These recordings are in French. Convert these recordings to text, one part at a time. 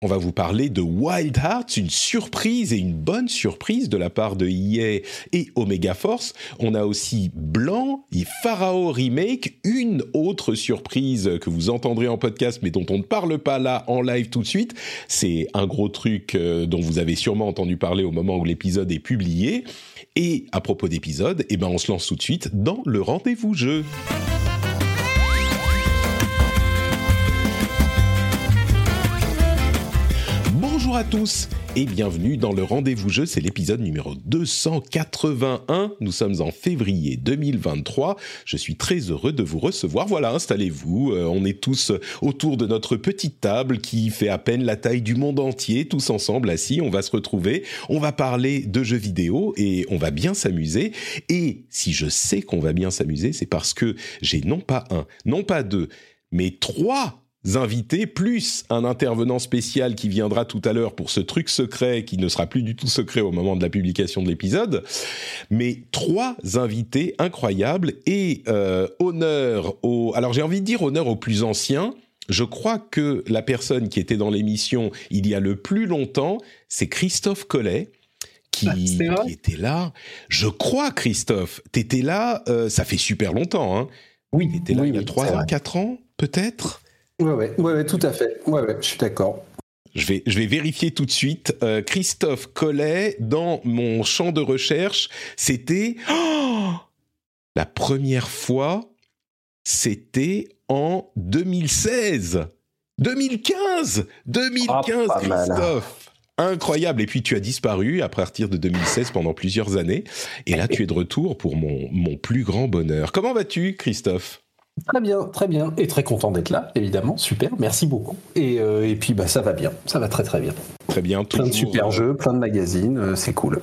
On va vous parler de Wild Hearts, une surprise et une bonne surprise de la part de EA et Omega Force. On a aussi Blanc et Pharaoh Remake, une autre surprise que vous entendrez en podcast mais dont on ne parle pas là en live tout de suite. C'est un gros truc euh, dont vous avez sûrement entendu parler au moment où l'épisode est publié. Et à propos d'épisode, eh ben on se lance tout de suite dans le rendez-vous jeu. À tous et bienvenue dans le rendez-vous jeu, c'est l'épisode numéro 281, nous sommes en février 2023, je suis très heureux de vous recevoir, voilà, installez-vous, euh, on est tous autour de notre petite table qui fait à peine la taille du monde entier, tous ensemble assis, on va se retrouver, on va parler de jeux vidéo et on va bien s'amuser, et si je sais qu'on va bien s'amuser, c'est parce que j'ai non pas un, non pas deux, mais trois invités, plus un intervenant spécial qui viendra tout à l'heure pour ce truc secret qui ne sera plus du tout secret au moment de la publication de l'épisode. Mais trois invités incroyables et euh, honneur au... Alors j'ai envie de dire honneur aux plus anciens. Je crois que la personne qui était dans l'émission il y a le plus longtemps, c'est Christophe Collet. Qui, Ah, qui était là. Je crois, Christophe, t'étais là, euh, ça fait super longtemps, hein. Oui, T'étais là oui, il y a oui, 3 c'est ans, vrai. 4 ans, peut-être? Ouais, ouais, ouais, ouais, tout à fait. Ouais, ouais, je suis d'accord. Je vais, je vais vérifier tout de suite. Euh, Christophe Collet, dans mon champ de recherche, c'était oh la première fois, c'était en 2016, 2015, 2015, Ah, pas mal. Christophe. Incroyable. Et puis tu as disparu à partir de 2016 pendant plusieurs années. Et là, tu es de retour pour mon, mon plus grand bonheur. Comment vas-tu, Christophe? Très bien, très bien. Et très content d'être là, évidemment. Super, merci beaucoup. Et, euh, et puis, bah, ça va bien. Ça va très, très bien. Très bien. Plein de toujours, super euh, jeux, plein de magazines. euh, c'est cool.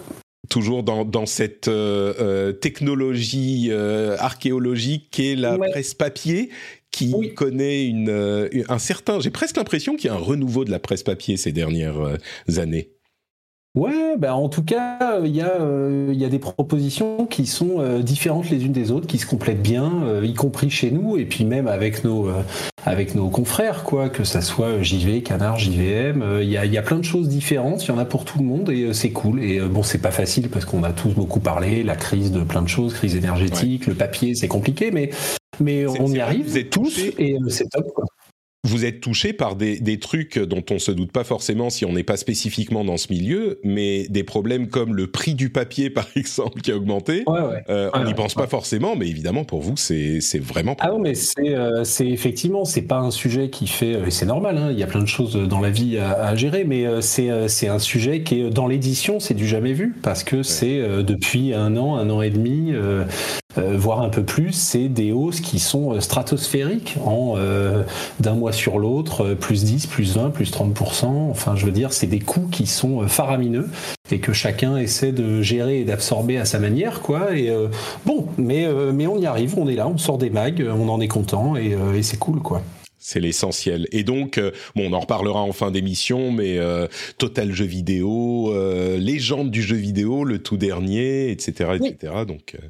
toujours dans, dans cette technologie archéologique qu'est la Ouais. presse papier, qui Oui. connaît une, un certain... J'ai presque l'impression qu'il y a un renouveau de la presse papier ces dernières années. Ouais, bah, en tout cas, il y, a, euh, il y a des propositions qui sont euh, différentes les unes des autres, qui se complètent bien, euh, y compris chez nous, et puis même avec nos, euh, avec nos confrères, quoi, que ça soit JV, Canard, JVM. euh, Il y, a, il y a plein de choses différentes, il y en a pour tout le monde, et euh, c'est cool. Et euh, bon, c'est pas facile parce qu'on a tous beaucoup parlé, la crise de plein de choses, crise énergétique, le papier, c'est compliqué, mais, mais on y arrive vous êtes tous, et euh, c'est top. Quoi. Vous êtes touché par des, des trucs dont on se doute pas forcément si on n'est pas spécifiquement dans ce milieu, mais des problèmes comme le prix du papier, par exemple, qui a augmenté. Ouais, ouais. Euh, on n'y ouais, pense pas forcément, mais évidemment, pour vous, c'est c'est vraiment... Ah non, mais c'est euh, c'est effectivement, c'est pas un sujet qui fait, euh, et c'est normal, hein, il y a plein de choses dans la vie à, à gérer, mais euh, c'est euh, c'est un sujet qui est dans l'édition, c'est du jamais vu, parce que c'est euh, depuis un an, un an et demi, voire un peu plus, c'est des hausses qui sont euh, stratosphériques en euh, d'un mois sur l'autre, euh, plus 10, plus 20, plus 30%, enfin je veux dire, c'est des coûts qui sont euh, faramineux et que chacun essaie de gérer et d'absorber à sa manière, quoi, et euh, Bon, mais, euh, mais on y arrive, on est là, on sort des mags, euh, on en est content et, euh, et c'est cool quoi. C'est l'essentiel. Et donc, euh, bon, on en reparlera en fin d'émission, mais euh, Total Jeux Vidéo, euh, légende du jeu vidéo, le tout dernier, etc., etc. Donc, euh,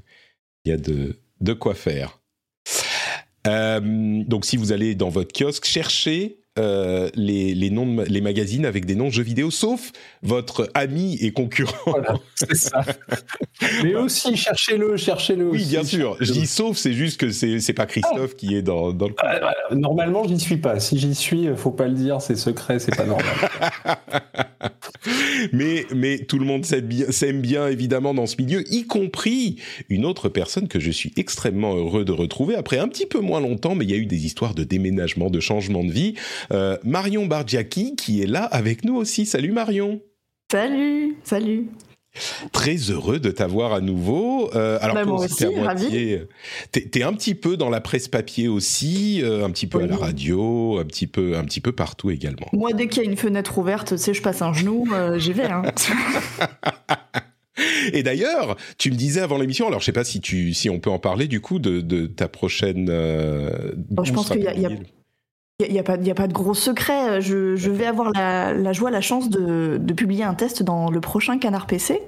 il y a de, quoi faire. Euh, donc, si vous allez dans votre kiosque, cherchez euh, les, les noms de les magazines avec des noms de jeux vidéo, sauf votre ami et concurrent. Voilà, c'est ça. mais aussi, cherchez-le, cherchez-le. Oui, aussi, bien sûr. Je dis sauf, c'est juste que c'est c'est pas Christophe qui est dans, dans le coup. Ah, voilà. Normalement, j'y suis pas. Si j'y suis, faut pas le dire, c'est secret, c'est pas normal. mais, mais tout le monde s'aime bien, s'aime bien, évidemment, dans ce milieu, y compris une autre personne que je suis extrêmement heureux de retrouver après un petit peu moins longtemps, mais il y a eu des histoires de déménagement, de changement de vie. Euh, Marion Bargiaki, qui est là avec nous aussi. Salut Marion Salut, salut. Très heureux de t'avoir à nouveau. Euh, alors bah, toi aussi, t'es moitié, t'es, un petit peu dans la presse papier aussi, euh, un petit peu à la radio, un petit peu, un petit peu partout également. Moi, dès qu'il y a une fenêtre ouverte, tu sais, je passe un genou, euh, j'y vais. Hein. Et d'ailleurs, tu me disais avant l'émission, alors je sais pas si tu, si on peut en parler du coup de, de ta prochaine. je pense qu'il y a, il n'y a, a, pas de gros secret. Je, je vais avoir la, la, joie, la chance de, de, publier un test dans le prochain Canard PC.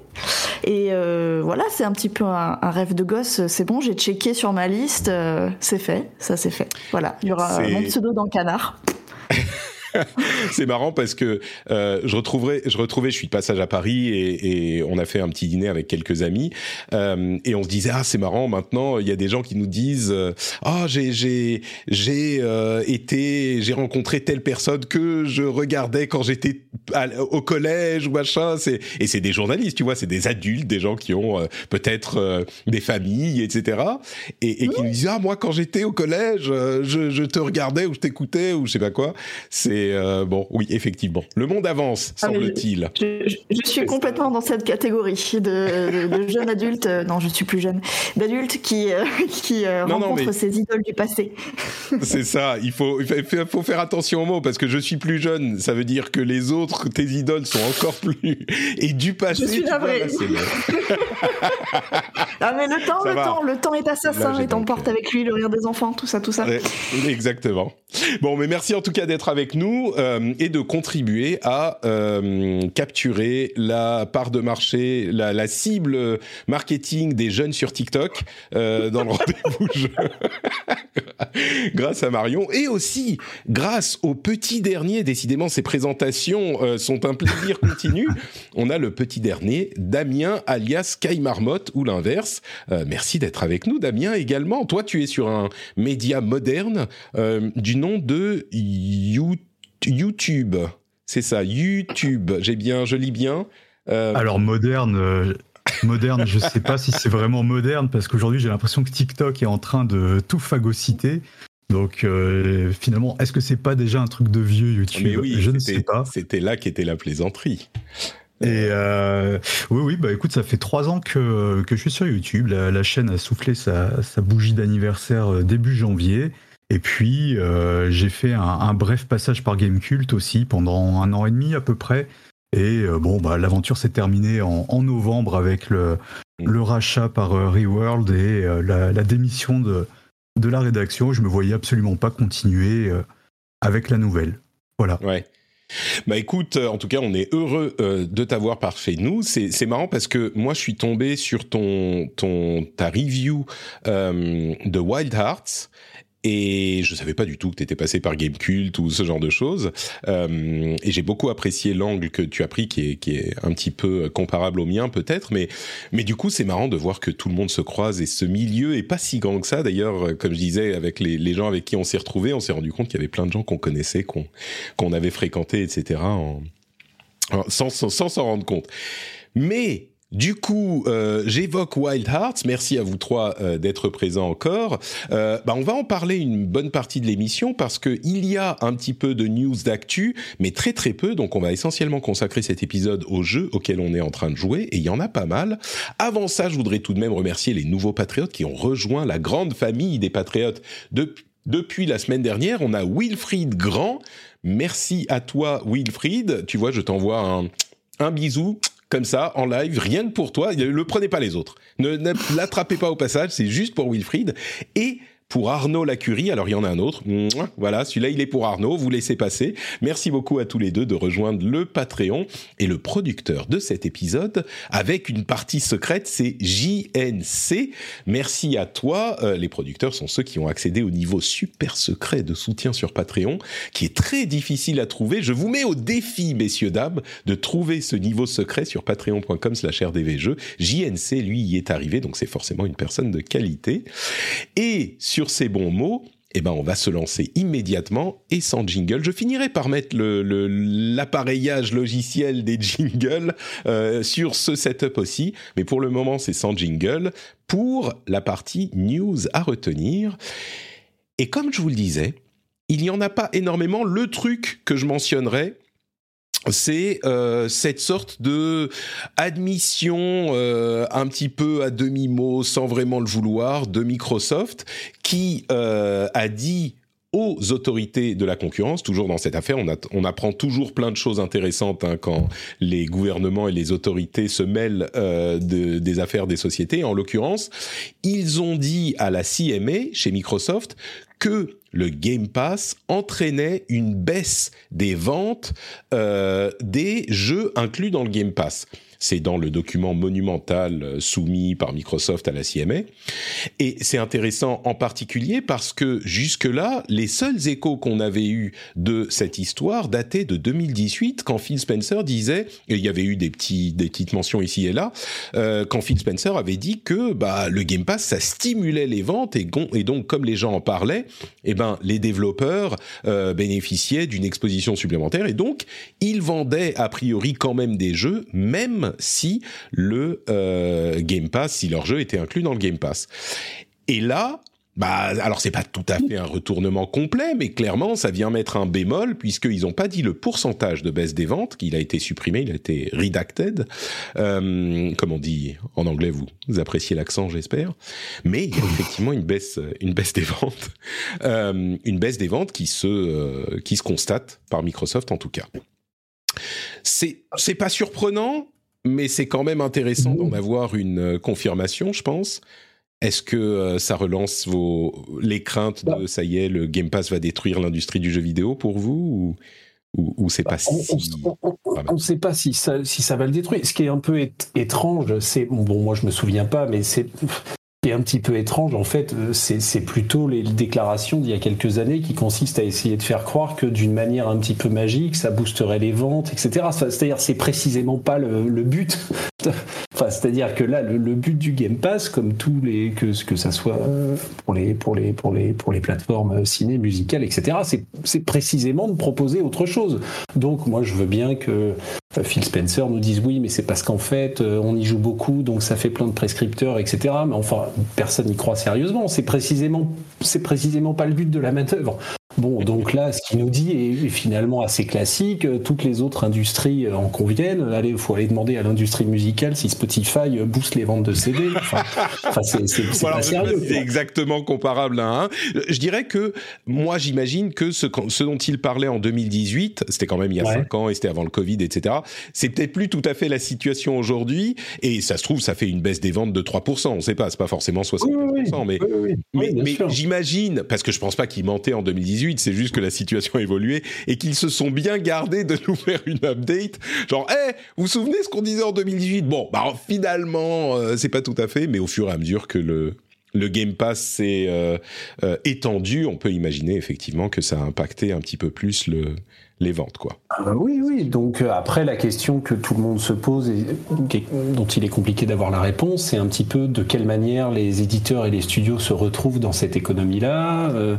Et euh, voilà, c'est un petit peu un, un rêve de gosse. C'est bon, j'ai checké sur ma liste. Euh, c'est fait, ça c'est fait. Voilà, il y aura mon pseudo dans Canard. c'est marrant parce que euh, je retrouverai, je retrouvais, je suis de passage à Paris et, et on a fait un petit dîner avec quelques amis euh, et on se disait ah c'est marrant maintenant il y a des gens qui nous disent euh, ah j'ai j'ai j'ai euh, été j'ai rencontré telle personne que je regardais quand j'étais au collège ou machin. C'est et c'est des journalistes tu vois c'est des adultes des gens qui ont euh, peut-être des familles etc et, et qui nous disent ah moi quand j'étais au collège je, je te regardais ou je t'écoutais ou je sais pas quoi. C'est euh, bon, oui, effectivement. Le monde avance, ah, semble-t-il. Je, suis complètement dans cette catégorie de, jeunes adultes, euh, non, je suis plus jeune, d'adultes qui, euh, qui rencontrent ces idoles du passé. C'est ça, il faut, il faut faire attention aux mots, parce que je suis plus jeune, ça veut dire que les autres, tes idoles, sont encore plus. Et du passé, je suis vois, ah, mais le temps, le temps, le temps est assassin et t'emporte avec lui le rire des enfants, tout ça, tout ça. exactement. Bon, mais merci en tout cas d'être avec nous. Euh, et de contribuer à euh, capturer la part de marché, la, cible marketing des jeunes sur TikTok euh, dans le rendez-vous jeu. grâce à Marion et aussi grâce au petit dernier. Décidément, ces présentations sont un plaisir continu. On a le petit dernier, Damien alias Kai Marmotte ou l'inverse. merci d'être avec nous, Damien également. Toi, tu es sur un média moderne du nom de YouTube. YouTube. C'est ça, YouTube. J'ai bien, je lis bien. Euh, Alors moderne, euh, moderne, je sais pas si c'est vraiment moderne parce qu'aujourd'hui j'ai l'impression que TikTok est en train de tout phagocyter. Donc euh, finalement, est-ce que c'est pas déjà un truc de vieux YouTube? Mais oui, je ne sais pas. C'était là qu'était la plaisanterie. Et oui, oui, bah écoute, ça fait trois ans que, que je suis sur YouTube. La, chaîne a soufflé sa, sa bougie d'anniversaire début janvier. Et puis, euh, j'ai fait un, bref passage par Gamecult aussi pendant un an et demi à peu près. Et euh, bon, bah, l'aventure s'est terminée en, novembre avec le, rachat par euh, Reworld et la, démission de, la rédaction. Je me voyais absolument pas continuer avec la nouvelle. Voilà. Ouais. Bah écoute, en tout cas, on est heureux de t'avoir parfait nous. C'est marrant parce que moi, je suis tombé sur ton ta review de Wild Hearts et je savais pas du tout que tu étais passé par Gamecult ou ce genre de choses. Euh, et j'ai beaucoup apprécié l'angle que tu as pris, qui est, qui est un petit peu comparable au mien peut-être. Mais, mais du coup, c'est marrant de voir que tout le monde se croise et ce milieu est pas si grand que ça. D'ailleurs, comme je disais, avec les, gens avec qui on s'est retrouvés, on s'est rendu compte qu'il y avait plein de gens qu'on connaissait, qu'on qu'on avait fréquenté, etc. En, sans s'en rendre compte. Mais du coup, euh, j'évoque Wild Hearts. Merci à vous trois euh, d'être présents encore. Euh, bah, on va en parler une bonne partie de l'émission parce que il y a un petit peu de news d'actu, mais très très peu. Donc, on va essentiellement consacrer cet épisode au jeu auquel on est en train de jouer, et il y en a pas mal. Avant ça, je voudrais tout de même remercier les nouveaux patriotes qui ont rejoint la grande famille des patriotes depuis. Depuis la semaine dernière, on a Wilfried Grand. Merci à toi, Wilfried. Tu vois, je t'envoie un, un bisou comme ça, en live, rien que pour toi. Ne prenez pas les autres. Ne, l'attrapez pas au passage, c'est juste pour Wilfried. Et pour Arnaud Lacurie. Alors il y en a un autre. Voilà, celui-là il est pour Arnaud. Vous laissez passer. Merci beaucoup à tous les deux de rejoindre le Patreon et le producteur de cet épisode avec une partie secrète, c'est JNC. Merci à toi. Euh, les producteurs sont ceux qui ont accédé au niveau super secret de soutien sur Patreon, qui est très difficile à trouver. Je vous mets au défi, messieurs dames, de trouver ce niveau secret sur patreon.com/rdvjeux. JNC lui y est arrivé, donc c'est forcément une personne de qualité. Et ces bons mots, eh ben, on va se lancer immédiatement et sans jingle. Je finirai par mettre l'appareillage logiciel des jingles euh, sur ce setup aussi, mais pour le moment, c'est sans jingle pour la partie news à retenir. Et comme je vous le disais, il n'y en a pas énormément. Le truc que je mentionnerai, c'est euh, cette sorte de admission euh, un petit peu à demi mot, sans vraiment le vouloir, de Microsoft, qui euh, a dit aux autorités de la concurrence. Toujours dans cette affaire, on, on apprend toujours plein de choses intéressantes hein, quand les gouvernements et les autorités se mêlent euh, de, des affaires des sociétés. En l'occurrence, ils ont dit à la CMA chez Microsoft que le Game Pass entraînait une baisse des ventes euh, des jeux inclus dans le Game Pass. C'est dans le document monumental euh, soumis par Microsoft à la CMA. Et c'est intéressant en particulier parce que jusque-là, les seuls échos qu'on avait eus de cette histoire dataient de 2018 quand Phil Spencer disait, et il y avait eu des, petits, des petites mentions ici et là, euh, quand Phil Spencer avait dit que bah, le Game Pass, ça stimulait les ventes et, donc comme les gens en parlaient, eh ben, les développeurs euh, bénéficiaient d'une exposition supplémentaire et donc ils vendaient a priori quand même des jeux, même si le euh, Game Pass, si leur jeu était inclus dans le Game Pass. Et là, bah, alors c'est pas tout à fait un retournement complet, mais clairement ça vient mettre un bémol puisqu'ils n'ont pas dit le pourcentage de baisse des ventes, qu'il a été supprimé, il a été redacted, euh, comme on dit en anglais. Vous, vous appréciez l'accent, j'espère. Mais il y a effectivement une baisse, une baisse des ventes, euh, une baisse des ventes qui se qui se constate par Microsoft en tout cas. C'est c'est pas surprenant mais c'est quand même intéressant d'en avoir une euh, confirmation, je pense. Est-ce que euh, ça relance vos les craintes de bah. ça y est, le Game Pass va détruire l'industrie du jeu vidéo pour vous ou, ou, c'est pas bah, si on ne sait pas si ça, si ça va le détruire. Ce qui est un peu étrange, c'est bon, moi je me souviens pas, mais c'est un petit peu étrange, en fait, euh, c'est plutôt les déclarations d'il y a quelques années qui consistent à essayer de faire croire que d'une manière un petit peu magique, ça boosterait les ventes, etc. C'est-à-dire, c'est précisément pas le, but. enfin, c'est-à-dire que là, le, but du Game Pass, comme tous les que que ça soit pour les pour les pour les pour les plateformes ciné, musicales, etc. C'est précisément de proposer autre chose. Donc, moi, je veux bien que Phil Spencer nous dise oui, mais c'est parce qu'en fait, euh, on y joue beaucoup, donc ça fait plein de prescripteurs, etc. Mais enfin, personne n'y croit sérieusement. C'est précisément, c'est précisément pas le but de la manœuvre. Bon, donc là, ce qu'il nous dit est, finalement assez classique. Toutes les autres industries en conviennent. Allez, il faut aller demander à l'industrie musicale si Spotify booste les ventes de CD. Enfin, c'est pas sérieux. C'est exactement comparable à un. Je dirais que moi, j'imagine que ce, ce, dont il parlait en 2018, c'était quand même il y a 5 ans et c'était avant le Covid, etc. C'est peut-être plus tout à fait la situation aujourd'hui. Et ça se trouve, ça fait une baisse des ventes de 3%. On ne sait pas, c'est pas forcément 60%. mais, mais, mais j'imagine, parce que je pense pas qu'il mentait en 2018, c'est juste que la situation a évolué et qu'ils se sont bien gardés de nous faire une update. Genre, hé, vous vous souvenez ce qu'on disait en 2018 Bon, bah finalement, euh, c'est pas tout à fait, mais au fur et à mesure que le le Game Pass s'est euh, euh, étendu, on peut imaginer effectivement que ça a impacté un petit peu plus le, les ventes, quoi. Ah bah oui, oui. Donc euh, après, la question que tout le monde se pose et dont il est compliqué d'avoir la réponse, c'est un petit peu de quelle manière les éditeurs et les studios se retrouvent dans cette économie-là. Euh,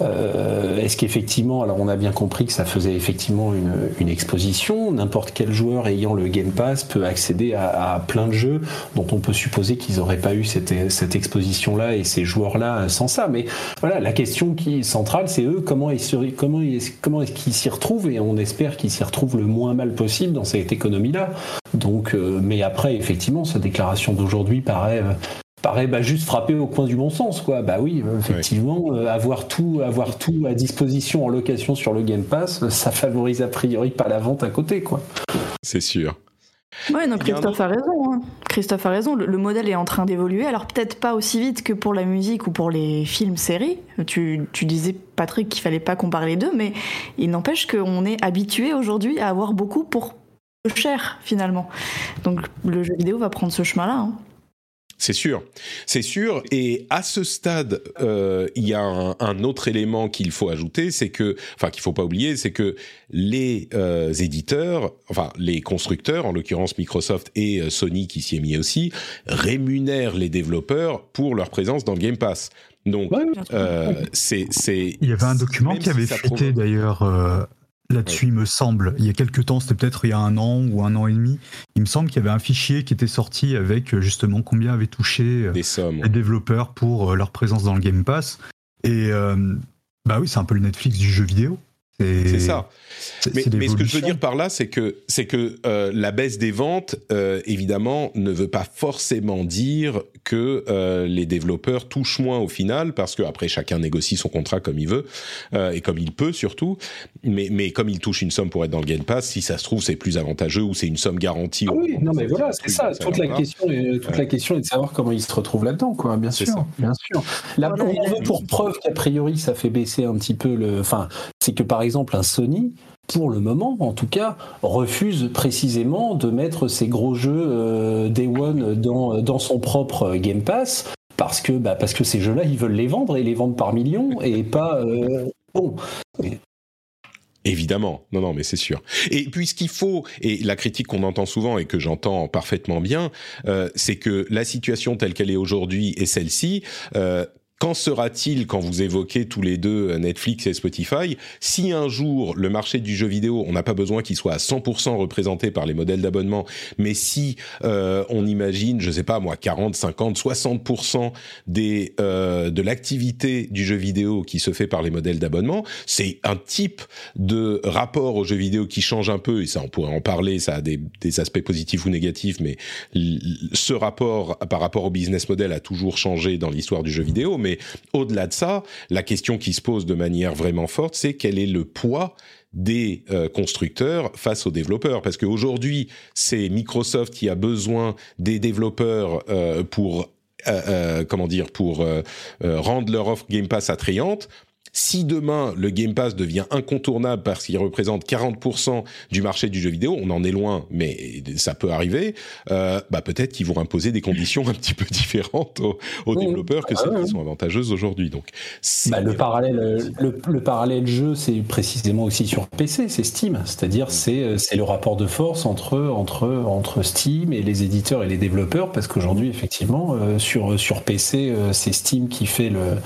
euh, est-ce qu'effectivement, alors on a bien compris que ça faisait effectivement une, exposition. N'importe quel joueur ayant le Game Pass peut accéder à, plein de jeux dont on peut supposer qu'ils n'auraient pas eu cette, cette exposition-là et ces joueurs-là sans ça. Mais voilà, la question qui est centrale, c'est eux comment ils comment, comment est-ce qu'ils s'y retrouvent et on espère qu'il s'y retrouve le moins mal possible dans cette économie-là. Donc, euh, mais après, effectivement, sa déclaration d'aujourd'hui paraît euh, paraît bah, juste frapper au coin du bon sens quoi bah oui effectivement euh, avoir tout avoir tout à disposition en location sur le Game Pass ça favorise a priori pas la vente à côté quoi c'est sûr oui, non, Christophe a raison. Christophe a raison. Le, modèle est en train d'évoluer. Alors peut-être pas aussi vite que pour la musique ou pour les films, séries. Tu, disais Patrick qu'il fallait pas comparer les deux, mais il n'empêche qu'on est habitué aujourd'hui à avoir beaucoup pour cher finalement. Donc le jeu vidéo va prendre ce chemin-là. Hein. C'est sûr, c'est sûr. Et à ce stade, euh, il y a un, autre élément qu'il faut ajouter, c'est que, enfin, qu'il faut pas oublier, c'est que les euh, éditeurs, enfin, les constructeurs, en l'occurrence Microsoft et euh, Sony qui s'y est mis aussi, rémunèrent les développeurs pour leur présence dans le Game Pass. Donc, c'est, c'est. Il y avait un document qui avait fuité d'ailleurs là-dessus, il me semble. Il y a quelques temps, c'était peut-être il y a un an ou un an et demi. Il me semble qu'il y avait un fichier qui était sorti avec euh, justement combien avaient touché euh, les développeurs pour euh, leur présence dans le Game Pass. Et bah oui, c'est un peu le Netflix du jeu vidéo. C'est ça. Mais, mais, ce que je veux dire par là, c'est que c'est que euh, la baisse des ventes, euh, évidemment, ne veut pas forcément dire que euh, les développeurs touchent moins au final, parce que après chacun négocie son contrat comme il veut euh, et comme il peut surtout. Mais mais comme il touche une somme pour être dans le Game Pass, si ça se trouve c'est plus avantageux ou c'est une somme garantie. Ah oui, non mais voilà, c'est ça. Toute la question, est, toute la question est de savoir comment il se retrouve là-dedans, quoi. Bien sûr, bien sûr. Là, on veut pour preuve qu'a priori ça fait baisser un petit peu le. Enfin, c'est que par exemple un Sony pour le moment en tout cas, refuse précisément de mettre ces gros jeux euh, Day One dans, dans son propre Game Pass parce que, bah, parce que ces jeux-là, ils veulent les vendre et les vendre par millions et pas. Euh, bon. Évidemment, non, non, mais c'est sûr. Et puis ce qu'il faut, et la critique qu'on entend souvent et que j'entends parfaitement bien, euh, c'est que la situation telle qu'elle est aujourd'hui et celle-ci, Qu'en sera-t-il quand vous évoquez tous les deux euh, Netflix et Spotify? Si un jour le marché du jeu vidéo, on n'a pas besoin qu'il soit à 100% représenté par les modèles d'abonnement, mais si euh, on imagine, je sais pas moi, 40, 50, 60% des euh, de l'activité du jeu vidéo qui se fait par les modèles d'abonnement, c'est un type de rapport au jeu vidéo qui change un peu et ça on pourrait en parler, ça a des, des aspects positifs ou négatifs, mais ce rapport par rapport au business model a toujours changé dans l'histoire du jeu vidéo, mais au-delà de ça, la question qui se pose de manière vraiment forte, c'est quel est le poids des euh, constructeurs face aux développeurs? Parce qu'aujourd'hui c'est Microsoft qui a besoin des développeurs euh, pour euh, comment dire pour rendre leur offre Game Pass attrayante si demain le Game Pass devient incontournable parce qu'il représente 40% du marché du jeu vidéo, on en est loin, mais ça peut arriver. Euh, bah peut-être qu'ils vont imposer des conditions un petit peu différentes aux, développeurs que ah celles qui sont avantageuses aujourd'hui. Donc bah, le parallèle, le, parallèle jeu, c'est précisément aussi sur PC, c'est Steam, c'est-à-dire c'est euh, c'est le rapport de force entre entre entre Steam et les éditeurs et les développeurs, parce qu'aujourd'hui effectivement euh, sur sur PC c'est Steam qui fait le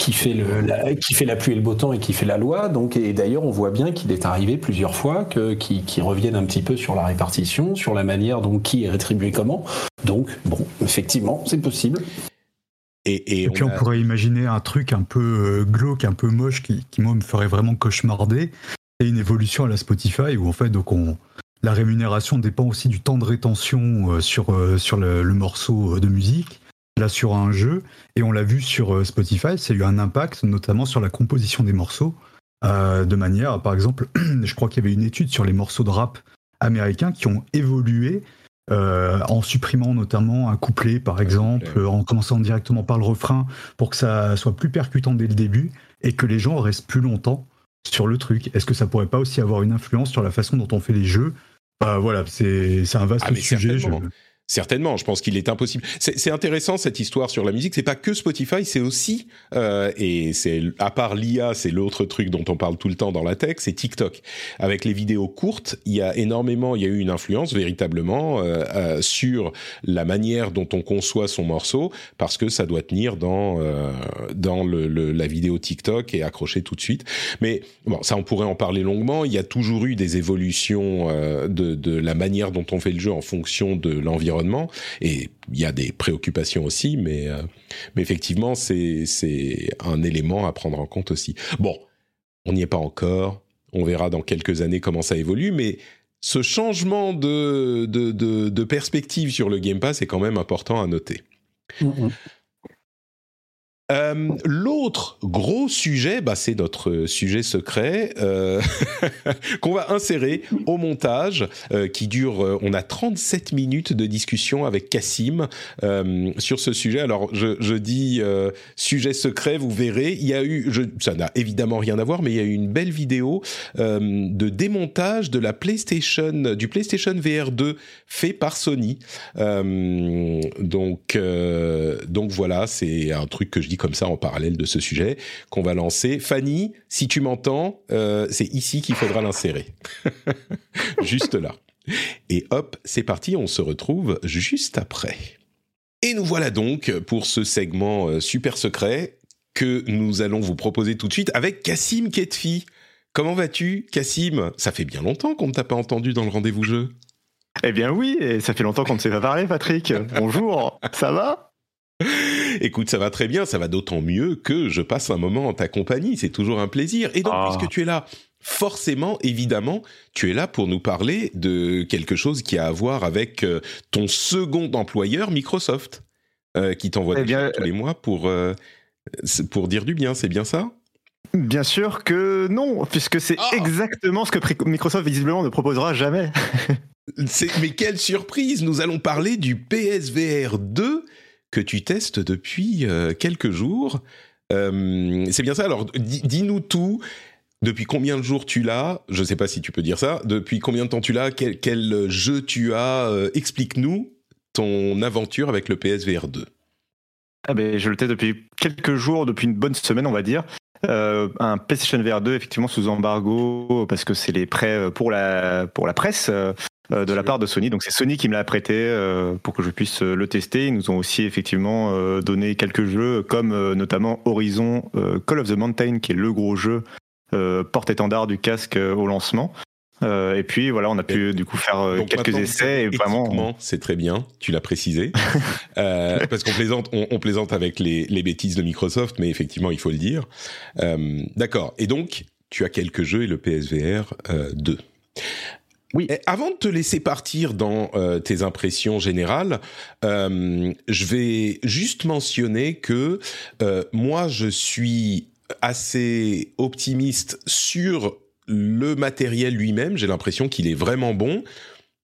qui fait, le, la, qui fait la pluie et le beau temps et qui fait la loi. Donc, et d'ailleurs, on voit bien qu'il est arrivé plusieurs fois que, qui, qui reviennent un petit peu sur la répartition, sur la manière dont qui est rétribué comment. Donc, bon, effectivement, c'est possible. Et, et, puis on, pourrait imaginer un truc un peu euh, glauque, un peu moche, qui, qui moi me ferait vraiment cauchemarder. C'est une évolution à la Spotify où en fait donc on, la rémunération dépend aussi du temps de rétention euh, sur, euh, sur le, morceau de musique là sur un jeu, et on l'a vu sur euh, Spotify, ça a eu un impact notamment sur la composition des morceaux, euh, de manière, par exemple, je crois qu'il y avait une étude sur les morceaux de rap américains qui ont évolué euh, en supprimant notamment un couplet, par exemple, en commençant directement par le refrain pour que ça soit plus percutant dès le début et que les gens restent plus longtemps sur le truc. Est-ce que ça pourrait pas aussi avoir une influence sur la façon dont on fait les jeux? Voilà, c'est un vaste ah, sujet. Certainement, je pense qu'il est impossible. C'est intéressant cette histoire sur la musique. C'est pas que Spotify, c'est aussi euh, et c'est à part l'IA, c'est l'autre truc dont on parle tout le temps dans la tech, c'est TikTok. Avec les vidéos courtes, il y a énormément, il y a eu une influence véritablement euh, euh, sur la manière dont on conçoit son morceau parce que ça doit tenir dans euh, dans le, le, la vidéo TikTok et accrocher tout de suite. Mais bon, ça on pourrait en parler longuement. Il y a toujours eu des évolutions euh, de, de la manière dont on fait le jeu en fonction de l'environnement et il y a des préoccupations aussi, mais, euh, effectivement, c'est un élément à prendre en compte aussi. Bon, on n'y est pas encore. On verra dans quelques années comment ça évolue, mais ce changement de, perspective sur le Game Pass est quand même important à noter. Mm-hmm. Euh, l'autre gros sujet, bah, c'est notre sujet secret euh, qu'on va insérer au montage, euh, qui dure. Euh, on a 37 minutes de discussion avec Cassim euh, sur ce sujet. Alors, je, je dis sujet secret, vous verrez. Il y a eu, je, ça n'a évidemment rien à voir, mais il y a eu une belle vidéo de démontage de la PlayStation, du PlayStation VR 2 fait par Sony. donc, donc voilà, c'est un truc que je dis comme ça en parallèle de ce sujet qu'on va lancer. Fanny, si tu m'entends, euh, c'est ici qu'il faudra l'insérer. juste là. Et hop, c'est parti, on se retrouve juste après. Et nous voilà donc pour ce segment euh, super secret que nous allons vous proposer tout de suite avec Cassim Ketfi. Comment vas-tu, Cassim? Ça fait bien longtemps qu'on ne t'a pas entendu dans le rendez-vous jeu. Eh bien oui, et ça fait longtemps qu'on ne s'est pas parlé, Patrick. Bonjour, ça va? Écoute, ça va très bien, ça va d'autant mieux que je passe un moment en ta compagnie, c'est toujours un plaisir. Et donc, ah. puisque tu es là, forcément, évidemment, tu es là pour nous parler de quelque chose qui a à voir avec euh, ton second employeur, Microsoft, euh, qui t'envoie eh tous les mois pour, euh, pour dire du bien, c'est bien ça? Bien sûr que non, puisque c'est ah exactement ce que Microsoft visiblement ne proposera jamais. mais quelle surprise Nous allons parler du PSVR 2 que tu testes depuis quelques jours. c'est bien ça. Alors, dis-nous tout. Depuis combien de jours tu l'as? Je ne sais pas si tu peux dire ça. Depuis combien de temps tu l'as? Quel, jeu tu as? Euh, Explique-nous ton aventure avec le PSVR 2. Ah ben, je le teste depuis quelques jours, depuis une bonne semaine, on va dire. Euh, un PlayStation VR 2, effectivement, sous embargo, parce que c'est les prêts euh, pour la, pour la presse. De la part de Sony. Donc c'est Sony qui me l'a prêté pour que je puisse le tester. Ils nous ont aussi effectivement donné quelques jeux comme notamment Horizon Call of the Mountain qui est le gros jeu euh, porte-étendard du casque euh, au lancement. Euh, et puis voilà, on a pu du coup faire quelques essais et vraiment. C'est très bien, tu l'as précisé, parce qu'on plaisante, on, plaisante avec les, les, bêtises de Microsoft, mais effectivement, il faut le dire. D'accord. Et donc, tu as quelques jeux et le PSVR 2. Oui. avant de te laisser partir dans tes impressions générales, je vais juste mentionner que moi, je suis assez optimiste sur le matériel lui-même. J'ai l'impression qu'il est vraiment bon.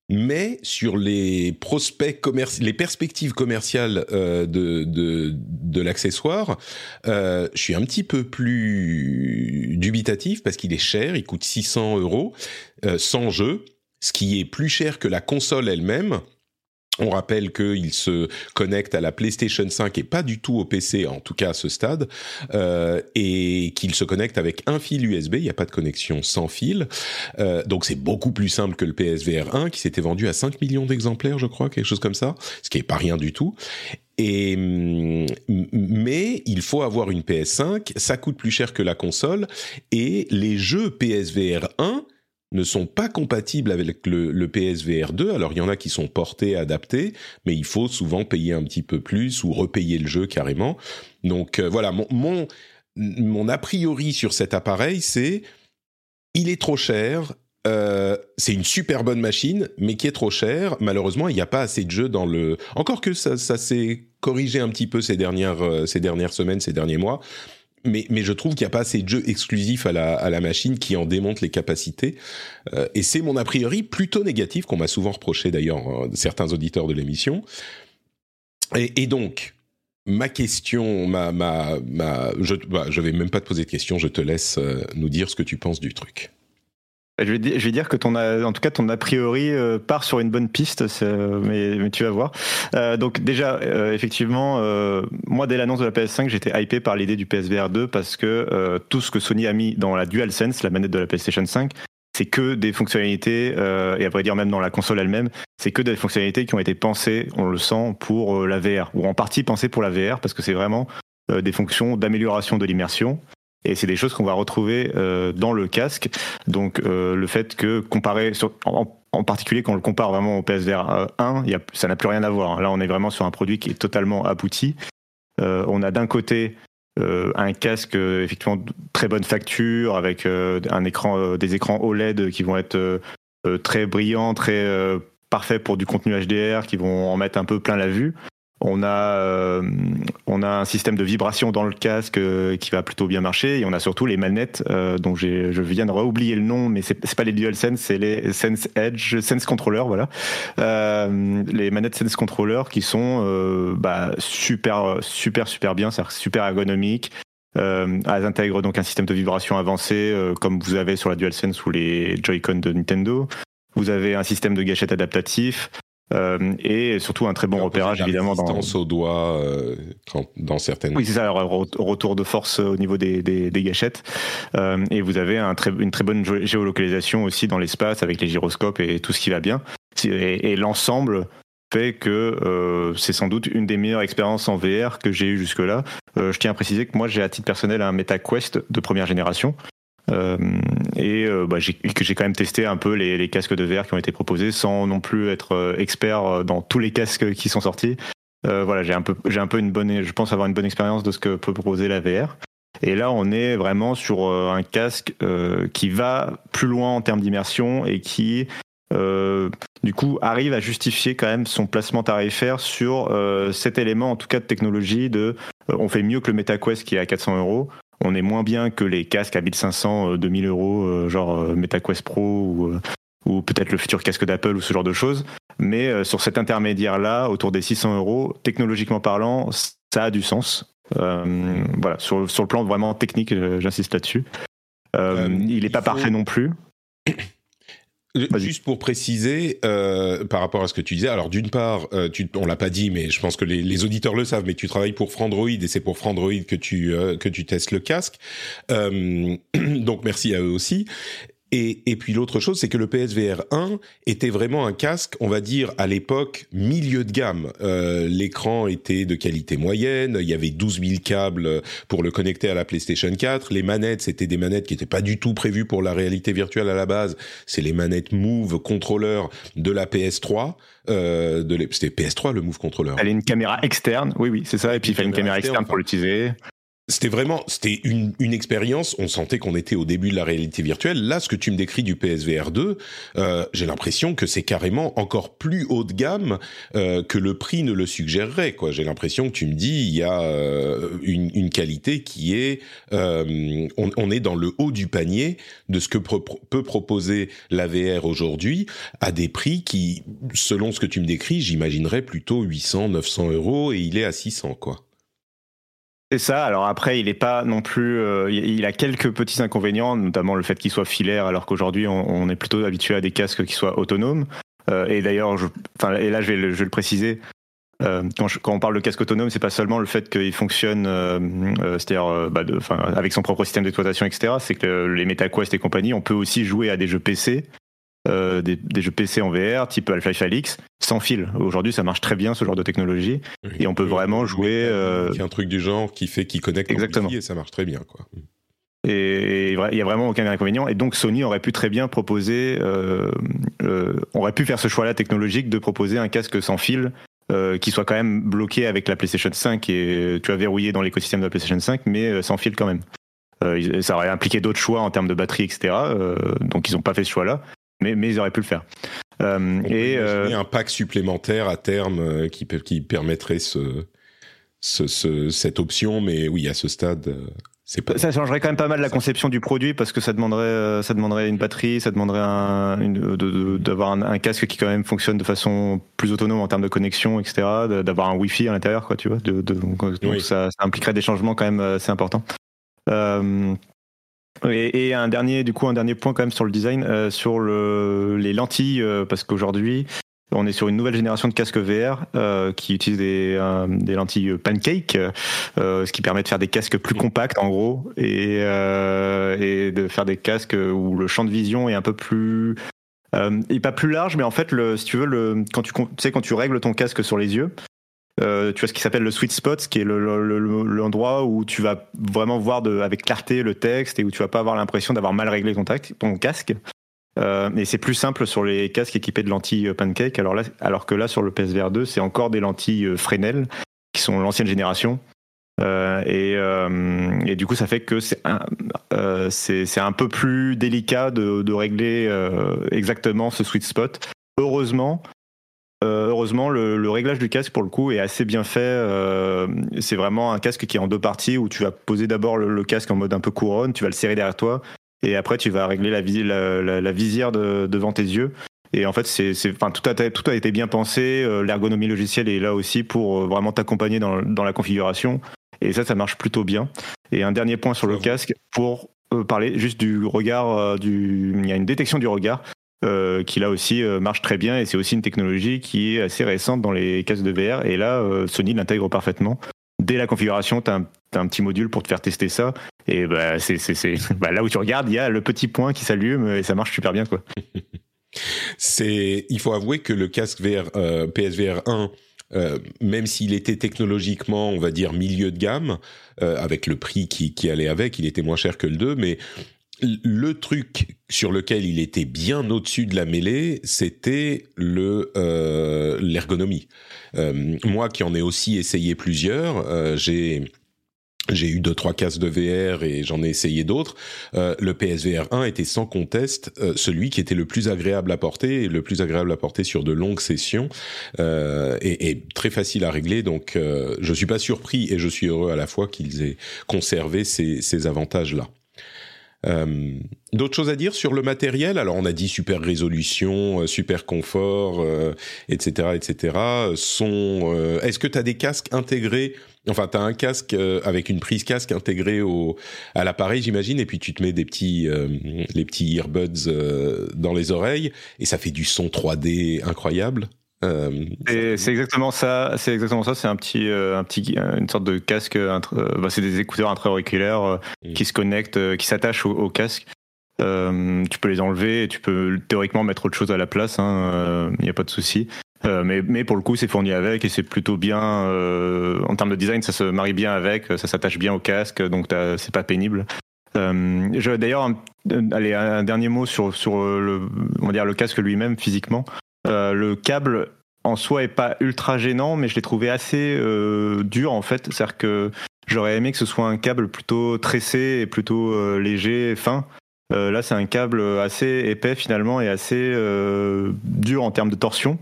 Mais sur les prospects les perspectives commerciales euh, de, de, l'accessoire, euh, je suis un petit peu plus dubitatif parce qu'il est cher, il coûte 600 euros euh, sans jeu, ce qui est plus cher que la console elle-même. On rappelle qu'il se connecte à la PlayStation 5 et pas du tout au PC, en tout cas à ce stade, euh, et qu'il se connecte avec un fil USB. Il n'y a pas de connexion sans fil, euh, donc c'est beaucoup plus simple que le PSVR 1 qui s'était vendu à 5 millions d'exemplaires, je crois, quelque chose comme ça, ce qui est pas rien du tout. Et mais il faut avoir une PS5, ça coûte plus cher que la console, et les jeux PSVR 1 ne sont pas compatibles avec le, PSVR 2. Alors il y en a qui sont portés, adaptés, mais il faut souvent payer un petit peu plus ou repayer le jeu carrément. Donc euh, voilà, mon, mon, a priori sur cet appareil, c'est il est trop cher. Euh, c'est une super bonne machine, mais qui est trop cher. Malheureusement, il n'y a pas assez de jeux dans le. Encore que ça, ça s'est corrigé un petit peu ces dernières, euh, ces dernières semaines, ces derniers mois mais, je trouve qu'il n'y a pas assez de jeux exclusifs à la, machine qui en démontrent les capacités. Euh, et c'est mon a priori plutôt négatif, qu'on m'a souvent reproché d'ailleurs euh, certains auditeurs de l'émission. Et, donc, ma question, ma, ma, je, bah, vais même pas te poser de questions, je te laisse euh, nous dire ce que tu penses du truc. Je vais, dire, que ton a, en tout cas ton a priori euh, part sur une bonne piste, mais, mais, tu vas voir. Euh, donc déjà, euh, effectivement, euh, moi dès l'annonce de la PS5, j'étais hypé par l'idée du PSVR 2 parce que euh, tout ce que Sony a mis dans la DualSense, la manette de la PlayStation 5, c'est que des fonctionnalités, et à vrai dire même dans la console elle-même, c'est que des fonctionnalités qui ont été pensées, on le sent, pour la VR, ou en partie pensées pour la VR, parce que c'est vraiment des fonctions d'amélioration de l'immersion et c'est des choses qu'on va retrouver euh, dans le casque. Donc euh, le fait que comparer, en, particulier quand on le compare vraiment au PSVR 1, y a, ça n'a plus rien à voir. Là, on est vraiment sur un produit qui est totalement abouti. Euh, on a d'un côté un casque effectivement très bonne facture avec un écran, des écrans OLED qui vont être très brillants, très parfaits pour du contenu HDR, qui vont en mettre un peu plein la vue. On a, euh, on a un système de vibration dans le casque euh, qui va plutôt bien marcher et on a surtout les manettes euh, dont je viens de oublier le nom, mais c'est pas les DualSense, c'est les Sense Edge, Sense Controller, voilà. les manettes Sense Controller qui sont bah, super, super, super bien, c'est super ergonomique. elles intègrent donc un système de vibration avancé comme vous avez sur la DualSense ou les Joy-Con de Nintendo. Vous avez un système de gâchette adaptatif. Euh, et surtout un très bon repérage évidemment dans au doigt euh, dans certaines oui c'est ça retour de force au niveau des, des, des gâchettes. Euh, et vous avez un très, une très bonne géolocalisation aussi dans l'espace avec les gyroscopes et tout ce qui va bien. Et, et l'ensemble fait que euh, c'est sans doute une des meilleures expériences en VR que j'ai eu jusque là je tiens à préciser que moi j'ai à titre personnel un MetaQuest de première génération. euh, et euh, bah, que j'ai quand même testé un peu les, les, casques de VR qui ont été proposés sans non plus être euh, expert dans tous les casques qui sont sortis. voilà, j'ai un peu, j'ai un peu une bonne, je pense avoir une bonne expérience de ce que peut proposer la VR. Et là, on est vraiment sur un casque qui va plus loin en termes d'immersion et qui du coup arrive à justifier quand même son placement tarifaire sur cet élément en tout cas de technologie de on fait mieux que le MetaQuest qui est à 400 euros on est moins bien que les casques à 1500, 2000 euros, genre MetaQuest Pro ou, ou peut-être le futur casque d'Apple ou ce genre de choses. Mais euh, sur cet intermédiaire-là, autour des 600 euros, technologiquement parlant, ça a du sens. Euh, voilà, sur, sur, le plan vraiment technique, euh, j'insiste là-dessus. il n'est pas parfait non plus. Juste pour préciser par rapport à ce que tu disais, alors d'une part, tu, on l'a pas dit, mais je pense que les, les, auditeurs le savent, mais tu travailles pour Frandroid et c'est pour Frandroid que tu que tu testes le casque. donc merci à eux aussi. Et, puis l'autre chose, c'est que le PSVR 1 était vraiment un casque, on va dire, à l'époque, milieu de gamme. Euh, l'écran était de qualité moyenne, il y avait 12 000 câbles pour le connecter à la PlayStation 4. Les manettes, c'était des manettes qui n'étaient pas du tout prévues pour la réalité virtuelle à la base. C'est les manettes Move Controller de la PS3. Euh, c'était PS3 le Move Controller. Elle a une caméra externe, oui, oui, c'est ça. Et puis il fallait une caméra externe pour l'utiliser c'était vraiment, c'était une, une expérience. On sentait qu'on était au début de la réalité virtuelle. Là, ce que tu me décris du PSVR 2, euh, j'ai l'impression que c'est carrément encore plus haut de gamme euh, que le prix ne le suggérerait. Quoi, j'ai l'impression que tu me dis il y a euh, une, une, qualité qui est, euh, on, on, est dans le haut du panier de ce que peut proposer la VR aujourd'hui à des prix qui, selon ce que tu me décris, j'imaginerais plutôt 800, 900 euros et il est à 600 quoi. C'est ça. Alors après, il est pas non plus. Euh, il a quelques petits inconvénients, notamment le fait qu'il soit filaire, alors qu'aujourd'hui, on, est plutôt habitué à des casques qui soient autonomes. Euh, et d'ailleurs, enfin, et là, je vais le, préciser. Euh, quand, on parle de casque autonome, c'est pas seulement le fait qu'il fonctionne, c'est-à-dire bah avec son propre système d'exploitation, etc. C'est que les MetaQuest et compagnie, on peut aussi jouer à des jeux PC euh, des, jeux PC en VR, type Half-Life Alix, sans fil. Aujourd'hui, ça marche très bien ce genre de technologie, et on peut vraiment jouer. Euh... un truc du genre qui fait qui connecte Exactement. et ça marche très bien, quoi. Et il n'y a vraiment aucun inconvénient. Et donc Sony aurait pu très bien proposer, euh, euh, aurait pu faire ce choix-là technologique de proposer un casque sans fil qui soit quand même bloqué avec la PlayStation 5 et tu as verrouillé dans l'écosystème de la PlayStation 5, mais sans fil quand même. ça aurait impliqué d'autres choix en termes de batterie, etc. donc ils n'ont pas fait ce choix-là mais, mais ils auraient pu le faire. Euh, et euh, un pack supplémentaire à terme euh, qui, qui permettrait ce, ce, cette option, mais oui, à ce stade. Euh, pas... Ça changerait quand même pas mal la conception du produit parce que ça demanderait, ça demanderait une batterie, ça demanderait d'avoir un, un, casque qui quand même fonctionne de façon plus autonome en termes de connexion, etc. D'avoir un Wi-Fi à l'intérieur, quoi, tu vois. De, donc, ça, ça, impliquerait des changements quand même assez importants. Euh, et, un dernier, du coup, un dernier point quand même sur le design, euh, sur le, les lentilles, euh, parce qu'aujourd'hui, on est sur une nouvelle génération de casques VR euh, qui utilisent des, des lentilles pancake, ce qui permet de faire des casques plus compacts en gros et, et de faire des casques où le champ de vision est un peu plus et pas plus large, mais en fait, le, si tu veux, le, quand tu, tu sais, quand tu règles ton casque sur les yeux, euh, tu as ce qui s'appelle le sweet spot, qui est l'endroit où tu vas vraiment voir de, avec clarté le texte et où tu vas pas avoir l'impression d'avoir mal réglé ton, casque. Euh, et c'est plus simple sur les casques équipés de lentilles pancake. Alors, là, alors que là, sur le PSVR 2, c'est encore des lentilles euh, Fresnel, qui sont l'ancienne génération. Euh, et, euh, et, du coup, ça fait que c'est un, euh, un peu plus délicat de, de régler exactement ce sweet spot. Heureusement, euh, heureusement, le, réglage du casque, pour le coup, est assez bien fait. Euh, c'est vraiment un casque qui est en deux parties où tu vas poser d'abord le, casque en mode un peu couronne, tu vas le serrer derrière toi, et après tu vas régler la, la, visière devant tes yeux. Et en fait, c'est, enfin, tout, a, tout a été bien pensé. Euh, l'ergonomie logicielle est là aussi pour vraiment t'accompagner dans, dans, la configuration. Et ça, ça marche plutôt bien. Et un dernier point sur le casque pour parler juste du regard. du, il y a une détection du regard. Euh, qui là aussi euh, marche très bien et c'est aussi une technologie qui est assez récente dans les casques de VR et là euh, Sony l'intègre parfaitement. Dès la configuration, tu as, un petit module pour te faire tester ça et bah, c'est bah, là où tu regardes, il y a le petit point qui s'allume et ça marche super bien quoi. c'est il faut avouer que le casque VR PSVR 1 même s'il était technologiquement, on va dire, milieu de gamme, avec le prix qui, qui, allait avec, il était moins cher que le 2, mais le truc sur lequel il était bien au-dessus de la mêlée, c'était le euh, l'ergonomie. Euh, moi qui en ai aussi essayé plusieurs, euh, j'ai j'ai eu deux trois casques de VR et j'en ai essayé d'autres. Euh, le PSVR 1 était sans conteste euh, celui qui était le plus agréable à porter et le plus agréable à porter sur de longues sessions euh, et, et, très facile à régler. Donc je suis pas surpris et je suis heureux à la fois qu'ils aient conservé ces, ces avantages là. Euh, D'autres choses à dire sur le matériel? Alors on a dit super résolution, euh, super confort, etc., etc. Son, est-ce que tu as des casques intégrés? Enfin, tu as un casque euh, avec une prise casque intégrée au à l'appareil, j'imagine, et puis tu te mets des petits euh, les petits earbuds euh, dans les oreilles et ça fait du son 3D incroyable? C'est exactement ça. C'est exactement ça. C'est un petit, un petit, une sorte de casque. Bah, c'est des écouteurs intra-auriculaires mm. qui se connectent, qui s'attachent au, casque. tu peux les enlever et tu peux théoriquement mettre autre chose à la place. Il hein, n'y a pas de souci. Euh, mais, mais, pour le coup, c'est fourni avec et c'est plutôt bien. Euh, en termes de design, ça se marie bien avec, ça s'attache bien au casque, donc c'est pas pénible. Euh, D'ailleurs, un, allez, un dernier mot sur, sur le, on va dire le casque lui-même physiquement. Euh, le câble en soi est pas ultra gênant, mais je l'ai trouvé assez euh, dur en fait. C'est-à-dire que j'aurais aimé que ce soit un câble plutôt tressé et plutôt léger, fin. là, c'est un câble assez épais finalement et assez dur en termes de torsion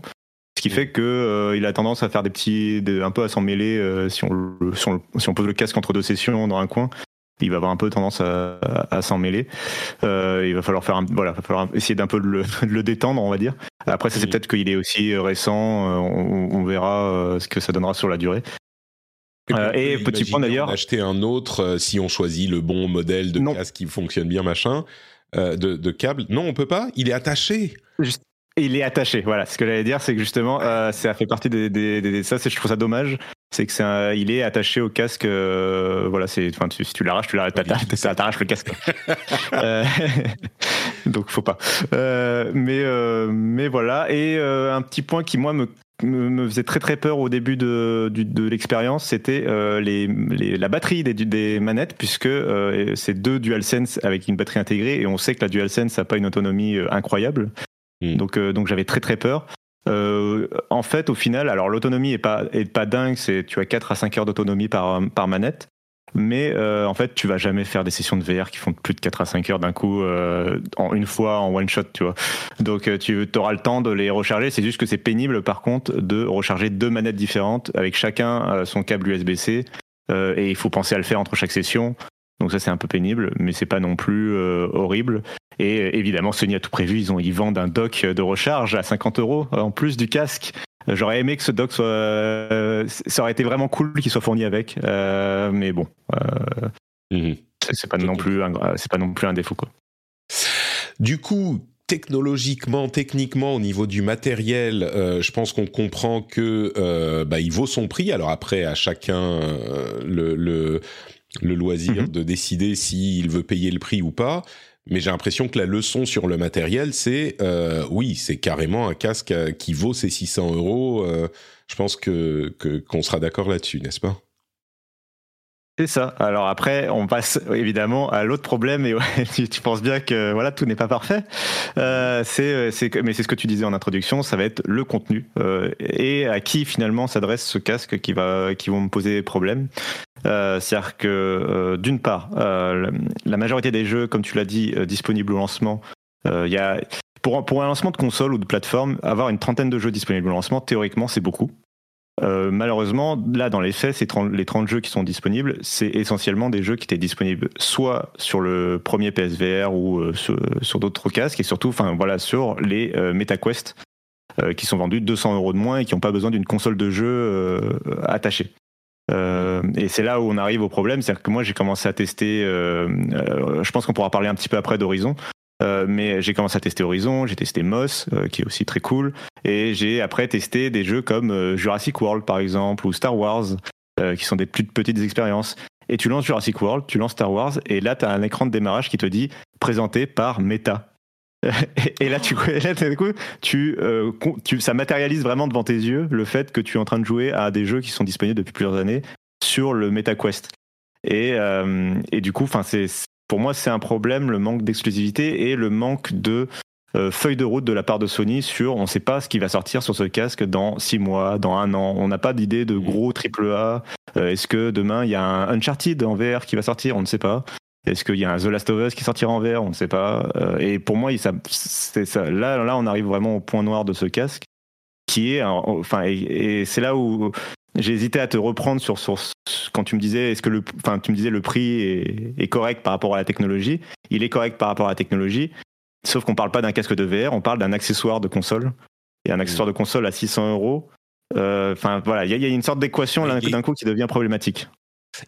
qui fait que euh, il a tendance à faire des petits, un peu à s'en mêler euh, si, on, si, on, pose le casque entre deux sessions dans un coin. Il va avoir un peu tendance à, à, s'en mêler. Euh, il va falloir faire, un, voilà, va falloir essayer d'un peu de le, de le, détendre, on va dire. Après, ça c'est peut-être qu'il est aussi récent. On, on verra ce que ça donnera sur la durée. Et, petit point d'ailleurs. Acheter un autre si on choisit le bon modèle de casque qui fonctionne bien, machin. de, de câble. Non, on peut pas. Il est attaché. Juste, il est attaché, voilà. Ce que j'allais dire, c'est que justement, euh, ça fait partie des, des, des ça, je trouve ça dommage. C'est que c'est il est attaché au casque. Euh, voilà, c'est, enfin, si tu l'arraches, tu l'arraches, t'arraches le casque. euh, donc, faut pas. Euh, mais, euh, mais voilà. Et euh, un petit point qui moi me me, faisait très très peur au début de, de, de l'expérience, c'était les, les, la batterie des, des manettes, puisque c'est deux DualSense avec une batterie intégrée, et on sait que la DualSense n'a pas une autonomie incroyable. Mm. Donc, donc j'avais très très peur. Euh, en fait, au final, alors l'autonomie est pas est pas dingue, c'est tu as 4 à 5 heures d'autonomie par par manette, mais euh, en fait, tu vas jamais faire des sessions de VR qui font plus de 4 à 5 heures d'un coup en une fois en one shot, tu vois. Donc tu auras le temps de les recharger, c'est juste que c'est pénible par contre de recharger deux manettes différentes avec chacun son câble USB-C et il faut penser à le faire entre chaque session. Donc ça c'est un peu pénible, mais c'est pas non plus horrible. Et euh, évidemment, Sony a tout prévu. Ils, ont, ils vendent un dock de recharge à 50 euros en plus du casque. J'aurais aimé que ce dock soit. Euh, ça aurait été vraiment cool qu'il soit fourni avec. Euh, mais bon. Mhm. C'est pas, non plus un, pas non plus un défaut. Quoi. Du coup, technologiquement, techniquement, au niveau du matériel, je pense qu'on comprend que bah, il vaut son prix. Alors après, à chacun le, le, le loisir mhm. de décider s'il veut payer le prix ou pas mais j'ai l'impression que la leçon sur le matériel, c'est euh, oui, c'est carrément un casque euh, qui vaut ses 600 euros. Euh, je pense que qu'on sera d'accord là-dessus, n'est-ce pas? C'est ça. Alors après, on passe évidemment à l'autre problème et tu, penses bien que voilà tout n'est pas parfait. Euh, c'est, c'est, mais c'est ce que tu disais en introduction, ça va être le contenu euh, et à qui finalement s'adresse ce casque qui va qui vont me poser problème. Euh, c'est-à-dire que euh, d'une part, euh, la majorité des jeux, comme tu l'as dit, disponibles au lancement, y a pour un lancement de console ou de plateforme, avoir une trentaine de jeux disponibles au lancement, théoriquement, c'est beaucoup. Euh, malheureusement, là, dans les faits, ces 30, les 30 jeux qui sont disponibles, c'est essentiellement des jeux qui étaient disponibles soit sur le premier PSVR ou euh, sur, d'autres casques, et surtout, enfin voilà, sur les euh, MetaQuest, qui sont vendus 200 euros de moins et qui n'ont pas besoin d'une console de jeu attachée. et c'est là où on arrive au problème, c'est-à-dire que moi j'ai commencé à tester, je pense qu'on pourra parler un petit peu après d'Horizon, euh, mais j'ai commencé à tester Horizon, j'ai testé Moss, euh, qui est aussi très cool, et j'ai après testé des jeux comme euh, Jurassic World par exemple ou Star Wars, qui sont des plus petites expériences. Et tu lances Jurassic World, tu lances Star Wars, et là tu as un écran de démarrage qui te dit présenté par Meta. et là, tu, là, coup, ça matérialise vraiment devant tes yeux le fait que tu es en train de jouer à des jeux qui sont disponibles depuis plusieurs années sur le MetaQuest. Et, et du coup, c'est pour moi, c'est un problème, le manque d'exclusivité et le manque de feuille de route de la part de Sony sur on ne sait pas ce qui va sortir sur ce casque dans six mois, dans un an. On n'a pas d'idée de gros triple A. Est-ce que demain il y a un Uncharted en VR qui va sortir? On ne sait pas. Est-ce qu'il y a un The Last of Us qui sortira en VR On ne sait pas. et pour moi, ça, ça. Là, là, on arrive vraiment au point noir de ce casque, qui est, enfin, et, c'est là où j'ai hésité à te reprendre sur, sur quand tu me disais est-ce que le enfin tu me disais le prix est, correct par rapport à la technologie. Il est correct par rapport à la technologie sauf qu'on parle pas d'un casque de VR on parle d'un accessoire de console. Et un accessoire de console à 600 euros euh, enfin voilà il y, a une sorte d'équation d'un coup qui devient problématique.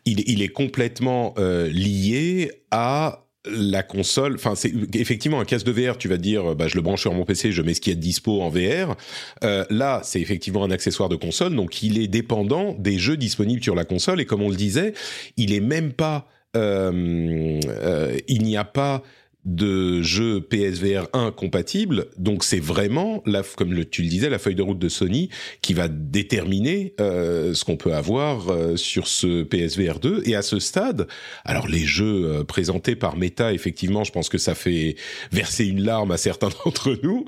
Il, il est complètement euh, lié à la console, enfin c'est effectivement un casque de VR, tu vas dire bah je le branche sur mon PC, je mets ce qui est dispo en VR. Euh, là, c'est effectivement un accessoire de console, donc il est dépendant des jeux disponibles sur la console et comme on le disait, il est même pas euh, euh, il n'y a pas de jeux PSVR 1 compatibles. Donc c'est vraiment, la, comme le, tu le disais, la feuille de route de Sony qui va déterminer euh, ce qu'on peut avoir euh, sur ce PSVR 2. Et à ce stade, alors les jeux euh, présentés par Meta, effectivement, je pense que ça fait verser une larme à certains d'entre nous.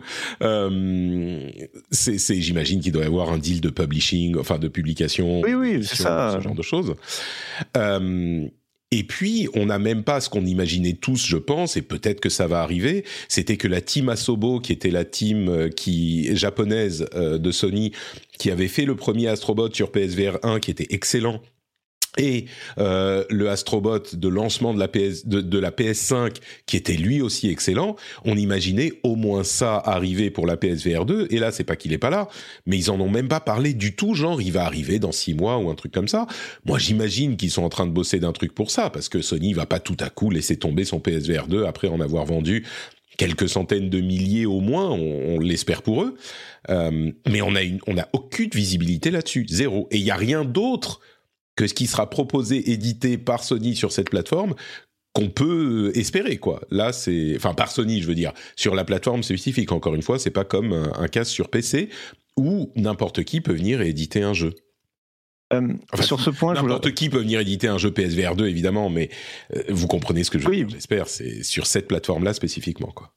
c'est, j'imagine qu'il doit y avoir un deal de publishing, enfin de publication. Oui, oui, c'est ça. Ce genre de choses. Et puis, on n'a même pas ce qu'on imaginait tous, je pense, et peut-être que ça va arriver. C'était que la team Asobo, qui était la team euh, qui japonaise euh, de Sony, qui avait fait le premier Astrobot sur PSVR 1, qui était excellent, et euh, le Astrobot de lancement de la PS de, la PS5 qui était lui aussi excellent, on imaginait au moins ça arriver pour la PSVR 2 et là c'est pas qu'il est pas là, mais ils en ont même pas parlé du tout, genre il va arriver dans six mois ou un truc comme ça. Moi j'imagine qu'ils sont en train de bosser d'un truc pour ça parce que Sony va pas tout à coup laisser tomber son PSVR 2 après en avoir vendu quelques centaines de milliers au moins, on, l'espère pour eux. Euh, mais on a une, on a aucune visibilité là-dessus, zéro. Et il y a rien d'autre que ce qui sera proposé, édité par Sony sur cette plateforme, qu'on peut espérer quoi. Là c'est enfin par Sony je veux dire sur la plateforme spécifique encore une fois, c'est pas comme un, casque sur PC où n'importe qui peut venir et éditer un jeu. Euh, sur ce point, n'importe qui peut venir éditer un jeu PSVR 2 évidemment, mais euh, vous comprenez ce que je veux dire, j'espère, c'est sur cette plateforme là spécifiquement quoi.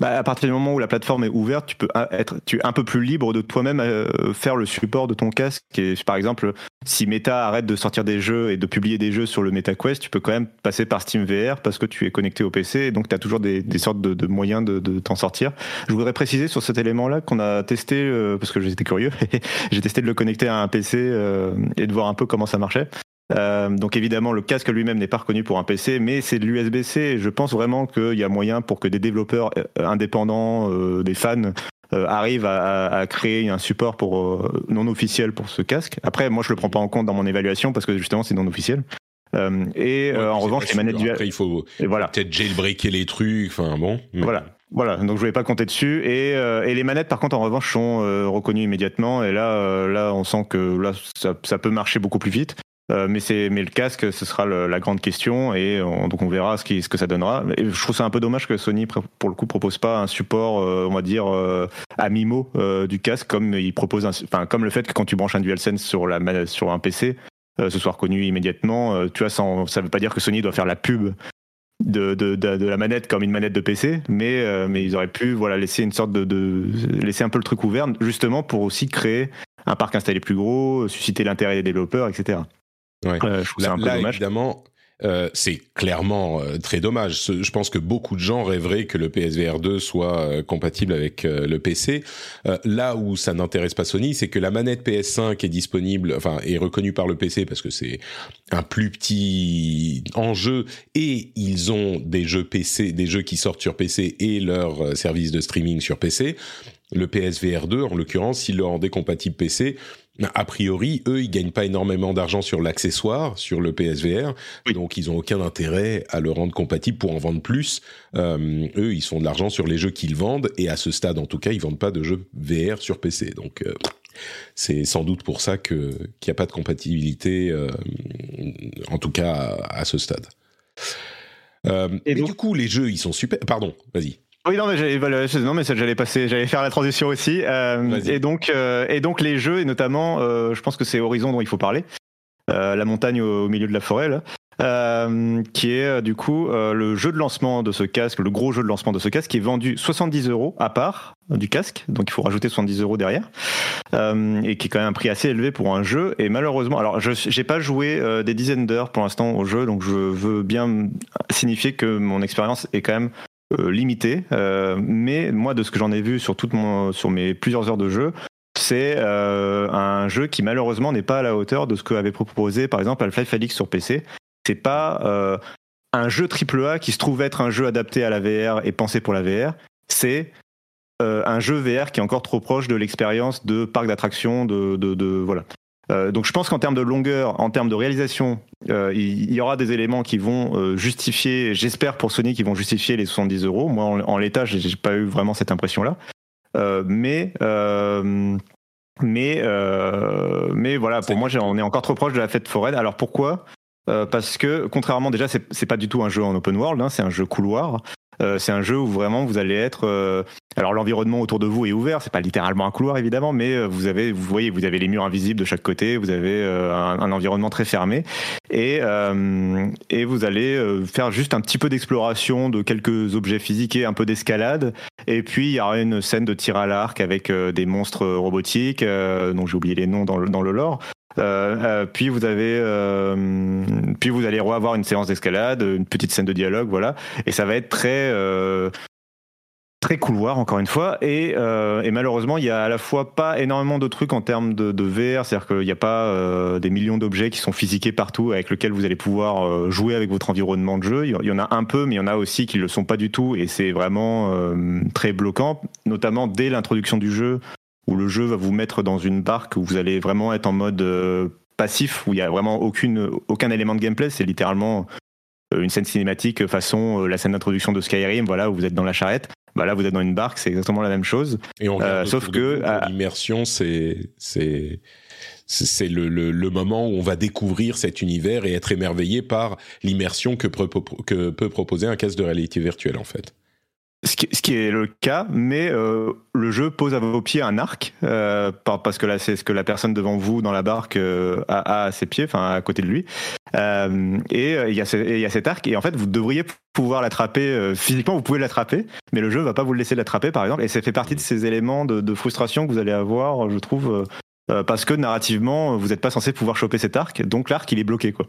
Bah, à partir du moment où la plateforme est ouverte, tu peux être es un peu plus libre de toi-même euh, faire le support de ton casque. Et par exemple, si Meta arrête de sortir des jeux et de publier des jeux sur le MetaQuest, tu peux quand même passer par Steam VR parce que tu es connecté au PC et donc tu as toujours des, sortes de, moyens de, t'en sortir. Je voudrais préciser sur cet élément-là qu'on a testé, euh, parce que j'étais curieux, j'ai testé de le connecter à un PC euh, et de voir un peu comment ça marchait. Euh, donc évidemment, le casque lui-même n'est pas reconnu pour un PC, mais c'est de l'USB-C. Je pense vraiment qu'il y a moyen pour que des développeurs euh, indépendants, euh, des fans, arrivent à, créer un support pour non officiel pour ce casque. Après, moi, je le prends pas en compte dans mon évaluation parce que justement, c'est non officiel. et en revanche, les manettes du Après, il faut voilà. peut-être jailbreaker les trucs. Enfin bon. Voilà. Voilà, donc je vais pas compter dessus. Et, et, les manettes, par contre, en revanche, sont reconnues immédiatement. Et là, là, on sent que là, ça, ça, peut marcher beaucoup plus vite. Euh, mais c'est mais le casque, ce sera la grande question et donc on verra ce, que ça donnera. Je trouve ça un peu dommage que Sony pour le coup propose pas un support, euh, on va dire euh, à mimo du casque comme il propose, enfin comme le fait que quand tu branches un DualSense sur la sur un PC, ce soit reconnu immédiatement. tu vois, sans, ça veut pas dire que Sony doit faire la pub de, de, de, la manette comme une manette de PC, mais, mais ils auraient pu voilà, laisser une sorte de, laisser un peu le truc ouvert, justement pour aussi créer un parc installé plus gros, susciter l'intérêt des développeurs, etc. Ouais. Euh, je là, un peu là évidemment, euh, c'est clairement euh, très dommage. Je pense que beaucoup de gens rêveraient que le PSVR 2 soit euh, compatible avec le PC. là où ça n'intéresse pas Sony, c'est que la manette PS5 est disponible, enfin est reconnue par le PC parce que c'est un plus petit enjeu et ils ont des jeux PC, des jeux qui sortent sur PC et leur service de streaming sur PC. Le PSVR 2, en l'occurrence, s'il le rendait compatible PC, a priori, eux, ils gagnent pas énormément d'argent sur l'accessoire, sur le PSVR, donc ils ont aucun intérêt à le rendre compatible pour en vendre plus. Euh, eux, ils font de l'argent sur les jeux qu'ils vendent, et à ce stade, en tout cas, ils vendent pas de jeux VR sur PC. Donc, euh, c'est sans doute pour ça que qu'il n'y a pas de compatibilité, euh, en tout cas à, ce stade. et du coup, les jeux, ils sont super. Pardon, vas-y. Oui, non, mais j'allais, non, mais j'allais passer, j'allais faire la transition aussi. Euh, et donc, euh, et donc les jeux, et notamment, euh, je pense que c'est Horizon dont il faut parler. la montagne au, milieu de la forêt, là. qui est du coup le jeu de lancement de ce casque, le gros jeu de lancement de ce casque, qui est vendu 70 euros à part du casque, donc il faut rajouter 70 euros derrière, et qui est quand même un prix assez élevé pour un jeu. Et malheureusement, alors je n'ai pas joué des dizaines d'heures pour l'instant au jeu, donc je veux bien signifier que mon expérience est quand même limitée. mais moi, de ce que j'en ai vu sur, toute mon, sur mes plusieurs heures de jeu, c'est euh, un jeu qui malheureusement n'est pas à la hauteur de ce qu'avait proposé par exemple Half-Life Alyx sur PC. C'est pas euh, un jeu AAA qui se trouve être un jeu adapté à la VR et pensé pour la VR. C'est euh, un jeu VR qui est encore trop proche de l'expérience de parc d'attractions, de, de, voilà. Donc je pense qu'en termes de longueur, en termes de réalisation, il y, aura des éléments qui vont justifier, j'espère pour Sony, qui vont justifier les 70 euros. Moi, en, en l'état, j'ai pas eu vraiment cette impression-là. mais mais, euh, mais voilà, pour moi, on est encore trop proche de la fête forêt. Alors pourquoi? Euh, Parce que, contrairement, déjà, c'est pas du tout un jeu en open world, hein, c'est un jeu couloir. Euh, c'est un jeu où vraiment vous allez être. Euh, alors l'environnement autour de vous est ouvert, c'est pas littéralement un couloir évidemment, mais euh, vous avez, vous voyez, vous avez les murs invisibles de chaque côté, vous avez un, un, environnement très fermé et et vous allez faire juste un petit peu d'exploration de quelques objets physiques et un peu d'escalade. Et puis il y aura une scène de tir à l'arc avec des monstres robotiques, dont j'ai oublié les noms dans le, dans le lore. Euh, euh, puis vous avez, euh, puis vous allez avoir une séance d'escalade, une petite scène de dialogue, voilà, et ça va être très très couloir encore une fois. Et, et, malheureusement il y a à la fois pas énormément de trucs en termes de, de VR c'est-à-dire qu'il n'y a pas des millions d'objets qui sont physiqués partout avec lesquels vous allez pouvoir jouer avec votre environnement de jeu. Il y en a un peu mais il y en a aussi qui le sont pas du tout. Et c'est vraiment très bloquant notamment dès l'introduction du jeu où le jeu va vous mettre dans une barque où vous allez vraiment être en mode euh, passif, où il n'y a vraiment aucune, aucun élément de gameplay. C'est littéralement euh, une scène cinématique façon euh, la scène d'introduction de Skyrim, voilà, où vous êtes dans la charrette. Bah là, vous êtes dans une barque, c'est exactement la même chose. Et on sauf que l'immersion, c'est c'est c'est le, le, moment où on va découvrir cet univers et être émerveillé par l'immersion que, que peut proposer un casque de réalité virtuelle en fait. Ce qui, est le cas, mais euh, le jeu pose à vos pieds un arc, euh, parce que là c'est ce que la personne devant vous dans la barque euh, a, à ses pieds, enfin à côté de lui. et il y, a cet arc, et en fait vous devriez pouvoir l'attraper physiquement, vous pouvez l'attraper, mais le jeu va pas vous le laisser l'attraper par exemple, et ça fait partie de ces éléments de, de frustration que vous allez avoir, je trouve, parce que narrativement vous n'êtes pas censé pouvoir choper cet arc, donc l'arc il est bloqué quoi.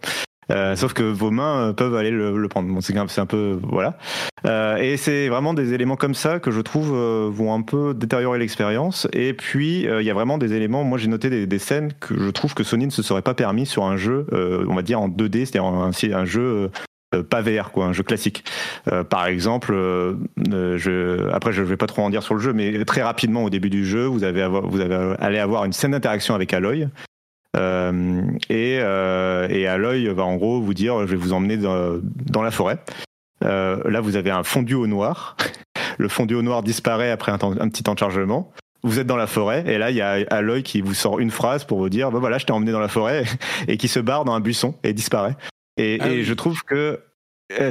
Euh, sauf que vos mains euh, peuvent aller le, prendre. Bon, c'est un peu voilà. Euh, et c'est vraiment des éléments comme ça que je trouve vont un peu détériorer l'expérience. Et puis il y a vraiment des éléments. Moi, j'ai noté des, scènes que je trouve que Sony ne se serait pas permis sur un jeu, on va dire en 2D, c'est-à-dire un, un, jeu pas VR, quoi, un jeu classique. par exemple, je, après je vais pas trop en dire sur le jeu, mais très rapidement au début du jeu, vous avez vous avez allez avoir une scène d'interaction avec Aloy, euh, et, euh, et Aloy va en gros vous dire je vais vous emmener dans, dans la forêt. Euh, là, vous avez un fondu au noir. Le fondu au noir disparaît après un, un, petit temps de chargement. Vous êtes dans la forêt et là, il y a Aloy qui vous sort une phrase pour vous dire bah voilà, je t'ai emmené dans la forêt et qui se barre dans un buisson et disparaît. Et, ah et je trouve que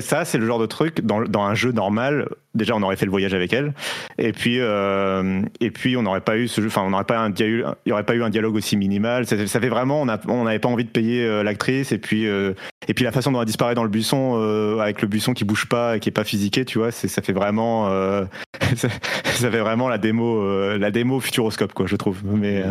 ça, c'est le genre de truc dans, dans, un jeu normal. Déjà, on aurait fait le voyage avec elle, et puis euh, et puis on n'aurait pas eu ce jeu. Enfin, on n'aurait pas un il y aurait pas eu un dialogue aussi minimal. Ça, ça fait vraiment, on n'avait pas envie de payer euh, l'actrice, et puis et puis la façon dont elle disparaît dans le buisson avec le buisson qui bouge pas et qui est pas physiqué, tu vois, ça fait vraiment ça, ça, fait vraiment la démo la démo futuroscope quoi, je trouve. Mais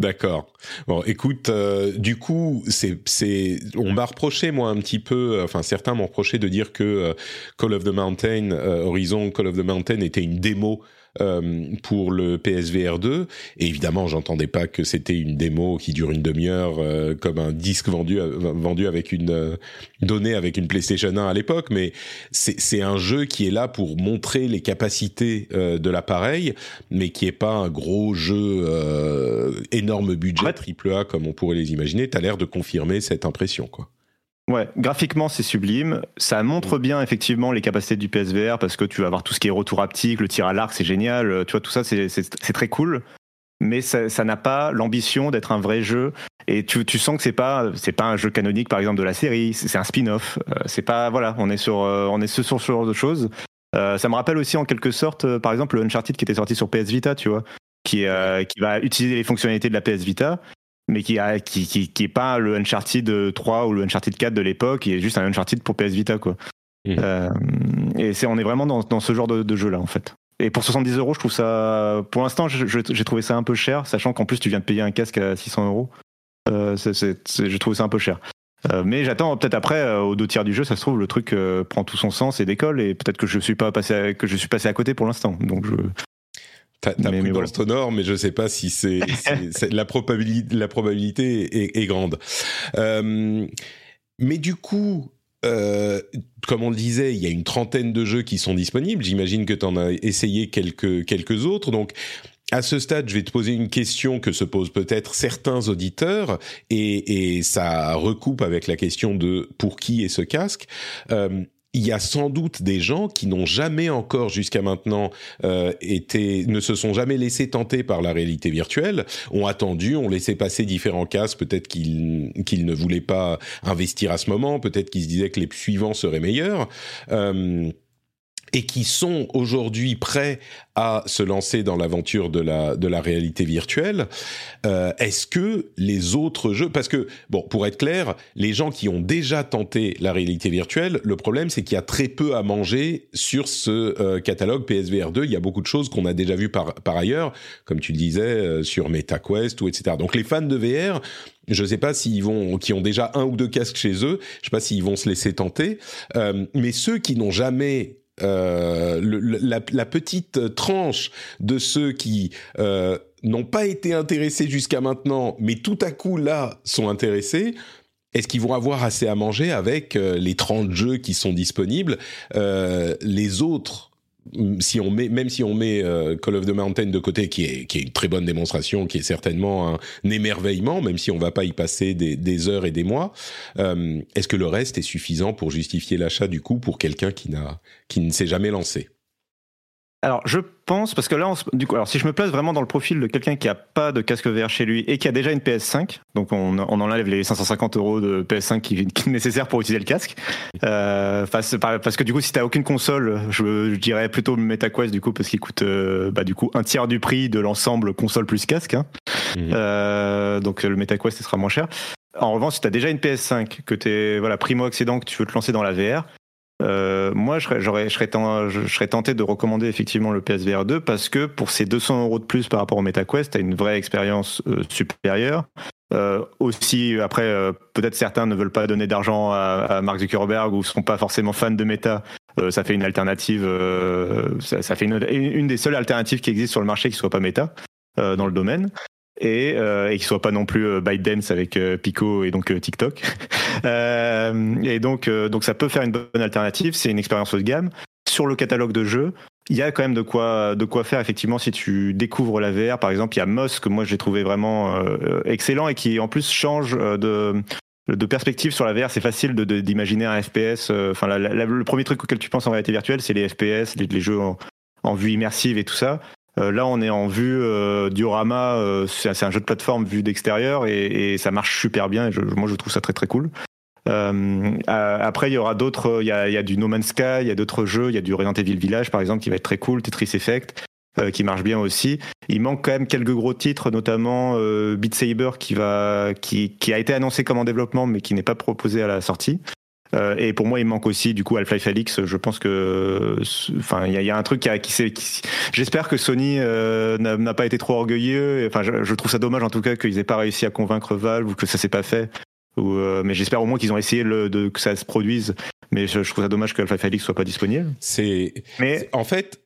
D'accord. Bon, écoute, euh, du coup, c'est, c'est, on m'a reproché moi un petit peu, euh, enfin certains m'ont reproché de dire que euh, Call of the Mountain, Horizon Call of the Mountain était une démo euh, pour le PSVR 2. Et évidemment, j'entendais pas que c'était une démo qui dure une demi-heure euh, comme un disque vendu euh, vendu avec une donnée avec une PlayStation 1 à l'époque, mais c'est un jeu qui est là pour montrer les capacités de l'appareil, mais qui est pas un gros jeu énorme budget triple A comme on pourrait les imaginer. T'as l'air de confirmer cette impression, quoi. Ouais, graphiquement c'est sublime. Ça montre mm. bien effectivement les capacités du PSVR parce que tu vas avoir tout ce qui est retour haptique, le tir à l'arc, c'est génial. Euh, tu vois, tout ça c'est très cool. Mais ça n'a pas l'ambition d'être un vrai jeu. Et tu, tu sens que c'est pas c'est pas un jeu canonique par exemple de la série. C'est un spin-off. Euh, c'est pas voilà, on est sur euh, on est sur ce genre de choses. ça me rappelle aussi en quelque sorte, par exemple, le Uncharted qui était sorti sur PS Vita, tu vois, qui qui va utiliser les fonctionnalités de la PS Vita mais qui a qui, qui, qui est pas le Uncharted 3 ou le Uncharted 4 de l'époque, qui est juste un Uncharted pour PS Vita quoi. Mmh. Euh, et c'est on est vraiment dans, dans ce genre de, de, jeu là en fait. Et pour 70 euros, je trouve ça, pour l'instant, j'ai trouvé ça un peu cher, sachant qu'en plus tu viens de payer un casque à 600 euros. Euh, j'ai trouvé ça un peu cher. Euh, mais j'attends peut-être après euh, aux deux tiers du jeu, ça se trouve le truc euh, prend tout son sens et décolle et peut-être que je suis pas passé à, que je suis passé à côté pour l'instant. Donc je T'as mais, mais voilà. mais je sais pas si c'est la probabilité la probabilité est, est grande. Euh, mais du coup, euh, comme on le disait, il y a une trentaine de jeux qui sont disponibles. J'imagine que tu en as essayé quelques quelques autres. Donc à ce stade, je vais te poser une question que se posent peut-être certains auditeurs, et, et, ça recoupe avec la question de pour qui est ce casque. Euh, il y a sans doute des gens qui n'ont jamais encore jusqu'à maintenant euh, été, ne se sont jamais laissés tenter par la réalité virtuelle, ont attendu, ont laissé passer différents casques, peut-être qu'ils ne voulaient pas investir à ce moment, peut-être qu'ils se disaient que les suivants seraient meilleurs. Euh, et qui sont aujourd'hui prêts à se lancer dans l'aventure de la de la réalité virtuelle. Euh, Est-ce que les autres jeux, parce que bon, pour être clair, les gens qui ont déjà tenté la réalité virtuelle, le problème c'est qu'il y a très peu à manger sur ce euh, catalogue PSVR 2. Il y a beaucoup de choses qu'on a déjà vues par par ailleurs, comme tu le disais euh, sur MetaQuest ou etc. Donc les fans de VR je ne sais pas s'ils vont, qui ont déjà un ou deux casques chez eux, je sais pas s'ils vont se laisser tenter. Euh, mais ceux qui n'ont jamais euh, la, la, petite tranche de ceux qui euh, n'ont pas été intéressés jusqu'à maintenant, mais tout à coup là sont intéressés. Est-ce qu'ils vont avoir assez à manger avec euh, les 30 jeux qui sont disponibles euh, Les autres si on met, même si on met euh, Call of the Mountain de côté, qui est, qui est une très bonne démonstration, qui est certainement un, émerveillement, même si on va pas y passer des, des heures et des mois, euh, est-ce que le reste est suffisant pour justifier l'achat du coup pour quelqu'un qui n'a, qui ne s'est jamais lancé? Alors, je pense, parce que là, du coup, alors si je me place vraiment dans le profil de quelqu'un qui a pas de casque VR chez lui et qui a déjà une PS5, donc on, on enlève les 550 euros de PS5 qui, qui est nécessaire pour utiliser le casque, euh, parce, parce, que du coup, si t'as aucune console, je, je, dirais plutôt MetaQuest du coup, parce qu'il coûte euh, bah, du coup un tiers du prix de l'ensemble console plus casque. Hein. Mmh. Euh, donc le MetaQuest ce sera moins cher. En revanche, si tu as déjà une PS5, que tu es voilà, primo-accédant, que tu veux te lancer dans la VR, euh, moi, je serais, je, serais tenté de recommander effectivement le PSVR 2 parce que pour ces 200 euros de plus par rapport au MetaQuest, tu as une vraie expérience euh, supérieure. Euh, aussi, après, peut-être certains ne veulent pas donner d'argent à, Mark Zuckerberg ou sont pas forcément fans de Meta. Ça fait une alternative, ça, fait une, des seules alternatives qui existent sur le marché qui soit pas Meta dans le domaine et, euh, et qui soit pas non plus euh, ByteDance avec euh, Pico et donc euh, TikTok. Euh, et donc donc ça peut faire une bonne alternative. C'est une expérience haut de gamme sur le catalogue de jeux. Il y a quand même de quoi de quoi faire effectivement si tu découvres la VR. Par exemple, il y a Moss que moi j'ai trouvé vraiment excellent et qui en plus change de de perspective sur la VR, c'est facile d'imaginer de, un FPS. Enfin, le premier truc auquel tu penses en réalité virtuelle, c'est les FPS, les, les jeux en, en, vue immersive et tout ça. Euh, là, on est en vue euh, diorama. Euh, c'est un jeu de plateforme vu d'extérieur et, ça marche super bien. Et je, moi, je trouve ça très très cool. Après, il y aura d'autres. Il y a, du No Man's Sky, il y a d'autres jeux. Il y a du Resident Evil Village, par exemple, qui va être très cool. Tetris Effect, qui marche bien aussi. Il manque quand même quelques gros titres, notamment euh, Beat Saber, qui a été annoncé comme en développement, mais qui n'est pas proposé à la sortie. Euh, et pour moi, il manque aussi du coup Half-Life Alix. Je pense que, enfin, il y, y, a un truc qui, qui s'est. J'espère que Sony euh, n'a pas été trop orgueilleux. Enfin, je, je, trouve ça dommage en tout cas qu'ils aient pas réussi à convaincre Valve ou que ça s'est pas fait. Ou, euh, mais j'espère au moins qu'ils ont essayé le, de, que ça se produise. Mais je, je trouve ça dommage que Half-Life Alix soit pas disponible. C'est. Mais en fait,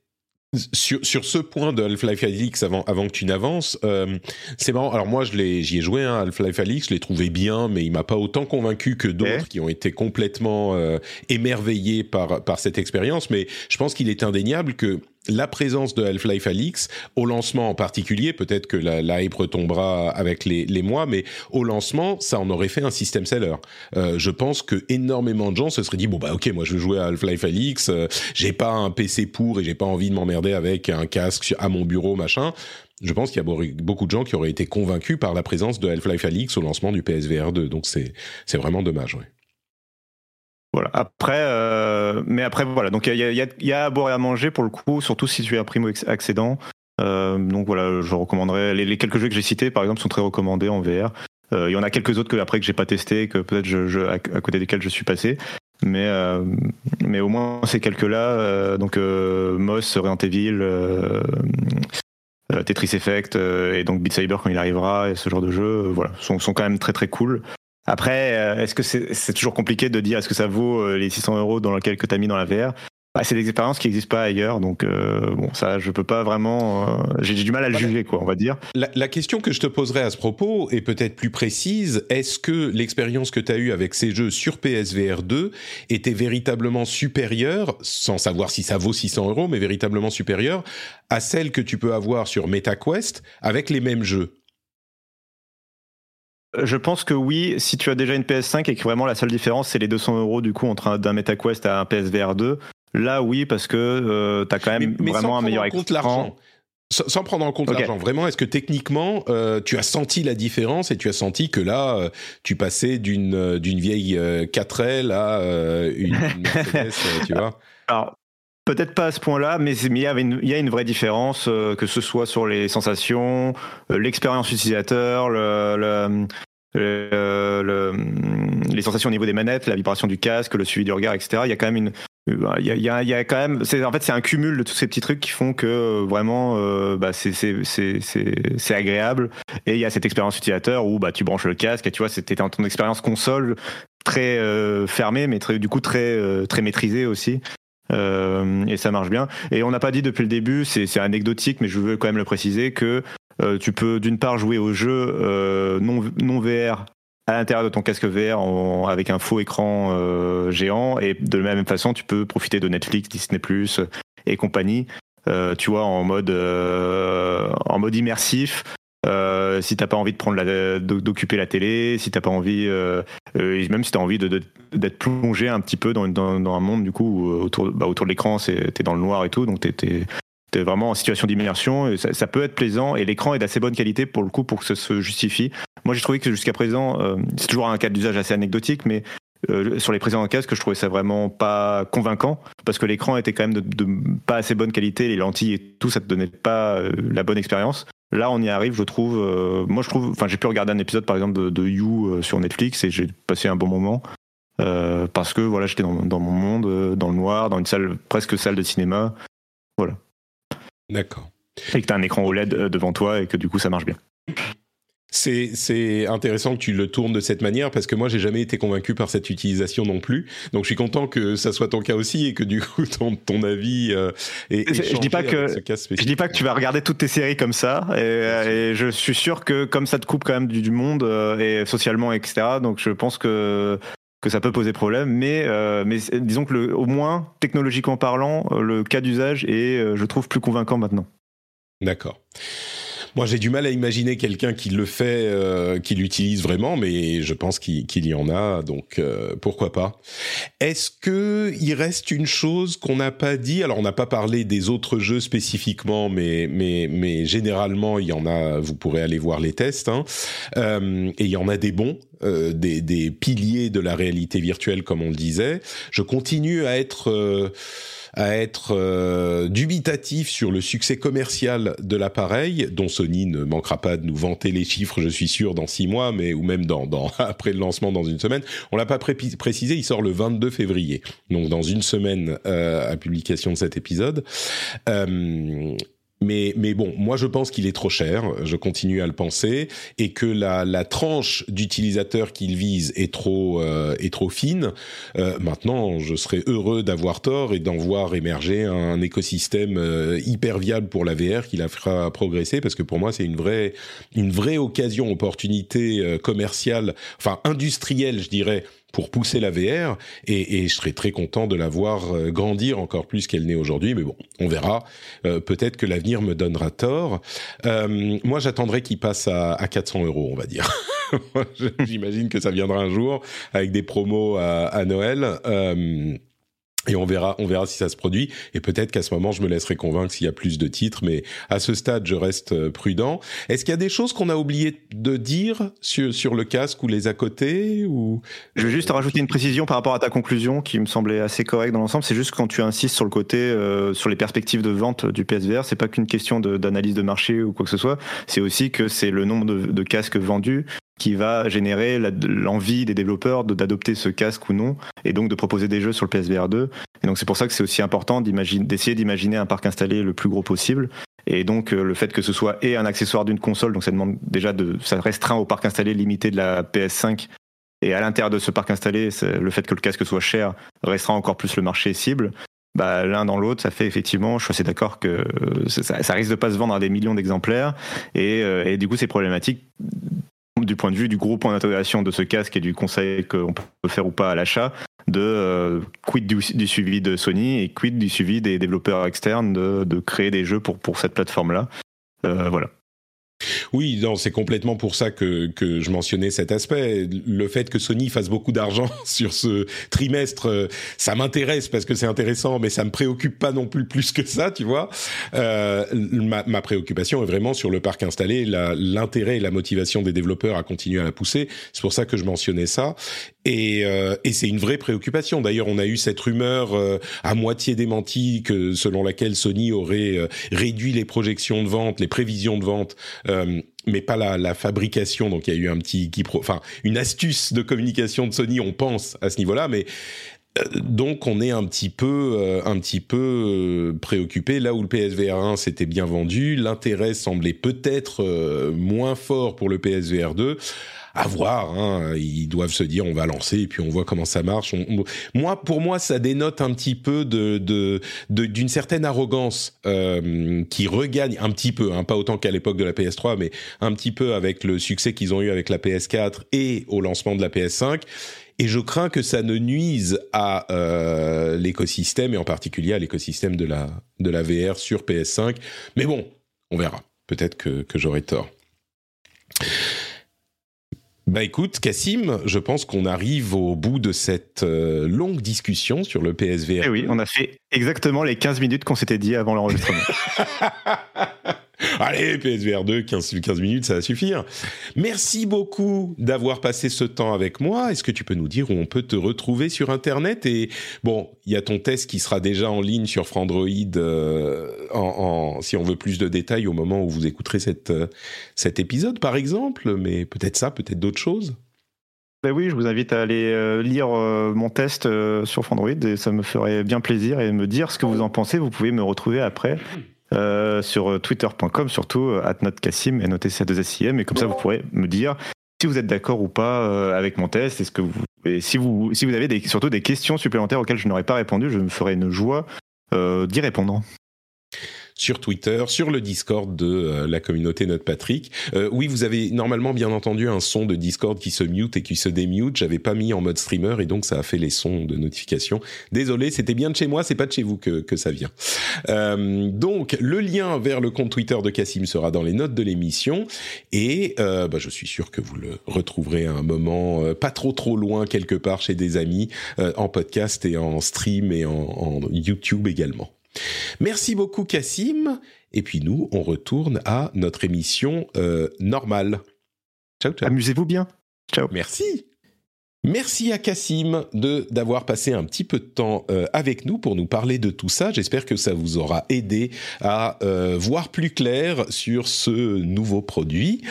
sur, sur ce point de Half-Life Alyx avant, avant que tu n'avances, euh, c'est marrant. Alors moi, je l'ai, j'y ai joué hein, Half-Life Alyx, je l'ai trouvé bien, mais il m'a pas autant convaincu que d'autres qui ont été complètement euh, émerveillés par par cette expérience. Mais je pense qu'il est indéniable que la présence de Half-Life Alix, au lancement en particulier, peut-être que la, hype retombera avec les, les, mois, mais au lancement, ça en aurait fait un système seller. Euh, je pense que énormément de gens se seraient dit bon bah ok, moi je veux jouer à Half-Life Alix, euh, j'ai pas un PC pour et j'ai pas envie de m'emmerder avec un casque à mon bureau machin. Je pense qu'il y a beaucoup de gens qui auraient été convaincus par la présence de Half-Life Alix au lancement du PSVR 2, donc c'est c'est vraiment dommage. Ouais. Voilà. Après, euh, mais après voilà. Donc il y a, y, y a, à boire et à manger pour le coup, surtout si tu es un primo accédant. donc voilà, je recommanderais. Les, quelques jeux que j'ai cités, par exemple, sont très recommandés en VR. Il y en a quelques autres que après que j'ai pas testé, que peut-être je, à, côté desquels je suis passé. Mais, mais au moins ces quelques-là, donc Moss, Resident Evil, Tetris Effect et donc Beat Saber quand il arrivera et ce genre de jeux, voilà, sont, sont quand même très très cool. Après, euh, est-ce que c'est toujours compliqué de dire est-ce que ça vaut euh, les 600 euros dans lequel que tu as mis dans la VR? Bah, c'est des expériences qui n'existent pas ailleurs, donc euh, bon, ça, je peux pas vraiment. J'ai du mal à le juger, quoi, on va dire. La, question que je te poserais à ce propos est peut-être plus précise. Est-ce que l'expérience que tu as eue avec ces jeux sur PSVR 2 était véritablement supérieure, sans savoir si ça vaut 600 euros, mais véritablement supérieure à celle que tu peux avoir sur MetaQuest avec les mêmes jeux? Je pense que oui, si tu as déjà une PS5 et que vraiment la seule différence c'est les 200 euros du coup entre d'un MetaQuest à un PSVR 2, là oui parce que euh, tu as quand même vraiment un meilleur écran. Sans, prendre en compte l'argent, vraiment, est-ce que techniquement, euh, tu as senti la différence et tu as senti que là, euh, tu passais d'une d'une vieille 4L à une, Mercedes, tu vois? Alors, Peut-être pas à ce point-là, mais il y, il y a une vraie différence, que ce soit sur les sensations, l'expérience utilisateur, le, le, les sensations au niveau des manettes, la vibration du casque, le suivi du regard, etc. Il y a quand même une, a, il y a, y a quand même, c'est en fait c'est un cumul de tous ces petits trucs qui font que euh, vraiment euh, bah, c'est c'est agréable et il y a cette expérience utilisateur où bah tu branches le casque et tu vois c'était ton expérience console très euh, fermée mais très du coup très très maîtrisée aussi et ça marche bien et on n'a pas dit depuis le début c'est anecdotique mais je veux quand même le préciser que euh, tu peux d'une part jouer au jeu euh, non, VR à l'intérieur de ton casque VR avec un faux écran euh, géant et de la même façon tu peux profiter de Netflix, Disney et compagnie. tu vois en mode en mode immersif. Si t'as pas envie de prendre la, d'occuper la télé, si t'as pas envie, même si t'as envie de, d'être plongé un petit peu dans, dans, un monde du coup autour, bah, autour de l'écran, c'est t'es dans le noir et tout, donc t'es, vraiment en situation d'immersion. Ça, ça, peut être plaisant et l'écran est d'assez bonne qualité pour le coup pour que ça se justifie. Moi, j'ai trouvé que jusqu'à présent, euh, c'est toujours un cas d'usage assez anecdotique, mais euh, sur les présents casque, je trouvais ça vraiment pas convaincant parce que l'écran était quand même de, pas assez bonne qualité, les lentilles et tout, ça te donnait pas euh, la bonne expérience. Là, on y arrive, je trouve. moi, je trouve. Enfin, j'ai pu regarder un épisode, par exemple, de, de You sur Netflix et j'ai passé un bon moment. parce que voilà, j'étais dans, dans, mon monde, dans le noir, dans une salle presque salle de cinéma. Voilà. D'accord. Et que tu as un écran OLED euh, devant toi et que du coup ça marche bien. C'est intéressant que tu le tournes de cette manière parce que moi j'ai jamais été convaincu par cette utilisation non plus. Donc je suis content que ça soit ton cas aussi et que du coup ton, ton avis euh, est, je dis pas que je dis pas que tu vas regarder toutes tes séries comme ça et, euh, je suis sûr que comme ça te coupe quand même du, monde et socialement etc. Donc je pense que que ça peut poser problème, mais, euh, mais disons que le, au moins, technologiquement parlant, euh, le cas d'usage est, euh, je trouve, plus convaincant maintenant. D'accord. Moi, j'ai du mal à imaginer quelqu'un qui le fait, euh, qui l'utilise vraiment, mais je pense qu'il y en a, donc euh, pourquoi pas. Est-ce que il reste une chose qu'on n'a pas dit? Alors, on n'a pas parlé des autres jeux spécifiquement, mais mais mais généralement, il y en a. Vous pourrez aller voir les tests, hein, euh, et il y en a des bons. des, des piliers de la réalité virtuelle, comme on le disait. Je continue à être à être euh, dubitatif sur le succès commercial de l'appareil, dont Sony ne manquera pas de nous vanter les chiffres, je suis sûr, dans six mois, mais ou même dans, dans après le lancement dans une semaine. On l'a pas précisé, il sort le 22 février, donc dans une semaine euh, à publication de cet épisode. Euh, mais, mais bon, moi je pense qu'il est trop cher, je continue à le penser, et que la, la tranche d'utilisateurs qu'il vise est trop, euh, est trop fine. Euh, maintenant, je serais heureux d'avoir tort et d'en voir émerger un écosystème euh, hyper viable pour la VR qui la fera progresser, parce que pour moi c'est une vraie, une vraie occasion, opportunité euh, commerciale, enfin industrielle, je dirais, pour pousser la VR et, et, je serais très content de la voir euh, grandir encore plus qu'elle n'est aujourd'hui. Mais bon, on verra. Euh, peut-être que l'avenir me donnera tort. Euh, moi, j'attendrai qu'il passe à, à 400 euros, on va dire. J'imagine que ça viendra un jour avec des promos à, Noël. Euh, Et on verra, on verra si ça se produit. Et peut-être qu'à ce moment, je me laisserai convaincre s'il y a plus de titres. Mais à ce stade, je reste euh, prudent. Est-ce qu'il y a des choses qu'on a oublié de dire sur, sur le casque ou les à côté ou? Je veux juste rajouter une précision par rapport à ta conclusion qui me semblait assez correcte dans l'ensemble. C'est juste quand tu insistes sur le côté, euh, sur les perspectives de vente du PSVR, c'est pas qu'une question d'analyse de, marché ou quoi que ce soit. C'est aussi que c'est le nombre de, de casques vendus qui va générer l'envie des développeurs d'adopter ce casque ou non, et donc de proposer des jeux sur le PSVR 2. Et donc c'est pour ça que c'est aussi important d'essayer d'imaginer un parc installé le plus gros possible. Et donc euh, le fait que ce soit et un accessoire d'une console, donc ça demande déjà de, ça restreint au parc installé limité de la PS5. Et à l'intérieur de ce parc installé, le fait que le casque soit cher restreint encore plus le marché cible. Bah, l'un dans l'autre, ça fait effectivement, je suis assez d'accord que euh, ça, risque de pas se vendre à des millions d'exemplaires et, euh, et, du coup c'est problématique du point de vue du gros point d'interrogation de ce casque et du conseil qu'on peut faire ou pas à l'achat, de euh, quid du, suivi de Sony et quid du suivi des développeurs externes de, créer des jeux pour, pour cette plateforme-là. Euh, voilà. Oui, non, c'est complètement pour ça que, que je mentionnais cet aspect. Le fait que Sony fasse beaucoup d'argent sur ce trimestre, euh, ça m'intéresse parce que c'est intéressant, mais ça me préoccupe pas non plus plus que ça, tu vois. Euh, ma, ma, préoccupation est vraiment sur le parc installé, l'intérêt et la motivation des développeurs à continuer à la pousser. C'est pour ça que je mentionnais ça. Et, euh, et c'est une vraie préoccupation. D'ailleurs, on a eu cette rumeur euh, à moitié démentie que selon laquelle Sony aurait euh, réduit les projections de vente, les prévisions de vente, mais pas la, la, fabrication. Donc il y a eu un petit, enfin une astuce de communication de Sony, on pense à ce niveau-là, mais donc on est un petit peu, un petit peu préoccupé. Là où le PSVR 1 s'était bien vendu, l'intérêt semblait peut-être moins fort pour le PSVR 2 à voir. Hein. Ils doivent se dire on va lancer et puis on voit comment ça marche. moi, pour moi, ça dénote un petit peu de d'une certaine arrogance euh, qui regagne un petit peu, hein, pas autant qu'à l'époque de la PS3, mais un petit peu avec le succès qu'ils ont eu avec la PS4 et au lancement de la PS5. Et je crains que ça ne nuise à euh, l'écosystème et en particulier à l'écosystème de la de la VR sur PS5. Mais bon, on verra. Peut-être que, que j'aurai tort. Bah écoute, Cassim, je pense qu'on arrive au bout de cette euh, longue discussion sur le PSVR. Eh oui, on a fait exactement les 15 minutes qu'on s'était dit avant l'enregistrement. Allez, PSVR 2, 15, 15 minutes, ça va suffire. Merci beaucoup d'avoir passé ce temps avec moi. Est-ce que tu peux nous dire où on peut te retrouver sur Internet? Et bon, il y a ton test qui sera déjà en ligne sur Frandroid euh, si on veut plus de détails au moment où vous écouterez euh, cet épisode, par exemple. Mais peut-être ça, peut-être d'autres choses. Ben oui, je vous invite à aller euh, lire mon test sur Frandroid et ça me ferait bien plaisir et me dire ce que vous en pensez. Vous pouvez me retrouver après euh, sur twitter.com, surtout euh, at notcassim et notez 2 sim et comme ça vous pourrez me dire si vous êtes d'accord ou pas euh, avec mon test. Et si vous avez surtout des questions supplémentaires auxquelles je n'aurais pas répondu, je me ferai une joie d'y répondre sur Twitter, sur le Discord de euh, la communauté Note Patrick. Euh, oui, vous avez normalement bien entendu un son de Discord qui se mute et qui se démute. J'avais pas mis en mode streamer et donc ça a fait les sons de notification. Désolé, c'était bien de chez moi, c'est pas de chez vous que, que ça vient. Euh, donc le lien vers le compte Twitter de Cassim sera dans les notes de l'émission et euh, bah, je suis sûr que vous le retrouverez à un moment pas trop trop loin quelque part chez des amis en podcast et en stream et en YouTube également. Merci beaucoup Cassim. Et puis nous, on retourne à notre émission euh, normale. Ciao, ciao. Amusez-vous bien. Ciao. Merci. Merci à Cassim de d'avoir passé un petit peu de temps euh, avec nous pour nous parler de tout ça. J'espère que ça vous aura aidé à euh, voir plus clair sur ce nouveau produit.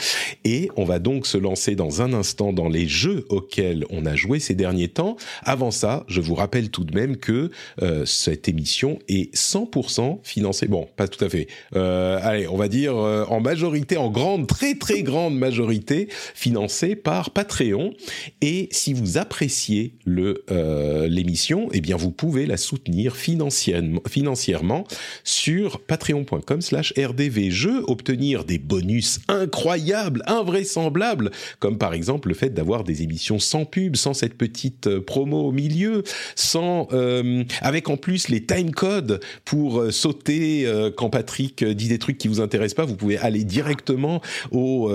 Et on va donc se lancer dans un instant dans les jeux auxquels on a joué ces derniers temps. Avant ça, je vous rappelle tout de même que euh, cette émission est 100% financée. Bon, pas tout à fait. allez, on va dire en majorité, en grande, très très grande majorité, financée par Patreon. Et si vous vous appréciez le euh, l'émission, eh bien vous pouvez la soutenir financièrement, sur patreon.com/slash rdvjeux, obtenir des bonus incroyables, invraisemblables, comme par exemple le fait d'avoir des émissions sans pub, sans cette petite euh, promo au milieu, sans euh, avec en plus les time codes pour sauter quand Patrick dit des trucs qui vous intéressent pas. Vous pouvez aller directement au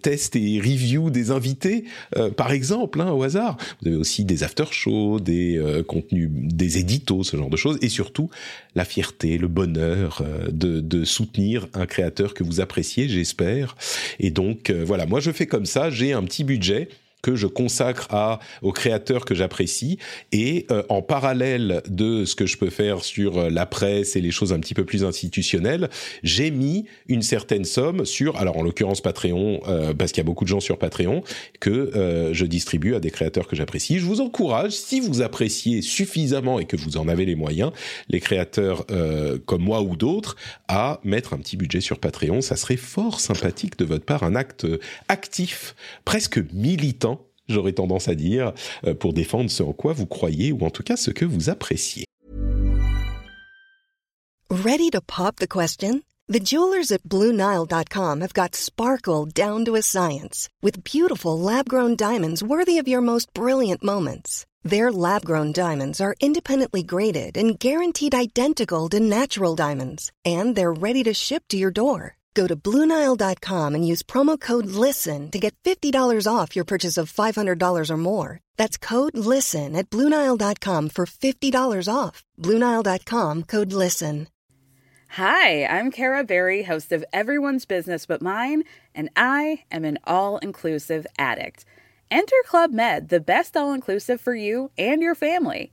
test et review des invités, par exemple, hein, Vous avez aussi des after-shows, des euh, contenus, des éditos, ce genre de choses, et surtout la fierté, le bonheur euh, de, de, soutenir un créateur que vous appréciez, j'espère. Et donc voilà, moi je fais comme ça, j'ai un petit budget que je consacre à, aux créateurs que j'apprécie. Et euh, en parallèle de ce que je peux faire sur euh, la presse et les choses un petit peu plus institutionnelles, j'ai mis une certaine somme sur, alors en l'occurrence Patreon, euh, parce qu'il y a beaucoup de gens sur Patreon, que je distribue à des créateurs que j'apprécie. Je vous encourage, si vous appréciez suffisamment et que vous en avez les moyens, les créateurs comme moi ou d'autres, à mettre un petit budget sur Patreon. Ça serait fort sympathique de votre part, un acte actif, presque militant j'aurais tendance à dire, euh, pour défendre ce en quoi vous croyez ou en tout cas ce que vous appréciez. Ready to pop the question? The jewelers at BlueNile.com have got sparkle down to a science with beautiful lab-grown diamonds worthy of your most brilliant moments. Their lab-grown diamonds are independently graded and guaranteed identical to natural diamonds, and they're ready to ship to your door. Go to Bluenile.com and use promo code LISTEN to get $50 off your purchase of $500 or more. That's code LISTEN at Bluenile.com for $50 off. Bluenile.com code LISTEN. Hi, I'm Kara Berry, host of Everyone's Business But Mine, and I am an all inclusive addict. Enter Club Med, the best all inclusive for you and your family.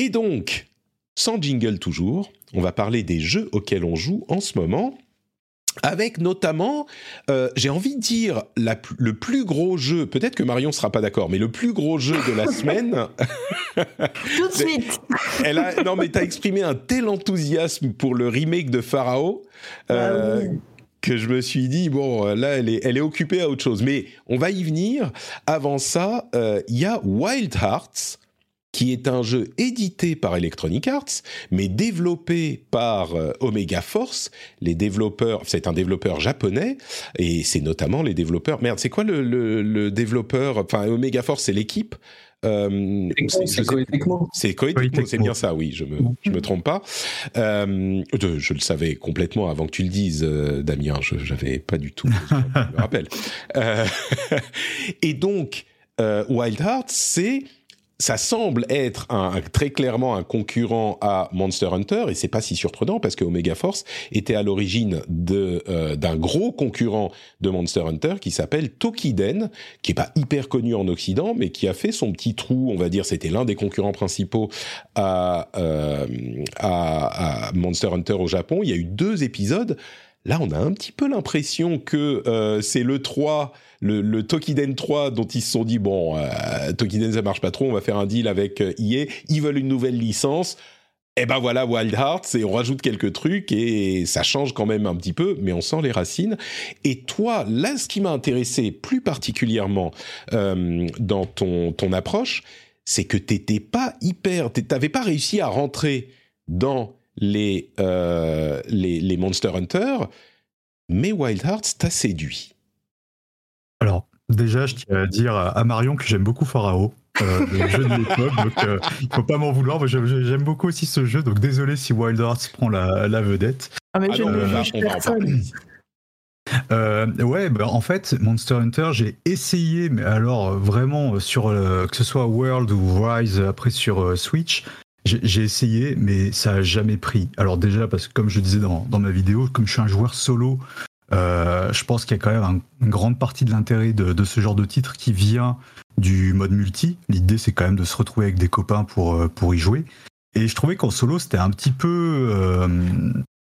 Et donc, sans jingle toujours, on va parler des jeux auxquels on joue en ce moment. Avec notamment, euh, j'ai envie de dire, le plus gros jeu, peut-être que Marion sera pas d'accord, mais le plus gros jeu de la semaine. Tout de suite. Elle a, non, mais tu as exprimé un tel enthousiasme pour le remake de Pharaoh. Euh, bah que je me suis dit bon là elle est elle est occupée à autre chose mais on va y venir avant ça euh, il y a Wild Hearts qui est un jeu édité par Electronic Arts, mais développé par euh, Omega Force. Les développeurs, c'est un développeur japonais, et c'est notamment les développeurs. Merde, c'est quoi le, le, développeur Enfin, Omega Force, c'est l'équipe. Euh, c'est Koei C'est c'est bien ça, oui, je me, je me trompe pas. Euh, je, le savais complètement avant que tu le dises, euh, Damien, je n'avais pas du tout, je me rappelle. Euh, et donc, Wild Hearts, c'est ça semble être très clairement un concurrent à Monster Hunter et c'est pas si surprenant parce que Omega Force était à l'origine de euh, d'un gros concurrent de Monster Hunter qui s'appelle Tokiden qui est pas hyper connu en Occident mais qui a fait son petit trou on va dire c'était l'un des concurrents principaux à, euh, à Monster Hunter au Japon. Il y a eu deux épisodes là on a un petit peu l'impression que euh, c'est le 3 le, le, Tokiden 3 dont ils se sont dit bon, euh, Tokiden ça marche pas trop, on va faire un deal avec EA, euh, ils veulent une nouvelle licence. Et eh ben voilà Wild Hearts et on rajoute quelques trucs et ça change quand même un petit peu, mais on sent les racines. Et toi, là, ce qui m'a intéressé plus particulièrement euh, dans ton ton approche, c'est que t'étais pas hyper, t'avais pas réussi à rentrer dans les, euh, les, les Monster Hunter, mais Wild Hearts t'a séduit. Alors, déjà, je tiens à dire à Marion que j'aime beaucoup Pharaoh. Euh, le jeu de l'époque, donc euh, il faut pas m'en vouloir. J'aime beaucoup aussi ce jeu, donc désolé si Wild Hearts prend la, vedette. Ah mais je ne juge personne. Euh, ouais, bah, en fait, Monster Hunter, j'ai essayé, mais alors vraiment sur que ce soit World ou Rise après sur Switch, j'ai essayé, mais ça a jamais pris. Alors déjà parce que comme je disais dans, ma vidéo, comme je suis un joueur solo, euh, je pense qu'il y a quand même une grande partie de l'intérêt de, ce genre de titre qui vient du mode multi. L'idée, c'est quand même de se retrouver avec des copains pour, euh, pour y jouer. Et je trouvais qu'en solo, c'était un petit peu. Euh,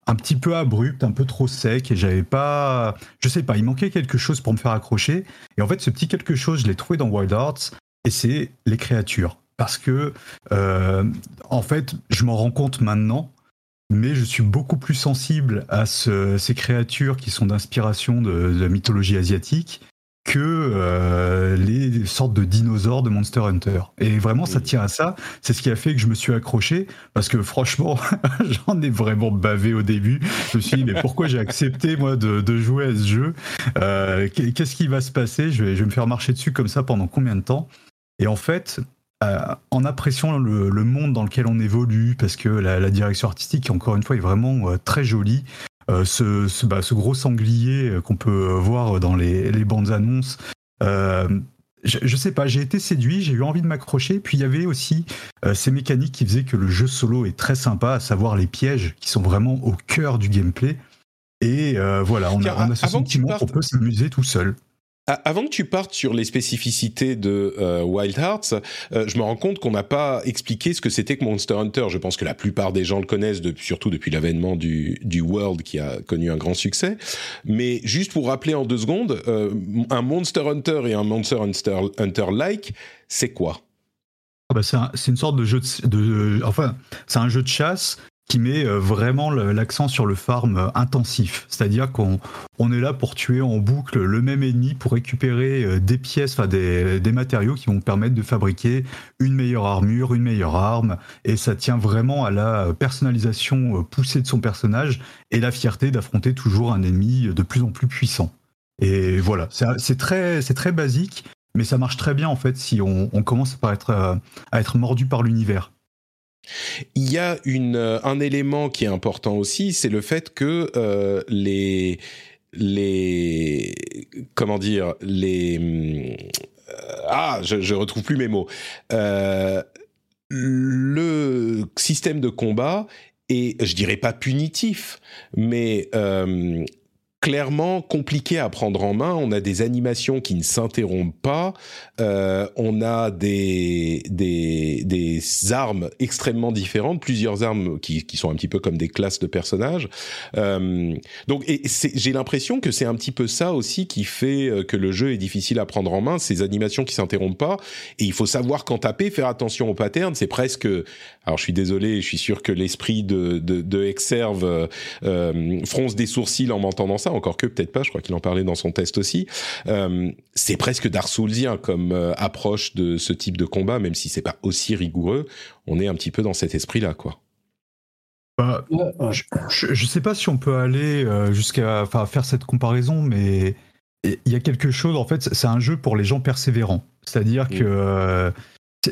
un petit peu abrupt, un peu trop sec, et j'avais pas. Je sais pas, il manquait quelque chose pour me faire accrocher. Et en fait, ce petit quelque chose, je l'ai trouvé dans Wild Hearts, et c'est les créatures. Parce que, en fait, je m'en rends compte maintenant, mais je suis beaucoup plus sensible à ces créatures qui sont d'inspiration de, la mythologie asiatique que euh, les sortes de dinosaures de Monster Hunter. Et vraiment, ça tient à ça. C'est ce qui a fait que je me suis accroché, parce que franchement, j'en ai vraiment bavé au début. Je me suis dit, mais pourquoi j'ai accepté, moi, de, jouer à ce jeu? Euh, Qu'est-ce qui va se passer? Je vais, je vais me faire marcher dessus comme ça pendant combien de temps? Et en fait, euh, en appréciant le, monde dans lequel on évolue, parce que la, direction artistique, encore une fois, est vraiment très jolie. Euh, ce, bah, ce, gros sanglier euh, qu'on peut voir dans les, bandes annonces. Euh, je, sais pas, j'ai été séduit, j'ai eu envie de m'accrocher. Puis il y avait aussi ces mécaniques qui faisaient que le jeu solo est très sympa, à savoir les pièges qui sont vraiment au cœur du gameplay. Et voilà, on a, on a ce sentiment qu'on peut s'amuser tout seul. Avant que tu partes sur les spécificités de euh, Wild Hearts, euh, je me rends compte qu'on n'a pas expliqué ce que c'était que Monster Hunter. Je pense que la plupart des gens le connaissent, surtout depuis l'avènement du, World qui a connu un grand succès. Mais juste pour rappeler en deux secondes, euh, un Monster Hunter et un Monster Hunter, Hunter like, c'est quoi? Ah bah c'est une sorte de jeu de enfin, c'est un jeu de chasse qui met euh, vraiment l'accent sur le farm euh, intensif. C'est-à-dire qu'on on est là pour tuer en boucle le même ennemi pour récupérer euh, des pièces, enfin des, matériaux qui vont permettre de fabriquer une meilleure armure, une meilleure arme. Et ça tient vraiment à la personnalisation poussée de son personnage et la fierté d'affronter toujours un ennemi de plus en plus puissant. Et voilà, c'est très, basique, mais ça marche très bien en fait si on, on commence par être, à être mordu par l'univers. Il y a euh, un élément qui est important aussi, c'est le fait que euh, les les comment dire les euh, ah je, retrouve plus mes mots. Le système de combat est je dirais pas punitif mais clairement compliqué à prendre en main. On a des animations qui ne s'interrompent pas. Euh, on a des, des, des armes extrêmement différentes, plusieurs armes qui, qui sont un petit peu comme des classes de personnages. Euh, donc, j'ai l'impression que c'est un petit peu ça aussi qui fait euh, que le jeu est difficile à prendre en main. Ces animations qui s'interrompent pas. Et il faut savoir quand taper, faire attention aux patterns. C'est presque. Alors, je suis désolé, je suis sûr que l'esprit de, de, de Exerve euh, euh, fronce des sourcils en m'entendant ça encore que peut-être pas, je crois qu'il en parlait dans son test aussi. Euh, c'est presque Darsoulsien comme euh, approche de ce type de combat, même si c'est pas aussi rigoureux. On est un petit peu dans cet esprit-là, quoi. Bah, je, ne sais pas si on peut aller euh, jusqu'à faire cette comparaison, mais il y a quelque chose, en fait, c'est un jeu pour les gens persévérants. C'est-à-dire mm. que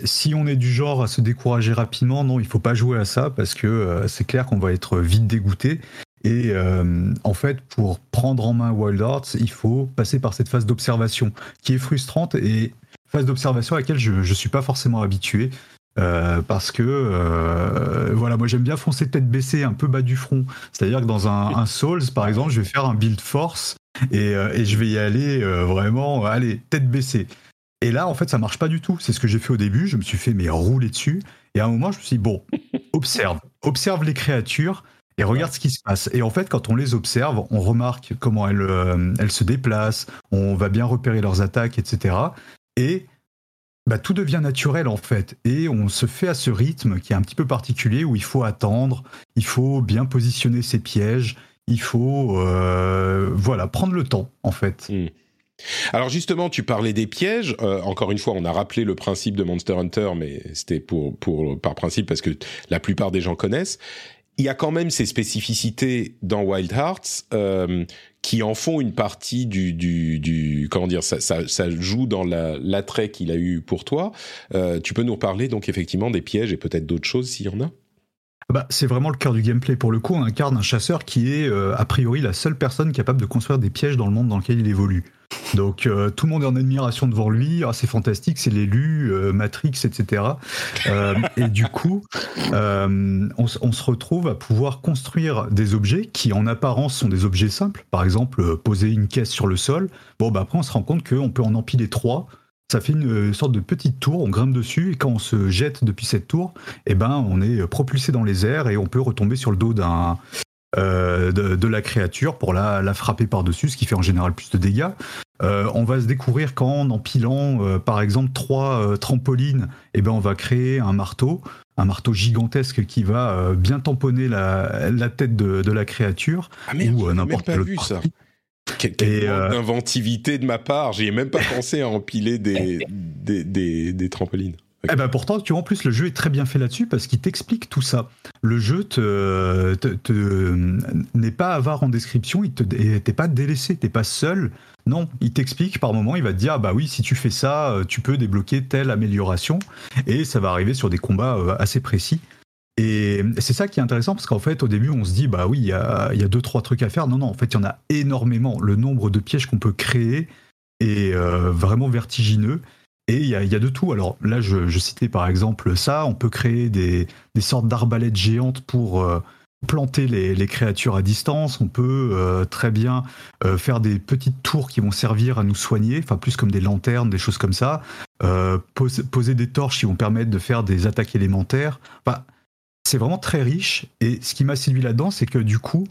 si on est du genre à se décourager rapidement, non, il faut pas jouer à ça parce que c'est clair qu'on va être vite dégoûté. Et euh, en fait, pour prendre en main Wild Arts, il faut passer par cette phase d'observation qui est frustrante et phase d'observation à laquelle je ne suis pas forcément habitué. Euh, parce que euh, voilà, moi j'aime bien foncer tête baissée, un peu bas du front. C'est-à-dire que dans un, Souls, par exemple, je vais faire un build force et, et je vais y aller vraiment, allez, tête baissée. Et là, en fait, ça marche pas du tout. C'est ce que j'ai fait au début. Je me suis fait mais rouler dessus. Et à un moment, je me suis dit bon, observe, observe les créatures et regarde ce qui se passe. Et en fait, quand on les observe, on remarque comment elles, euh, elles se déplacent, on va bien repérer leurs attaques, etc. Et bah, tout devient naturel en fait. Et on se fait à ce rythme qui est un petit peu particulier où il faut attendre, il faut bien positionner ses pièges, il faut euh, voilà prendre le temps en fait. Hmm. Alors justement, tu parlais des pièges. Euh, encore une fois, on a rappelé le principe de Monster Hunter, mais c'était pour, pour par principe parce que la plupart des gens connaissent il y a quand même ces spécificités dans Wild Hearts euh, qui en font une partie du, du, du comment dire, ça, ça, ça joue dans l'attrait qu'il a eu pour toi. Euh, tu peux nous reparler donc effectivement des pièges et peut-être d'autres choses s'il y en a? Bah, c'est vraiment le cœur du gameplay. Pour le coup, on incarne un chasseur qui est euh, a priori la seule personne capable de construire des pièges dans le monde dans lequel il évolue. Donc euh, tout le monde est en admiration devant lui. Ah, c'est fantastique, c'est l'élu, euh, Matrix, etc. et du coup, on, se retrouve à pouvoir construire des objets qui, en apparence, sont des objets simples. Par exemple, poser une caisse sur le sol. Bon, bah après, on se rend compte qu'on peut en empiler trois ça fait une sorte de petite tour, on grimpe dessus et quand on se jette depuis cette tour, eh ben on est propulsé dans les airs et on peut retomber sur le dos d'un euh, de, la créature pour la, la frapper par-dessus, ce qui fait en général plus de dégâts. Euh, on va se découvrir qu'en empilant euh, par exemple trois trampolines, eh ben on va créer un marteau, un marteau gigantesque qui va bien tamponner la, tête de, la créature ah ou n'importe quel autre. Quelle, d'inventivité de ma part. J'y ai même pas pensé à empiler des, des, des trampolines. Eh ben pourtant, tu vois, en plus, le jeu est très bien fait là-dessus parce qu'il t'explique tout ça. Le jeu te, n'est pas avare en description, il t'es pas délaissé, t'es pas seul. Non, il t'explique par moment, il va te dire, bah oui, si tu fais ça, euh, tu peux débloquer telle amélioration, et ça va arriver sur des combats euh, assez précis. Et c'est ça qui est intéressant parce qu'en fait, au début, on se dit, bah oui, il y a, y deux, trois trucs à faire. Non, non, en fait, il y en a énormément. Le nombre de pièges qu'on peut créer est euh, vraiment vertigineux. Et il y, a, de tout. Alors là, je, citais par exemple ça. On peut créer des, sortes d'arbalètes géantes pour euh, planter les, créatures à distance. On peut euh, très bien faire des petites tours qui vont servir à nous soigner, enfin plus comme des lanternes, des choses comme ça. poser des torches qui vont permettre de faire des attaques élémentaires. Enfin, c'est vraiment très riche. Et ce qui m'a séduit là-dedans, c'est que du coup,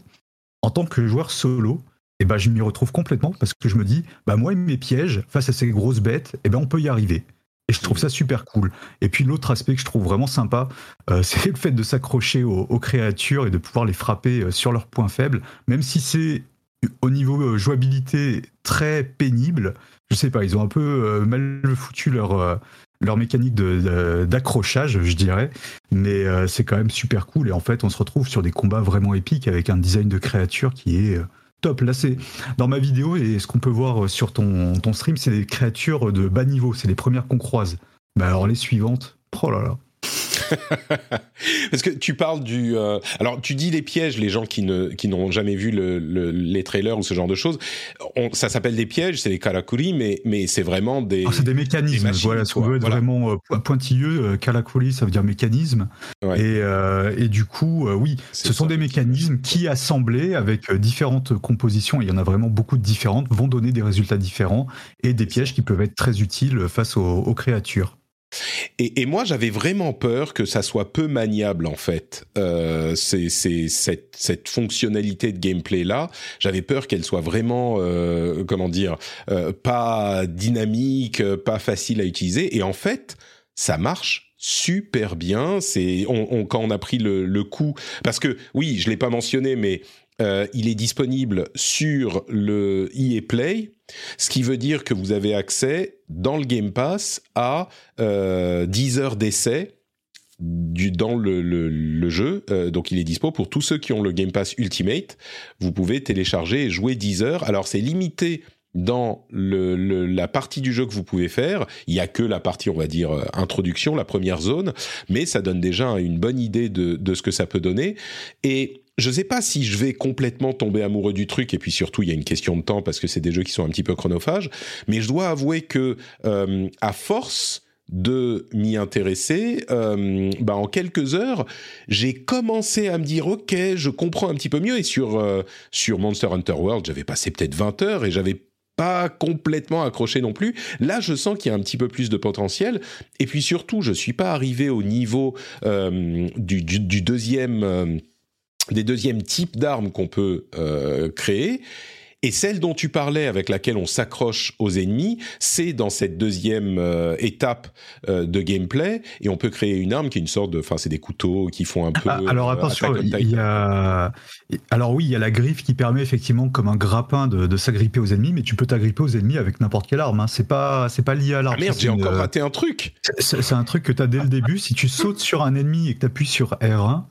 en tant que joueur solo, et ben, je m'y retrouve complètement parce que je me dis, bah moi, mes pièges face à ces grosses bêtes, et ben, on peut y arriver. Et je trouve ça super cool. Et puis l'autre aspect que je trouve vraiment sympa, euh, c'est le fait de s'accrocher aux, créatures et de pouvoir les frapper euh, sur leurs points faibles, même si c'est au niveau euh, jouabilité très pénible. Je sais pas, ils ont un peu mal foutu leur, leur mécanique d'accrochage, je dirais, mais c'est quand même super cool. Et en fait, on se retrouve sur des combats vraiment épiques avec un design de créature qui est top. Là, c'est dans ma vidéo et ce qu'on peut voir sur ton, ton stream, c'est des créatures de bas niveau. C'est les premières qu'on croise. Bah alors les suivantes, oh là là. Parce que tu parles du. Euh, alors, tu dis les pièges, les gens qui ne qui n'ont jamais vu le, les trailers ou ce genre de choses. ça s'appelle des pièges, c'est des karakuri, mais mais c'est vraiment des. c'est des mécanismes. voilà, ce qu'on veut être vraiment euh, pointilleux. Euh, karakuri, ça veut dire mécanisme. Et, et du coup, oui, ce sont des mécanismes qui, assemblés avec différentes compositions, il y en a vraiment beaucoup de différentes, vont donner des résultats différents et des pièges qui peuvent être très utiles face aux créatures. Et, moi, j'avais vraiment peur que ça soit peu maniable en fait. Euh, c'est cette, cette, fonctionnalité de gameplay là. J'avais peur qu'elle soit vraiment, euh, comment dire, euh, pas dynamique, pas facile à utiliser. Et en fait, ça marche super bien. C'est on, quand on a pris le, le coup, parce que oui, je l'ai pas mentionné, mais euh, il est disponible sur le EA Play, ce qui veut dire que vous avez accès dans le Game Pass à 10 euh, heures d'essai dans le, jeu. Euh, donc il est dispo pour tous ceux qui ont le Game Pass Ultimate. Vous pouvez télécharger et jouer 10 heures. Alors c'est limité dans la partie du jeu que vous pouvez faire. Il y a que la partie, on va dire, introduction, la première zone, mais ça donne déjà une bonne idée de, de ce que ça peut donner. Et je ne sais pas si je vais complètement tomber amoureux du truc, et puis surtout, il y a une question de temps parce que c'est des jeux qui sont un petit peu chronophages, mais je dois avouer que, euh, à force de m'y intéresser, euh, bah en quelques heures, j'ai commencé à me dire ok, je comprends un petit peu mieux. Et sur euh, sur Monster Hunter World, j'avais passé peut-être 20 heures et j'avais pas complètement accroché non plus. Là, je sens qu'il y a un petit peu plus de potentiel. Et puis surtout, je suis pas arrivé au niveau du, du, deuxième des deuxièmes types d'armes qu'on peut euh, créer. Et celle dont tu parlais, avec laquelle on s'accroche aux ennemis, c'est dans cette deuxième euh, étape euh, de gameplay, et on peut créer une arme qui est une sorte de, enfin, c'est des couteaux qui font un peu. Ah, alors attention, il y a, alors oui, il y a la griffe qui permet effectivement, comme un grappin, de, s'agripper aux ennemis, mais tu peux t'agripper aux ennemis avec n'importe quelle arme. Hein. C'est pas, c'est pas lié à l'arme. Ah merde, j'ai encore raté un truc. C'est un truc que tu as dès le début. Si tu sautes sur un ennemi et que tu appuies sur R1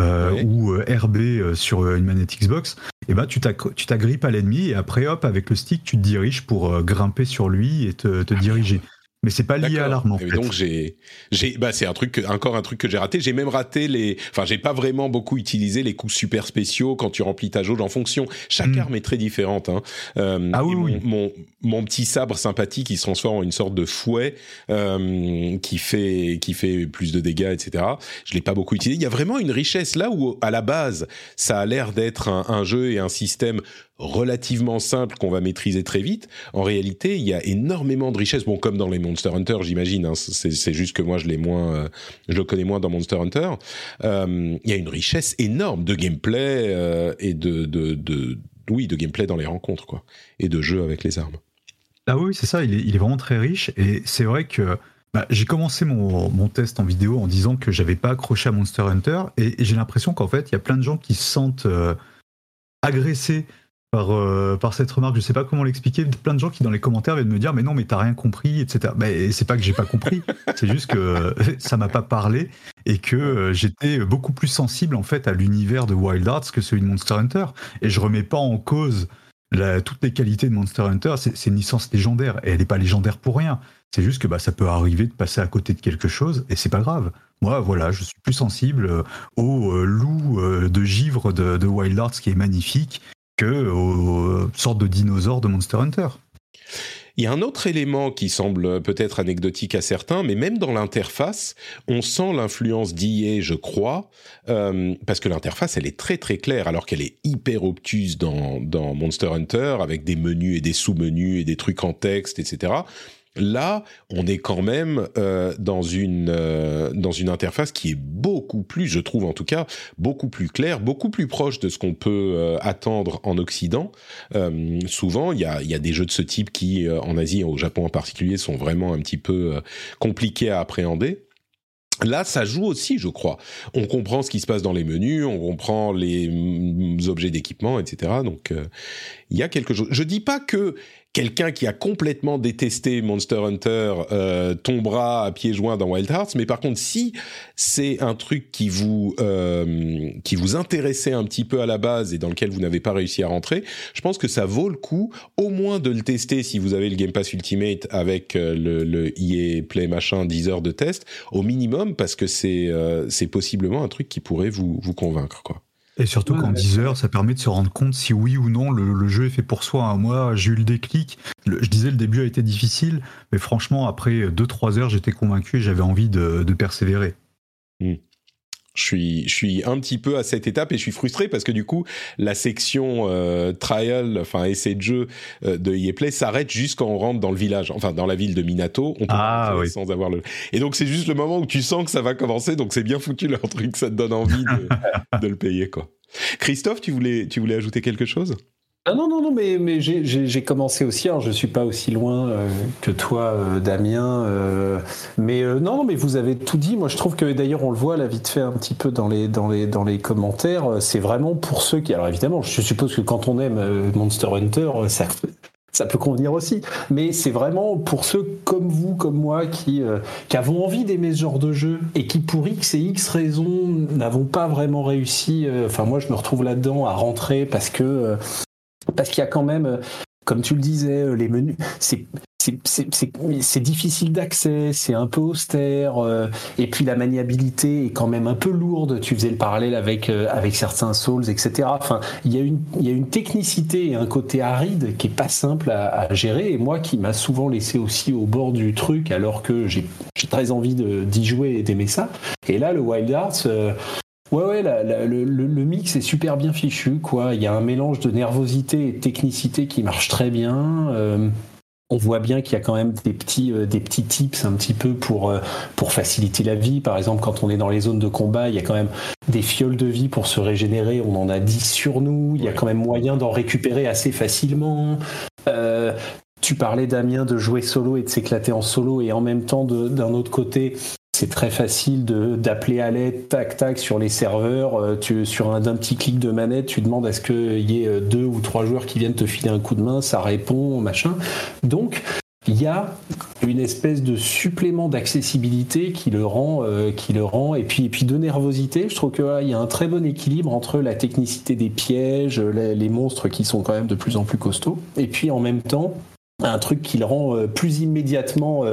euh, ou euh, RB euh, sur une manette Xbox, et eh ben tu t'agrippes à l'ennemi et après hop avec le stick tu te diriges pour grimper sur lui et te, te diriger mais c'est pas lié à l'arme en fait. Donc j'ai, j'ai, bah c'est un truc, encore un truc que j'ai raté. J'ai même raté les, enfin j'ai pas vraiment beaucoup utilisé les coups super spéciaux quand tu remplis ta jauge en fonction. Chaque hmm. arme est très différente. Hein. Euh, ah oui, mon, mon, mon, petit sabre sympathique qui se transforme en une sorte de fouet euh, qui fait qui fait plus de dégâts, etc. Je l'ai pas beaucoup utilisé. Il y a vraiment une richesse là où à la base ça a l'air d'être un, un jeu et un système relativement simple qu'on va maîtriser très vite. En réalité, il y a énormément de richesses. Bon, comme dans les Monster Hunter, j'imagine. Hein, c'est juste que moi, je l'ai moins, euh, je le connais moins dans Monster Hunter. Euh, il y a une richesse énorme de gameplay euh, et de, de, de, oui, de gameplay dans les rencontres, quoi, et de jeux avec les armes. Ah oui, c'est ça. Il est, vraiment très riche. Et c'est vrai que bah, j'ai commencé mon, test en vidéo en disant que j'avais pas accroché à Monster Hunter, et, j'ai l'impression qu'en fait, il y a plein de gens qui se sentent agressés par, euh, par cette remarque. Je sais pas comment l'expliquer. Plein de gens qui dans les commentaires viennent me dire mais non mais t'as rien compris, etc. Mais c'est pas que j'ai pas compris, c'est juste que ça m'a pas parlé et que euh, j'étais beaucoup plus sensible en fait à l'univers de Wild Arts que celui de Monster Hunter. Et je remets pas en cause la, toutes les qualités de Monster Hunter. C'est une licence légendaire et elle n'est pas légendaire pour rien. C'est juste que bah, ça peut arriver de passer à côté de quelque chose et c'est pas grave. Moi, voilà, je suis plus sensible euh, au loup de givre de, de Wild Arts qui est magnifique que aux sortes de dinosaures de Monster Hunter. Il y a un autre élément qui semble peut-être anecdotique à certains, mais même dans l'interface, on sent l'influence d'IA, je crois, euh, parce que l'interface, elle est très très claire, alors qu'elle est hyper obtuse dans, dans Monster Hunter, avec des menus et des sous-menus et des trucs en texte, etc. Là, on est quand même euh, dans une euh, dans une interface qui est beaucoup plus, je trouve en tout cas, beaucoup plus claire, beaucoup plus proche de ce qu'on peut euh, attendre en Occident. souvent, il y a, y a des jeux de ce type qui, en Asie au Japon en particulier, sont vraiment un petit peu compliqués à appréhender. Là, ça joue aussi, je crois. On comprend ce qui se passe dans les menus, on comprend les mm, objets d'équipement, etc. Donc, il y a quelque chose. Je dis pas que quelqu'un qui a complètement détesté Monster Hunter euh, tombera à pieds joints dans Wild Hearts, mais par contre, si c'est un truc qui vous euh, qui vous intéressait un petit peu à la base et dans lequel vous n'avez pas réussi à rentrer, je pense que ça vaut le coup, au moins de le tester si vous avez le Game Pass Ultimate avec euh, le, le EA Play machin 10 heures de test, au minimum, parce que c'est c'est possiblement un truc qui pourrait vous vous convaincre, quoi. Et surtout qu'en 10 heures, ça permet de se rendre compte si oui ou non le, jeu est fait pour soi. Hein. Moi, j'ai eu le déclic. je disais le début a été difficile, mais franchement, après 2-3 heures, j'étais convaincu et j'avais envie de, persévérer. Hmm je suis, je suis un petit peu à cette étape et je suis frustré parce que du coup, la section euh, trial, enfin essai de jeu euh, de EA Play s'arrête juste quand on rentre dans le village, enfin dans la ville de Minato. On peut ah, oui. sans avoir le. Et donc c'est juste le moment où tu sens que ça va commencer, donc c'est bien foutu leur truc, ça te donne envie de, de le payer quoi. Christophe, tu voulais, tu voulais ajouter quelque chose? Ah non, non, non, mais, mais j'ai commencé aussi. Alors, je suis pas aussi loin euh, que toi, euh, Damien. Euh, mais non, non, mais vous avez tout dit. Moi, je trouve que d'ailleurs, on le voit là vite fait un petit peu dans les, dans les, dans les commentaires. C'est vraiment pour ceux qui. Alors, évidemment, je suppose que quand on aime Monster Hunter, ça, ça peut convenir aussi. Mais c'est vraiment pour ceux comme vous, comme moi, qui, qui avons envie d'aimer ce genre de jeu et qui, pour X et X raisons, n'avons pas vraiment réussi. Enfin, moi, je me retrouve là-dedans à rentrer parce que parce qu'il y a quand même, euh, comme tu le disais, euh, les menus, c'est difficile d'accès, c'est un peu austère, euh, et puis la maniabilité est quand même un peu lourde. Tu faisais le parallèle avec avec certains Souls, etc. Enfin, il y a une y a une technicité et un côté aride qui est pas simple à, gérer, et moi qui m'a souvent laissé aussi au bord du truc, alors que j'ai très envie d'y jouer et d'aimer ça. Et là, le Wild Arts, Ouais, ouais, le, mix est super bien fichu, quoi. Il y a un mélange de nervosité et de technicité qui marche très bien. Euh, on voit bien qu'il y a quand même des petits, euh, des petits tips un petit peu pour, euh, pour faciliter la vie. Par exemple, quand on est dans les zones de combat, il y a quand même des fioles de vie pour se régénérer. On en a 10 sur nous. Il y a quand même moyen d'en récupérer assez facilement. tu parlais, Damien, de jouer solo et de s'éclater en solo, et en même temps, d'un autre côté, c'est très facile d'appeler à l'aide, tac, tac, sur les serveurs. Euh, tu, sur un, d'un petit clic de manette, tu demandes à ce qu'il y ait euh, deux ou trois joueurs qui viennent te filer un coup de main, ça répond, machin. Donc, il y a une espèce de supplément d'accessibilité qui le rend, euh, qui le rend, et puis, et puis de nervosité. Je trouve qu'il y a un très bon équilibre entre la technicité des pièges, les, monstres qui sont quand même de plus en plus costauds, et puis en même temps un truc qui le rend plus immédiatement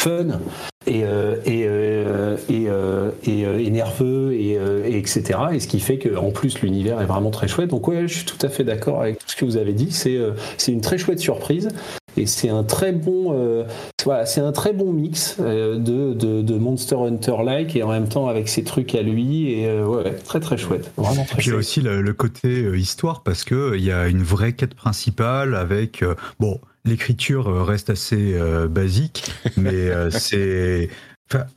fun et, euh, et, euh, et, euh, et, nerveux et, etc. Et ce qui fait qu'en plus l'univers est vraiment très chouette. Donc ouais, je suis tout à fait d'accord avec tout ce que vous avez dit. C'est c'est une très chouette surprise et c'est un très bon voilà, c'est un très bon mix de, de, de, Monster Hunter like et en même temps avec ses trucs à lui et ouais, très très chouette. Vraiment très Il y a aussi le, le côté histoire parce que il y a une vraie quête principale avec bon l'écriture euh, reste assez euh, basique, mais euh, c'est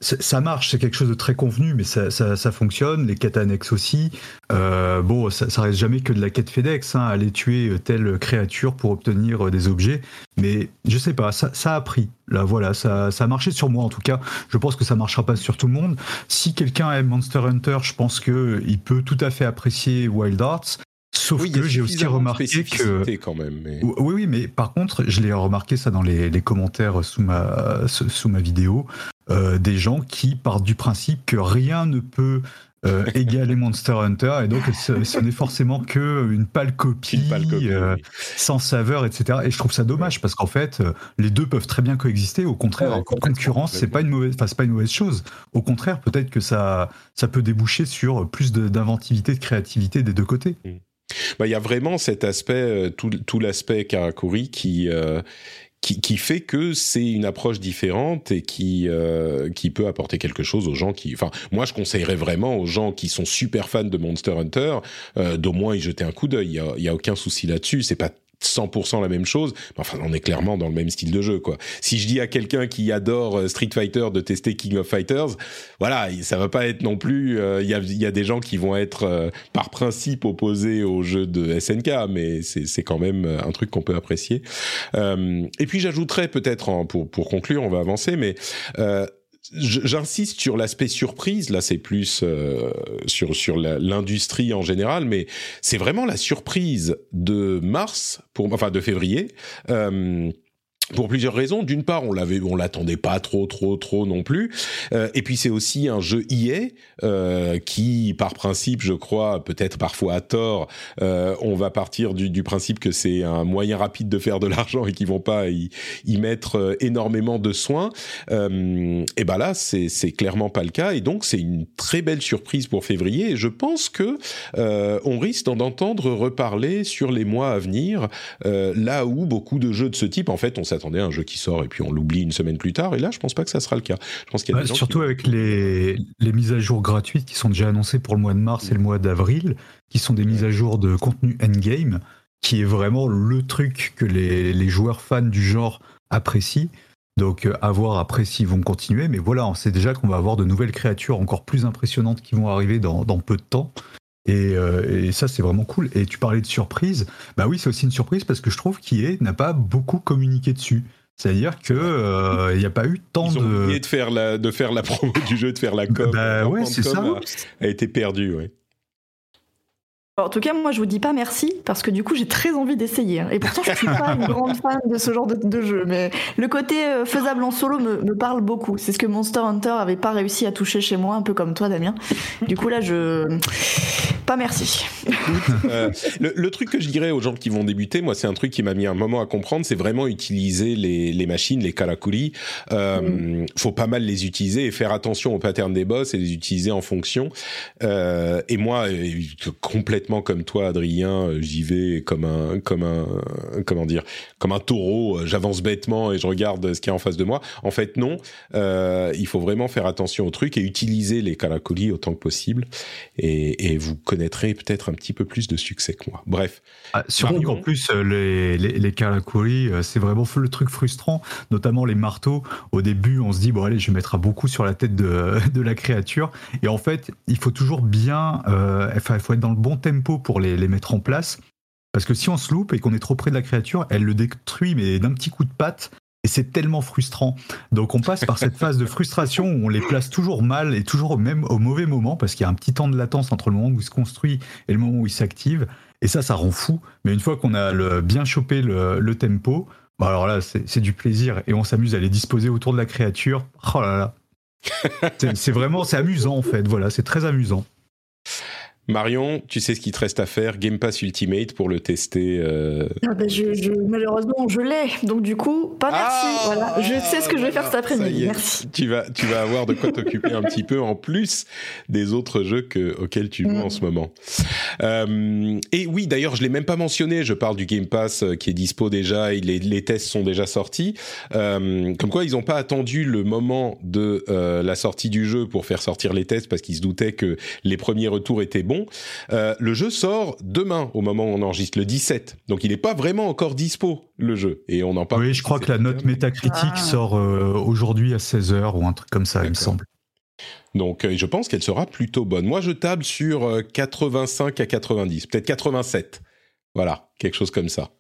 ça marche, c'est quelque chose de très convenu, mais ça, ça, fonctionne. Les quêtes annexes aussi. bon, ça, ça, reste jamais que de la quête FedEx, hein, aller tuer telle créature pour obtenir des objets. Mais je sais pas, ça, ça a pris. Là, voilà, ça, ça a marché sur moi en tout cas. Je pense que ça marchera pas sur tout le monde. Si quelqu'un aime Monster Hunter, je pense que il peut tout à fait apprécier Wild Arts. Sauf que j'ai aussi remarqué que quand même. Oui, oui, mais par contre, je l'ai remarqué ça dans les, commentaires sous ma sous ma vidéo, euh, des gens qui partent du principe que rien ne peut euh, égaler Monster Hunter et donc ce, n'est forcément que une pâle copie, euh, sans saveur, etc. Et je trouve ça dommage parce qu'en fait, les deux peuvent très bien coexister. Au contraire, en concurrence, c'est pas une mauvaise, enfin, pas une mauvaise chose. Au contraire, peut-être que ça, ça peut déboucher sur plus d'inventivité, de, créativité des deux côtés. Mm. Bah, il y a vraiment cet aspect, euh, tout, l'aspect Karakuri qui, euh, qui, qui, fait que c'est une approche différente et qui, euh, qui peut apporter quelque chose aux gens qui. Enfin, moi, je conseillerais vraiment aux gens qui sont super fans de Monster Hunter d'au moins y jeter un coup d'œil. Il y a, a, aucun souci là-dessus. C'est pas 100% la même chose. Enfin, on est clairement dans le même style de jeu, quoi. Si je dis à quelqu'un qui adore euh, Street Fighter de tester King of Fighters, voilà, ça va pas être non plus. Euh, il y, a, des gens qui vont être euh, par principe opposés au jeu de SNK, mais c'est quand même un truc qu'on peut apprécier. et puis j'ajouterais peut-être pour pour conclure, on va avancer, mais j'insiste sur l'aspect surprise. Là, c'est plus euh, sur sur l'industrie en général, mais c'est vraiment la surprise de mars, pour enfin de février. Euh, pour plusieurs raisons. D'une part, on l'avait, on l'attendait pas trop, trop, trop non plus. Euh, et puis c'est aussi un jeu EA euh, qui, par principe, je crois, peut-être parfois à tort, euh, on va partir du, du principe que c'est un moyen rapide de faire de l'argent et qu'ils vont pas y, y mettre euh, énormément de soins. Euh, et ben là, c'est c'est clairement pas le cas. Et donc c'est une très belle surprise pour février. Et je pense que euh, on risque d'entendre reparler sur les mois à venir. là où beaucoup de jeux de ce type, en fait, on s'attendait à un jeu qui sort et puis on l'oublie une semaine plus tard. Et là, je pense pas que ça sera le cas. Je pense qu'il y a surtout avec les, les, mises à jour gratuites qui sont déjà annoncées pour le mois de mars et le mois d'avril, qui sont des mises à jour de contenu endgame, qui est vraiment le truc que les, les joueurs fans du genre apprécient. Donc euh, à voir après s'ils vont continuer, mais voilà, on sait déjà qu'on va avoir de nouvelles créatures encore plus impressionnantes qui vont arriver dans, dans peu de temps. Euh, et, ça, c'est vraiment cool. Et tu parlais de surprise. Bah oui, c'est aussi une surprise parce que je trouve qu'IA n'a pas beaucoup communiqué dessus. C'est-à-dire que il euh, n'y a pas eu tant Ils ont de. Oublié de faire la de faire la promo du jeu, de faire la com. Bah ouais, c'est ça. A, a, été perdu, ouais. En tout cas, moi, je vous dis pas merci parce que du coup, j'ai très envie d'essayer. Hein. Et pourtant, je suis pas une grande fan de ce genre de, jeu. Mais le côté euh, faisable en solo me, parle beaucoup. C'est ce que Monster Hunter avait pas réussi à toucher chez moi, un peu comme toi, Damien. Du coup, là, je pas merci. Euh, le, truc que je dirais aux gens qui vont débuter, moi, c'est un truc qui m'a mis un moment à comprendre, c'est vraiment utiliser les, machines, les karakuri. Euh, mm. Faut pas mal les utiliser et faire attention aux patterns des boss et les utiliser en fonction. et moi, complètement comme toi, Adrien, euh, j'y vais comme un, comme un, comment dire, comme un taureau. Euh, j'avance bêtement et je regarde ce qu'il y a en face de moi. En fait, non. Euh, il faut vraiment faire attention au truc et utiliser les caracolis autant que possible. Et, vous peut-être un petit peu plus de succès que moi. Bref. Ah, surtout qu'en plus, les, les, les c'est vraiment le truc frustrant, notamment les marteaux. Au début, on se dit, bon, allez, je vais mettre beaucoup sur la tête de, de la créature. Et en fait, il faut toujours bien, enfin, il faut être dans le bon thème pour les, mettre en place. Parce que si on se loupe et qu'on est trop près de la créature, elle le détruit, mais d'un petit coup de patte. Et c'est tellement frustrant. Donc on passe par cette phase de frustration où on les place toujours mal et toujours même au mauvais moment parce qu'il y a un petit temps de latence entre le moment où il se construit et le moment où il s'active. Et ça, ça rend fou. Mais une fois qu'on a bien chopé le, tempo, bah alors là, c'est du plaisir et on s'amuse à les disposer autour de la créature. Oh là là. C'est vraiment, c'est amusant en fait. Voilà, c'est très amusant. Marion, tu sais ce qu'il te reste à faire, Game Pass Ultimate pour le tester. Euh... Ah bah je, malheureusement, je l'ai, donc du coup, pas merci. Ah, voilà, je sais ce que je vais faire cet après-midi. Merci. Tu vas, tu vas avoir de quoi t'occuper un petit peu en plus des autres jeux que, auxquels tu joues en ce moment. Euh, et oui, d'ailleurs, je l'ai même pas mentionné. Je parle du Game Pass euh, qui est dispo déjà. Et les, les tests sont déjà sortis. Euh, comme quoi, ils n'ont pas attendu le moment de la sortie du jeu pour faire sortir les tests parce qu'ils se doutaient que les premiers retours étaient bons euh, le jeu sort demain au moment où on enregistre, le 17. Donc il n'est pas vraiment encore dispo, le jeu. Et on en parle. Oui, je crois que la note métacritique ah. sort euh, aujourd'hui à 16h ou un truc comme ça, il me semble. Donc euh, je pense qu'elle sera plutôt bonne. Moi je table sur 85 à 90, peut-être 87. Voilà, quelque chose comme ça.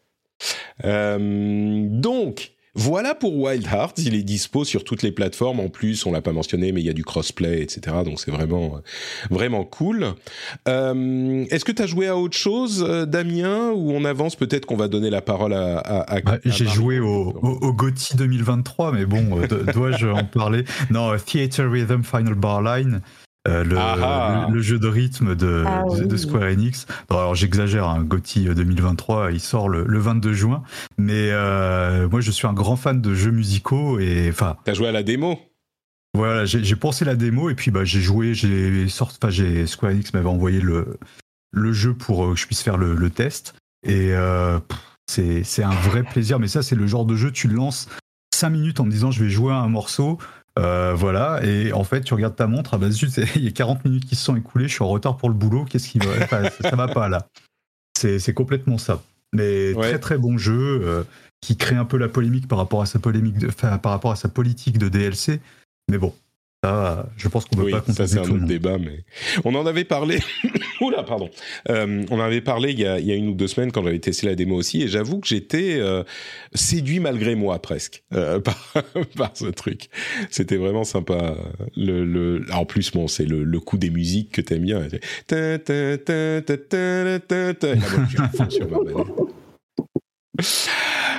donc, Voilà pour Wild Hearts, il est dispo sur toutes les plateformes. En plus, on l'a pas mentionné, mais il y a du crossplay, etc. Donc c'est vraiment, vraiment cool. Euh, Est-ce que tu as joué à autre chose, euh, Damien, ou on avance? Peut-être qu'on va donner la parole à. à, bah, J'ai joué au, au, au, GOTY 2023, mais bon, euh, dois-je en parler? Non, Theater Rhythm Final Bar Line. Euh, le, ah ah. le, le, jeu de rythme de, ah, de, de Square Enix. alors j'exagère, hein, GOTY 2023, il sort le, le 22 juin, mais euh, moi je suis un grand fan de jeux musicaux et enfin. T'as joué à la démo? Voilà, j'ai pensé la démo et puis bah j'ai joué, j'ai sorti, enfin j'ai Square Enix m'avait envoyé le le jeu pour que je puisse faire le, le test et euh, c'est c'est un vrai plaisir. Mais ça c'est le genre de jeu tu lances 5 minutes en me disant je vais jouer à un morceau euh, voilà, et en fait, tu regardes ta montre, ah bah zut, il y a 40 minutes qui se sont écoulées, je suis en retard pour le boulot, qu'est-ce qui va enfin, Ça va pas là. C'est complètement ça. Mais ouais. très très bon jeu euh, qui crée un peu la polémique par rapport à sa polémique, de, enfin, par rapport à sa politique de DLC. Mais bon, ça, je pense qu'on peut oui, pas ça c'est un autre débat, mais on en avait parlé. Oula, pardon. Euh, on en avait parlé il y, a, il y, a, une ou deux semaines quand j'avais testé la démo aussi, et j'avoue que j'étais euh, séduit malgré moi presque euh, par, par, ce truc. C'était vraiment sympa. Le, le... En plus, bon, c'est le, le, coup des musiques que t'aimes bien. Ta, ta, ta,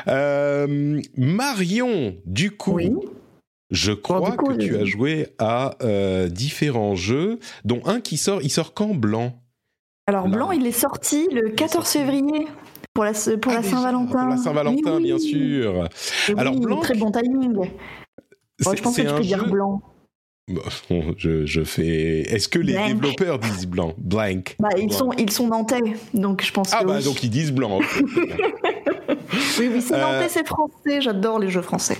euh, Marion, du coup. Oui. Je crois bon, coup, que tu as joué à euh, différents jeux, dont un qui sort, il sort quand Blanc? Alors Blanc, il est sorti le 14 février pour la, pour ah, la Saint-Valentin. Pour la Saint-Valentin, oui, bien sûr. Et Alors oui, Blanc, très bon timing. Je pense que tu peux jeu... dire Blanc. Bon, je, je, fais. Est-ce que les blank. développeurs disent blanc? Blank. Bah, ils, blanc. Sont, ils sont nantais, donc je pense ah que. Ah, bah, oui. donc ils disent blanc. oui, oui, c'est nantais, euh... c'est français. J'adore les jeux français.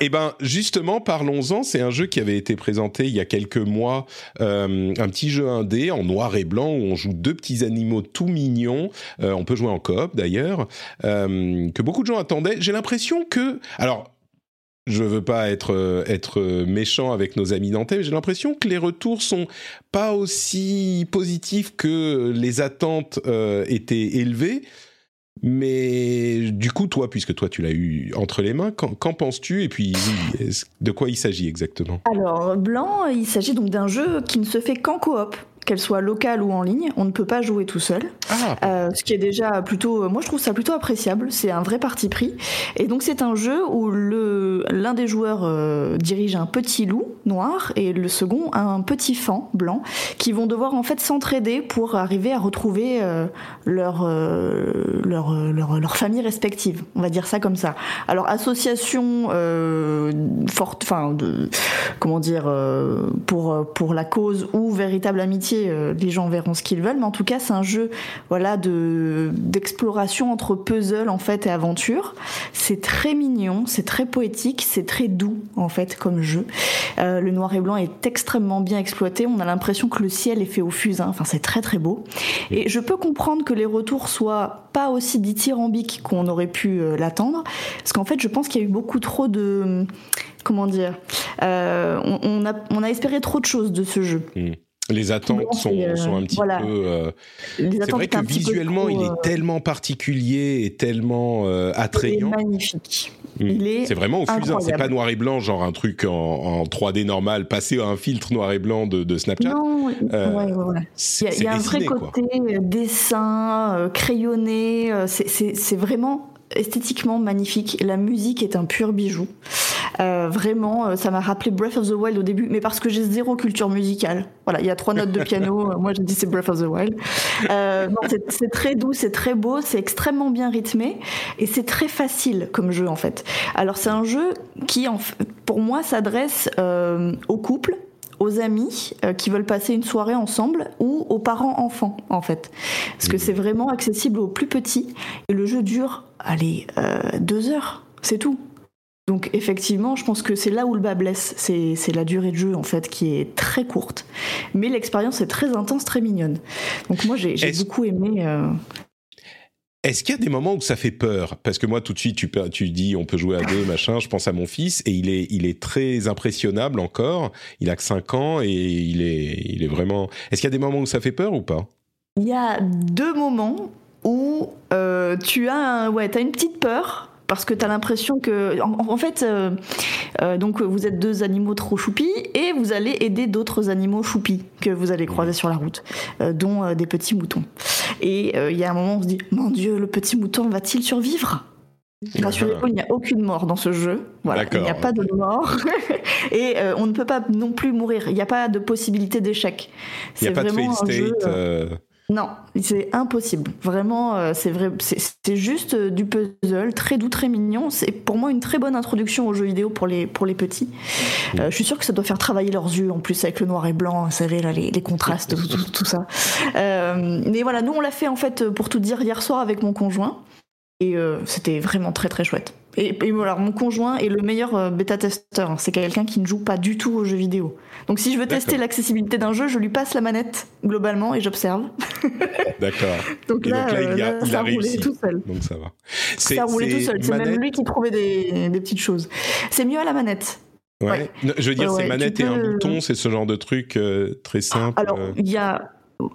Eh ben justement, parlons-en. C'est un jeu qui avait été présenté il y a quelques mois, euh, un petit jeu indé en noir et blanc où on joue deux petits animaux tout mignons. Euh, on peut jouer en coop d'ailleurs, euh, que beaucoup de gens attendaient. J'ai l'impression que, alors. Je veux pas être être méchant avec nos amis nantais, mais j'ai l'impression que les retours sont pas aussi positifs que les attentes euh, étaient élevées. Mais du coup, toi, puisque toi tu l'as eu entre les mains, qu'en penses-tu? Et puis, de quoi il s'agit exactement? Alors, Blanc, il s'agit donc d'un jeu qui ne se fait qu'en coop qu'elle soit locale ou en ligne, on ne peut pas jouer tout seul. Ah. Euh, ce qui est déjà plutôt, moi je trouve ça plutôt appréciable. C'est un vrai parti pris. Et donc c'est un jeu où le l'un des joueurs euh, dirige un petit loup noir et le second un petit fan blanc qui vont devoir en fait s'entraider pour arriver à retrouver euh, leur, leur, leur leur famille respective. On va dire ça comme ça. Alors association forte, enfin de comment dire pour pour la cause ou véritable amitié les gens verront ce qu'ils veulent, mais en tout cas, c'est un jeu voilà, de, d'exploration entre puzzle en fait, et aventure. C'est très mignon, c'est très poétique, c'est très doux en fait comme jeu. Euh, le noir et blanc est extrêmement bien exploité. On a l'impression que le ciel est fait au fusain. Enfin, c'est très très beau. Et je peux comprendre que les retours soient pas aussi dithyrambiques qu'on aurait pu euh, l'attendre, parce qu'en fait, je pense qu'il y a eu beaucoup trop de comment dire, euh, on, on, a, on a espéré trop de choses de ce jeu. Mmh les attentes sont, euh, sont, un petit voilà. peu. Euh, c'est vrai que visuellement, il est euh, tellement particulier et tellement euh, attrayant. Il est magnifique. Mmh. C'est vraiment au fusain. C'est pas noir et blanc, genre un truc en, en, 3D normal, passé à un filtre noir et blanc de, de Snapchat. Non, ouais. Il y a, il y a dessiné, un vrai côté quoi. dessin, crayonné. C'est vraiment esthétiquement magnifique. La musique est un pur bijou. Euh, vraiment, ça m'a rappelé Breath of the Wild au début, mais parce que j'ai zéro culture musicale. Voilà, il y a trois notes de piano. moi, j'ai dit c'est Breath of the Wild. Euh, c'est très doux, c'est très beau, c'est extrêmement bien rythmé et c'est très facile comme jeu en fait. Alors c'est un jeu qui, pour moi, s'adresse euh, aux couples aux amis euh, qui veulent passer une soirée ensemble ou aux parents enfants en fait parce que c'est vraiment accessible aux plus petits et le jeu dure allez euh, deux heures c'est tout donc effectivement, je pense que c'est là où le bas blesse, c'est la durée de jeu en fait qui est très courte, mais l'expérience est très intense, très mignonne. Donc moi j'ai beaucoup aimé. Euh... Est-ce qu'il y a des moments où ça fait peur? Parce que moi, tout de suite, tu, tu dis on peut jouer à deux, machin. Je pense à mon fils et il est, très impressionnable encore. Il a que 5 ans et il est, il est vraiment. Est-ce qu'il y a des moments où ça fait peur ou pas? Il y a deux moments où euh, tu as, un, as une petite peur parce que tu as l'impression que, en, fait, donc vous êtes deux animaux trop choupis et vous allez aider d'autres animaux choupis que vous allez croiser sur la route, dont des petits moutons. Et il y a un moment, on se dit, mon Dieu, le petit mouton va-t-il survivre? Rassurez-vous, il n'y a aucune mort dans ce jeu. Voilà, il n'y a pas de mort. et euh, on ne peut pas non plus mourir. Il n'y a pas de possibilité d'échec. Il n'y a pas de jeu, euh, euh. Non, c'est impossible. Vraiment, c'est vrai. C'est juste du puzzle, très doux, très mignon. C'est pour moi une très bonne introduction aux jeux vidéo pour les, pour les petits. Mm. je suis sûre que ça doit faire travailler leurs yeux, en plus avec le noir et blanc, vous savez, là, les, les contrastes, tout, tout, ça. mais voilà, nous on l'a fait en fait, pour tout dire, hier soir avec mon conjoint. Et euh, c'était vraiment très très chouette. Et, alors mon conjoint est le meilleur euh, bêta-testeur. C'est quelqu'un qui ne joue pas du tout aux jeux vidéo. Donc si je veux tester l'accessibilité d'un jeu, je lui passe la manette globalement et j'observe. D'accord. donc, là, il a, ça a, roulé tout seul. Donc ça va. Ça a roulé tout seul. C'est même lui qui trouvait des, petites choses. C'est mieux à la manette. Ouais. je veux dire, c'est manette et un bouton, c'est ce genre de truc euh, très simple. Alors, il y a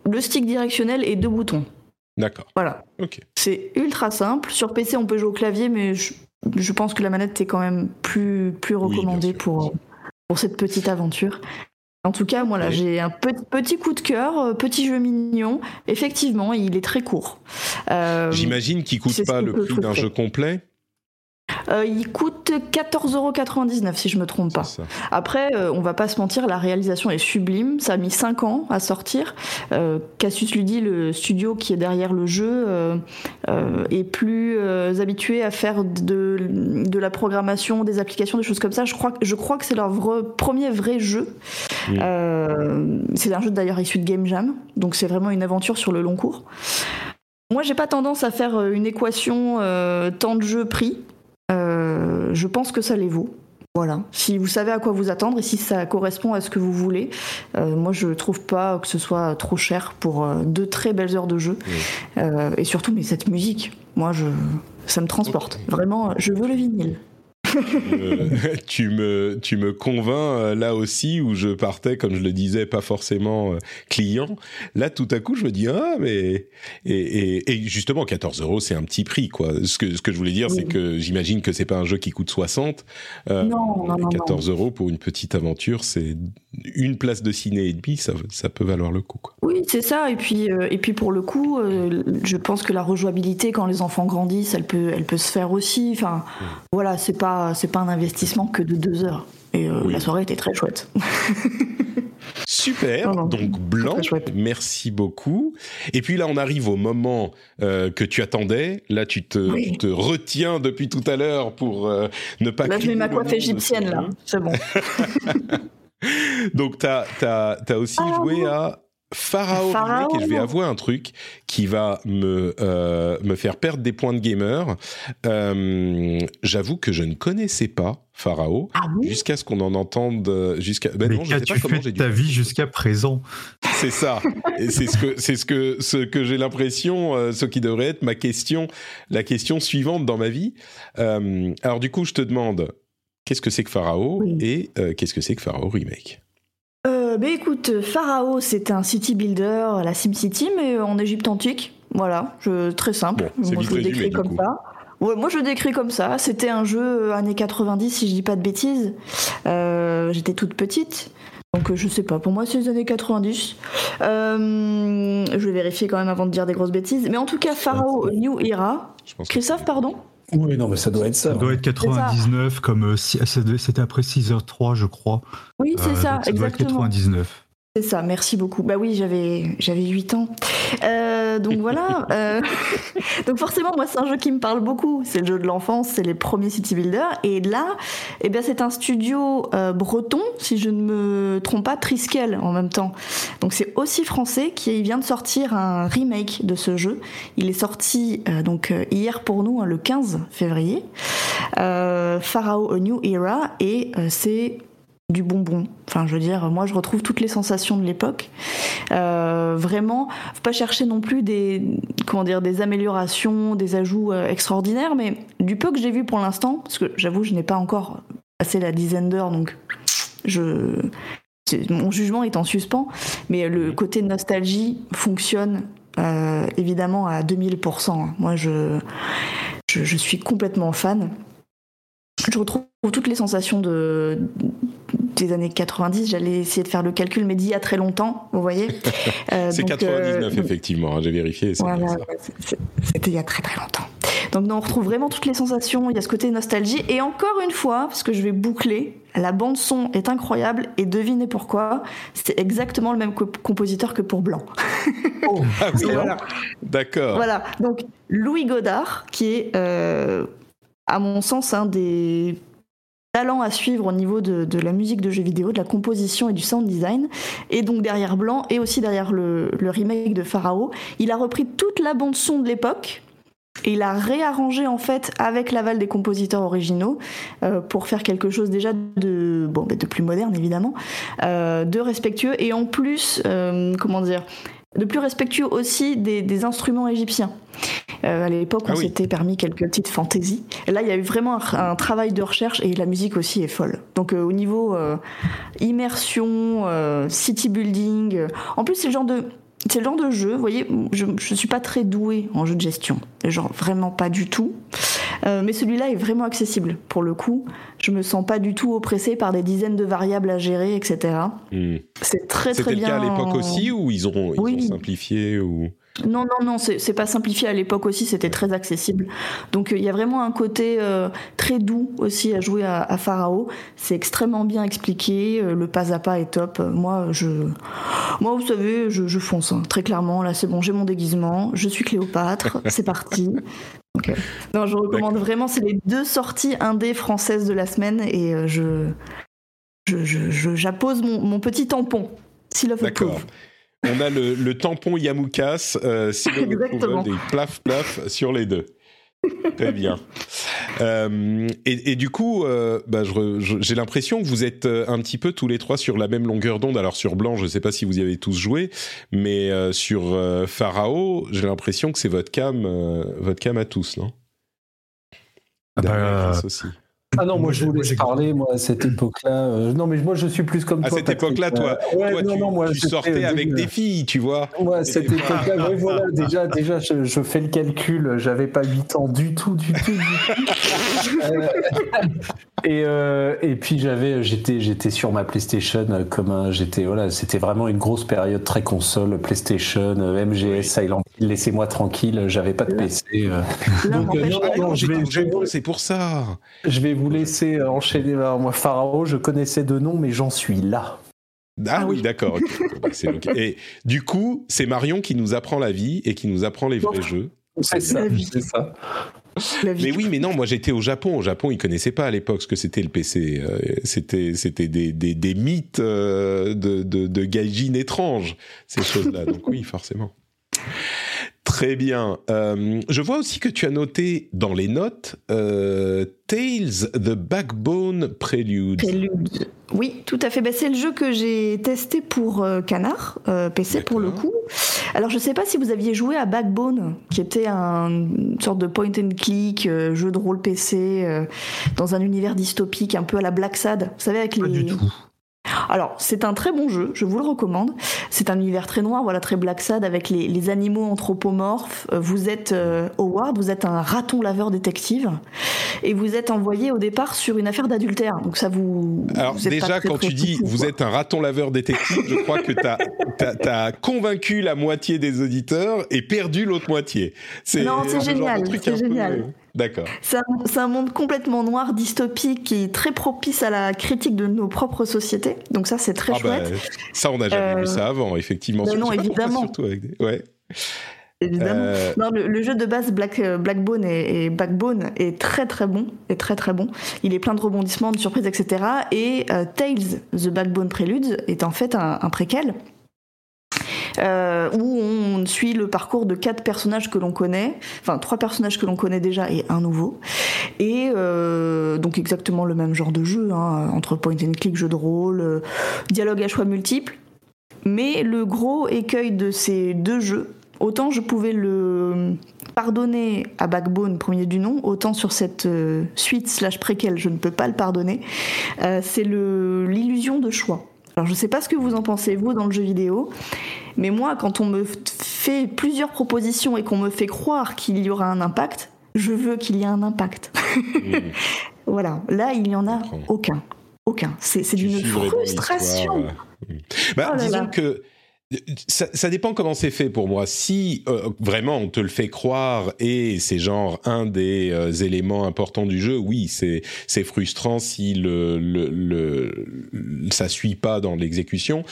le stick directionnel et deux boutons. D'accord. Voilà. C'est ultra simple. Sur PC, on peut jouer au clavier, mais je, pense que la manette est quand même plus, plus recommandée pour, pour cette petite aventure. En tout cas, moi, là, j'ai un petit coup de cœur, euh, petit jeu mignon. Effectivement, il est très court. Euh, J'imagine qu'il coûte pas le prix d'un jeu complet. Euh, il coûte 14,99€ si je me trompe pas. Après, euh, on va pas se mentir, la réalisation est sublime. Ça a mis 5 ans à sortir. Euh, Cassius Ludi, le studio qui est derrière le jeu, est plus habitué à faire de, de, la programmation, des applications, des choses comme ça. Je crois, je crois que c'est leur premier vrai jeu. c'est un jeu d'ailleurs issu de Game Jam, donc c'est vraiment une aventure sur le long cours. Moi, j'ai pas tendance à faire une équation temps de jeu prix. Euh, je pense que ça les vaut. Voilà. Si vous savez à quoi vous attendre et si ça correspond à ce que vous voulez, euh, moi je trouve pas que ce soit trop cher pour euh, deux très belles heures de jeu. et surtout, mais cette musique, moi je, ça me transporte. Vraiment, je veux le vinyle. Euh, tu, me, tu me convaincs euh, là aussi où je partais, comme je le disais, pas forcément euh, client. Là, tout à coup, je me dis, ah, mais. Et, et, justement, 14 euros, c'est un petit prix, quoi. Ce que, ce que je voulais dire, c'est que j'imagine que c'est pas un jeu qui coûte 60. non, non, non, 14 euros pour une petite aventure, c'est une place de ciné et demi, ça, ça peut valoir le coup, quoi. Oui, c'est ça. Et puis, et puis pour le coup, je pense que la rejouabilité, quand les enfants grandissent, elle peut, elle peut se faire aussi. Enfin, mmh. voilà, c'est pas c'est pas un investissement que de deux heures. Et euh, la soirée était très chouette. Super, donc blanc, merci beaucoup. Et puis là, on arrive au moment euh, que tu attendais. Là, tu te, retiens depuis tout à l'heure pour euh, ne pas... Là, je mets ma coiffe égyptienne, là, c'est bon. donc, tu as, aussi ah, joué à Pharaoh, et je vais avouer un truc qui va me euh, me faire perdre des points de gamer. Euh, j'avoue que je ne connaissais pas Pharaoh ah jusqu'à ce qu'on en entende jusqu'à. Ben Mais qu'as-tu fait de ta vie jusqu'à présent? C'est ça. et c'est ce que c'est ce que ce que j'ai l'impression, euh, ce qui devrait être ma question, la question suivante dans ma vie. alors du coup, je te demande qu'est-ce que c'est que Pharaoh et qu'est-ce que c'est que Pharaoh remake? Euh, bah, écoute, Pharaoh, c'est un city builder, la SimCity, mais en Égypte antique. Voilà, je, très simple. moi, je le décris comme ça. Ouais, moi je le décris comme ça. C'était un jeu années 90, si je dis pas de bêtises. Euh, j'étais toute petite. Donc je sais pas, pour moi c'est les années 90. Euh, je vais vérifier quand même avant de dire des grosses bêtises. Mais en tout cas, Pharaoh New Era. Christophe, pardon? Oui, non, mais ça doit être ça. Ça doit être 99, comme euh, c'était après 6h03, je crois. Oui, c'est ça, ça, exactement. Doit être 99. C'est ça, merci beaucoup. Bah oui, j'avais j'avais 8 ans. Euh, donc voilà. Euh, donc forcément, moi, c'est un jeu qui me parle beaucoup. C'est le jeu de l'enfance, c'est les premiers city builders. Et là, eh bien, c'est un studio euh, breton, si je ne me trompe pas, Triskel en même temps. Donc c'est aussi français qui vient de sortir un remake de ce jeu. Il est sorti donc hier pour nous, hein, le 15 février. Pharaoh A New Era et c'est du bonbon. Enfin, je veux dire, moi, je retrouve toutes les sensations de l'époque. Euh, vraiment, faut pas chercher non plus des, comment dire, des améliorations, des ajouts euh, extraordinaires, mais du peu que j'ai vu pour l'instant, parce que j'avoue, je n'ai pas encore passé la dizaine d'heures, donc je, mon jugement est en suspens, mais le côté nostalgie fonctionne euh, évidemment à 2000%. Moi, je je, suis complètement fan. Je retrouve toutes les sensations de, des années 90. J'allais essayer de faire le calcul, mais d'il y a très longtemps, vous voyez. c'est 99, effectivement, hein, j'ai vérifié. C'était il y a très très longtemps. Donc on retrouve vraiment toutes les sensations, il y a ce côté nostalgie. Et encore une fois, parce que je vais boucler, la bande son est incroyable et devinez pourquoi, c'est exactement le même compositeur que pour Blanc. Oh, ah voilà. D'accord. Voilà, donc Louis Godard, qui est euh, à mon sens un des talents à suivre au niveau de, la musique de jeux vidéo, de la composition et du sound design, et donc derrière Blanc et aussi derrière le, remake de Pharaoh, il a repris toute la bande son de l'époque et il a réarrangé en fait avec l'aval des compositeurs originaux euh, pour faire quelque chose déjà de de plus moderne évidemment, euh, de respectueux. Et en plus euh, comment dire de plus respectueux aussi des, instruments égyptiens. à l'époque, on ah s'était permis quelques petites fantaisies. Et là, il y a eu vraiment un, travail de recherche et la musique aussi est folle. Donc, au niveau immersion, city building, en plus, c'est le genre de c'est le genre de jeu, vous voyez, je ne suis pas très douée en jeu de gestion, genre vraiment pas du tout. Euh, mais celui-là est vraiment accessible pour le coup. Je me sens pas du tout oppressée par des dizaines de variables à gérer, etc. Hmm. C'est très très bien. C'était le cas à l'époque aussi ou ils ont, ils ont simplifié ou non, non, non, c'est pas simplifié. À l'époque aussi, c'était très accessible. Donc euh, il y a vraiment un côté euh, très doux aussi à jouer à, à Pharao. C'est extrêmement bien expliqué. Euh, le pas à pas est top. Moi, je, moi, vous savez, je, fonce hein. très clairement. Là, c'est bon, j'ai mon déguisement. Je suis Cléopâtre. c'est parti. Non, je recommande vraiment. C'est les deux sorties indé françaises de la semaine et je, j'appose mon, mon petit tampon. D'accord. On a le, tampon Yamukas, euh, des plaf plaf sur les deux. Très bien. Euh, et, du coup, euh, bah, j'ai l'impression que vous êtes euh, un petit peu tous les trois sur la même longueur d'onde. Alors sur Blanc, je ne sais pas si vous y avez tous joué, mais sur Pharaoh, j'ai l'impression que c'est votre cam, votre cam à tous, non? Ah bah, aussi. Ah non, moi, je voulais parler, moi, à cette époque-là. Euh, non, mais moi, je suis plus comme toi. À cette époque-là, toi, toi tu, non, moi, tu sortais avec des filles, tu vois. Moi, à cette époque-là, voilà, déjà, déjà je, je, fais le calcul, j'avais pas 8 ans du tout, du tout, du tout. euh, et, euh, et puis j'avais, j'étais, j'étais sur ma PlayStation comme un, j'étais, voilà, c'était vraiment une grosse période très console, PlayStation, MGS, Silent Hill, laissez-moi tranquille, j'avais pas de PC. Euh. Donc non, non, non, je vais, c'est pour ça. Je vais vous laisser enchaîner. Alors, moi, Pharaoh, je connaissais de nom, mais j'en suis là. Ah, oui, d'accord. Bah, et du coup, c'est Marion qui nous apprend la vie et qui nous apprend les vrais jeux. C'est ça, c'est ça. Mais oui, mais non, moi j'étais au Japon. Au Japon, ils connaissaient pas à l'époque ce que c'était le PC. Euh, c'était c'était des, des, des mythes euh, de, de, de gaijin étranges, ces choses-là. Donc oui, forcément. Très bien. Euh, je vois aussi que tu as noté dans les notes euh, Tales the Backbone Prelude. Prelude. Oui, tout à fait. Ben, c'est le jeu que j'ai testé pour euh, Canard, PC pour le coup. Alors je ne sais pas si vous aviez joué à Backbone, qui était un, une sorte de point and click, jeu de rôle PC, dans un univers dystopique, un peu à la Black Sad. Vous savez, avec pas les... Du tout. Alors, c'est un très bon jeu, je vous le recommande. C'est un univers très noir, voilà, très Black Sad, avec les, animaux anthropomorphes. Euh, vous êtes euh, Howard, vous êtes un raton laveur détective, et vous êtes envoyé au départ sur une affaire d'adultère. Donc ça vous... Alors déjà, quand tu dis vous êtes un raton laveur détective, je crois que tu as, convaincu la moitié des auditeurs et perdu l'autre moitié. Non, c'est génial, c'est génial. D'accord. C'est un, monde complètement noir, dystopique, qui est très propice à la critique de nos propres sociétés. Donc ça, c'est très ah bah, chouette. ça, on n'a jamais vu ça euh, avant, effectivement. non, évidemment. Surtout avec des... ouais. Évidemment. Euh, non, le, jeu de base Black, euh, Blackbone et, Backbone est très très bon, est très très bon. Il est plein de rebondissements, de surprises, etc. Et Tales, The Backbone Prelude, est en fait un, un préquel euh, où on suit le parcours de quatre personnages que l'on connaît, enfin trois personnages que l'on connaît déjà et un nouveau, et euh, donc exactement le même genre de jeu, hein, entre point and click, jeu de rôle, euh, dialogue à choix multiples. Mais le gros écueil de ces deux jeux, autant je pouvais le pardonner à Backbone, premier du nom, autant sur cette suite slash préquelle, je ne peux pas le pardonner, c'est l'illusion de choix. Alors je sais pas ce que vous en pensez vous dans le jeu vidéo, mais moi quand on me fait plusieurs propositions et qu'on me fait croire qu'il y aura un impact, je veux qu'il y ait un impact. voilà, là, il n'y en a aucun. Aucun. C'est d'une frustration. Bah, oh disons que ça, dépend comment c'est fait pour moi. Si euh, vraiment on te le fait croire et c'est genre un des euh, éléments importants du jeu, oui, c'est c'est frustrant si le, le, le, ça suit pas dans l'exécution.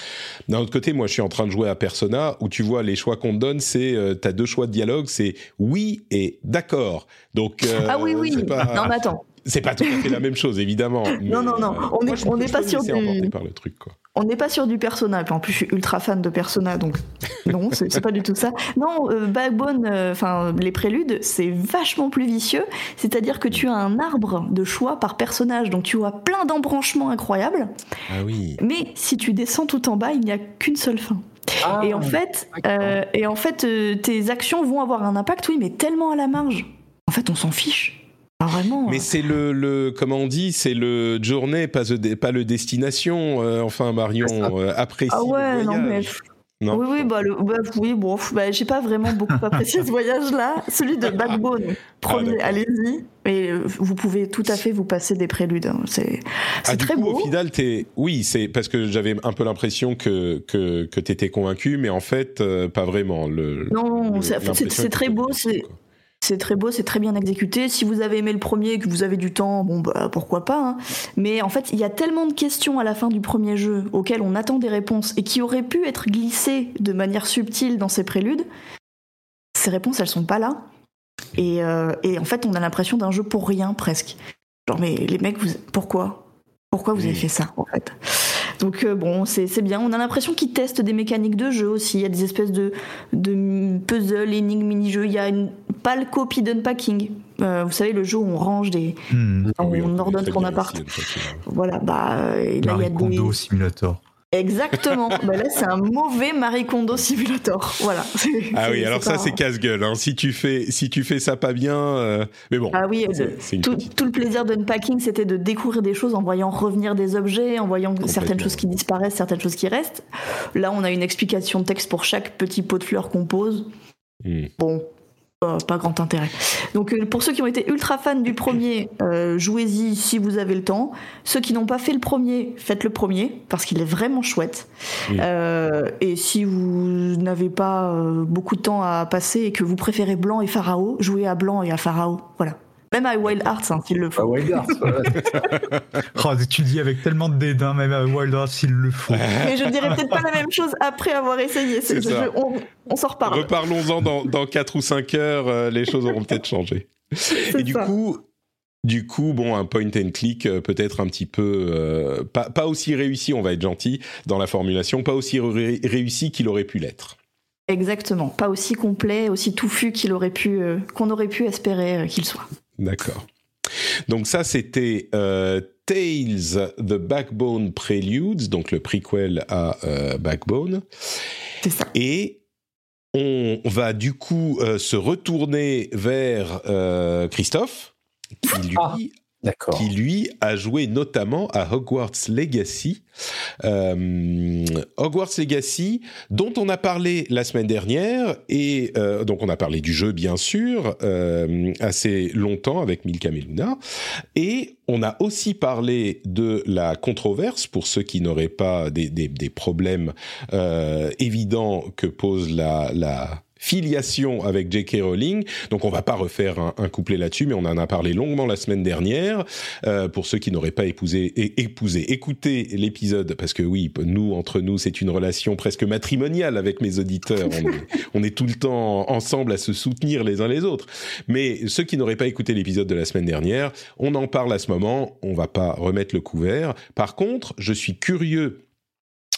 D'un autre côté, moi je suis en train de jouer à Persona où tu vois les choix qu'on te donne, c'est euh, t'as deux choix de dialogue, c'est oui et d'accord. Donc ah oui oui. Non mais attends. C'est pas tout à fait la même chose évidemment. non non non. on est on n'est pas sur du. par le truc quoi on n'est pas sur du Persona. en plus, je suis ultra fan de Persona, donc non, c'est pas du tout ça. Non, euh, Backbone, euh, enfin les préludes, c'est vachement plus vicieux. C'est-à-dire que tu as un arbre de choix par personnage, donc tu as plein d'embranchements incroyables. Ah oui. Mais si tu descends tout en bas, il n'y a qu'une seule fin. Ah, et en fait, euh, et en fait, tes actions vont avoir un impact, oui, mais tellement à la marge. En fait, on s'en fiche. Ah, vraiment. Mais c'est le, le, comment on dit, c'est le journée, pas, pas le destination. Euh, enfin, Marion euh, apprécie ah ouais, le voyage. Non, mais... oui, oui, bah, le, bah, oui, bon, bah, j'ai pas vraiment beaucoup apprécié ce voyage-là. Celui de Backbone, ah, premier, allez-y. Mais euh, vous pouvez tout à fait vous passer des préludes. Hein. C'est ah, très beau. Au final, es... oui, c'est parce que j'avais un peu l'impression que que, que t'étais convaincu, mais en fait, pas vraiment. Le, non, c'est très beau. C'est c'est très beau, c'est très bien exécuté. Si vous avez aimé le premier et que vous avez du temps, bon bah pourquoi pas. Hein. Mais en fait, il y a tellement de questions à la fin du premier jeu auxquelles on attend des réponses et qui auraient pu être glissées de manière subtile dans ces préludes. Ces réponses, elles sont pas là. Et, euh, en fait, on a l'impression d'un jeu pour rien presque. Genre mais les mecs, vous, pourquoi? Pourquoi vous avez fait ça en fait? Donc euh, bon, c'est bien. On a l'impression qu'ils testent des mécaniques de jeu aussi. Il y a des espèces de, de puzzles, énigmes, mini-jeux. Il y a une pâle copie d'unpacking. Euh, vous savez, le jeu où on range des. Hmm. on, on ordonne son appart. Voilà, bah. Là, il y a des. Simulator. Exactement. bah là, c'est un mauvais Marie Kondo Simulator. Voilà. Ah oui, alors ça, c'est casse-gueule. Hein. Si tu fais, si tu fais ça pas bien, euh, mais bon. Ah oui, tout, tout, le plaisir d'unpacking, c'était de découvrir des choses en voyant revenir des objets, en voyant certaines choses qui disparaissent, certaines choses qui restent. Là, on a une explication de texte pour chaque petit pot de fleurs qu'on pose. Hmm. Bon, pas, grand intérêt. Donc euh, pour ceux qui ont été ultra fans du premier, euh, jouez-y si vous avez le temps. Ceux qui n'ont pas fait le premier, faites le premier parce qu'il est vraiment chouette. Euh, et si vous n'avez pas beaucoup de temps à passer et que vous préférez Blanc et Pharaon, jouez à Blanc et à Pharaon. Voilà. Même à Wild Hearts, hein, s'il le faut. À Wild Hearts, oh, tu dis avec tellement de dédain, même à Wild Hearts, s'il le faut. Mais je dirais peut-être pas la même chose après avoir essayé. on, s'en reparle. Reparlons-en dans, dans 4 ou 5 heures, euh, les choses auront peut-être changé. Et du coup, du coup, bon, un point and click euh, peut-être un petit peu euh, pas, pas, aussi réussi, on va être gentil dans la formulation, pas aussi réussi qu'il aurait pu l'être. Exactement, pas aussi complet, aussi touffu qu'il aurait pu, qu'on aurait pu espérer qu'il soit. D'accord. Donc ça, c'était euh, Tales, The Backbone Preludes, donc le prequel à euh, Backbone. C'est ça. Et on va du coup euh, se retourner vers Christophe, qui lui ah qui lui a joué notamment à Hogwarts Legacy. Euh, Hogwarts Legacy, dont on a parlé la semaine dernière, et euh, donc on a parlé du jeu bien sûr, euh, assez longtemps avec Milka Meluna, et on a aussi parlé de la controverse pour ceux qui n'auraient pas des, problèmes évidents que pose la filiation avec J.K. Rowling. Donc on va pas refaire un, couplet là-dessus, mais on en a parlé longuement la semaine dernière. Euh, pour ceux qui n'auraient pas épousé, épousé, écoutez l'épisode, parce que oui, nous, entre nous, c'est une relation presque matrimoniale avec mes auditeurs. On est, on est tout le temps ensemble à se soutenir les uns les autres. Mais ceux qui n'auraient pas écouté l'épisode de la semaine dernière, on en parle à ce moment. On va pas remettre le couvert. Par contre, je suis curieux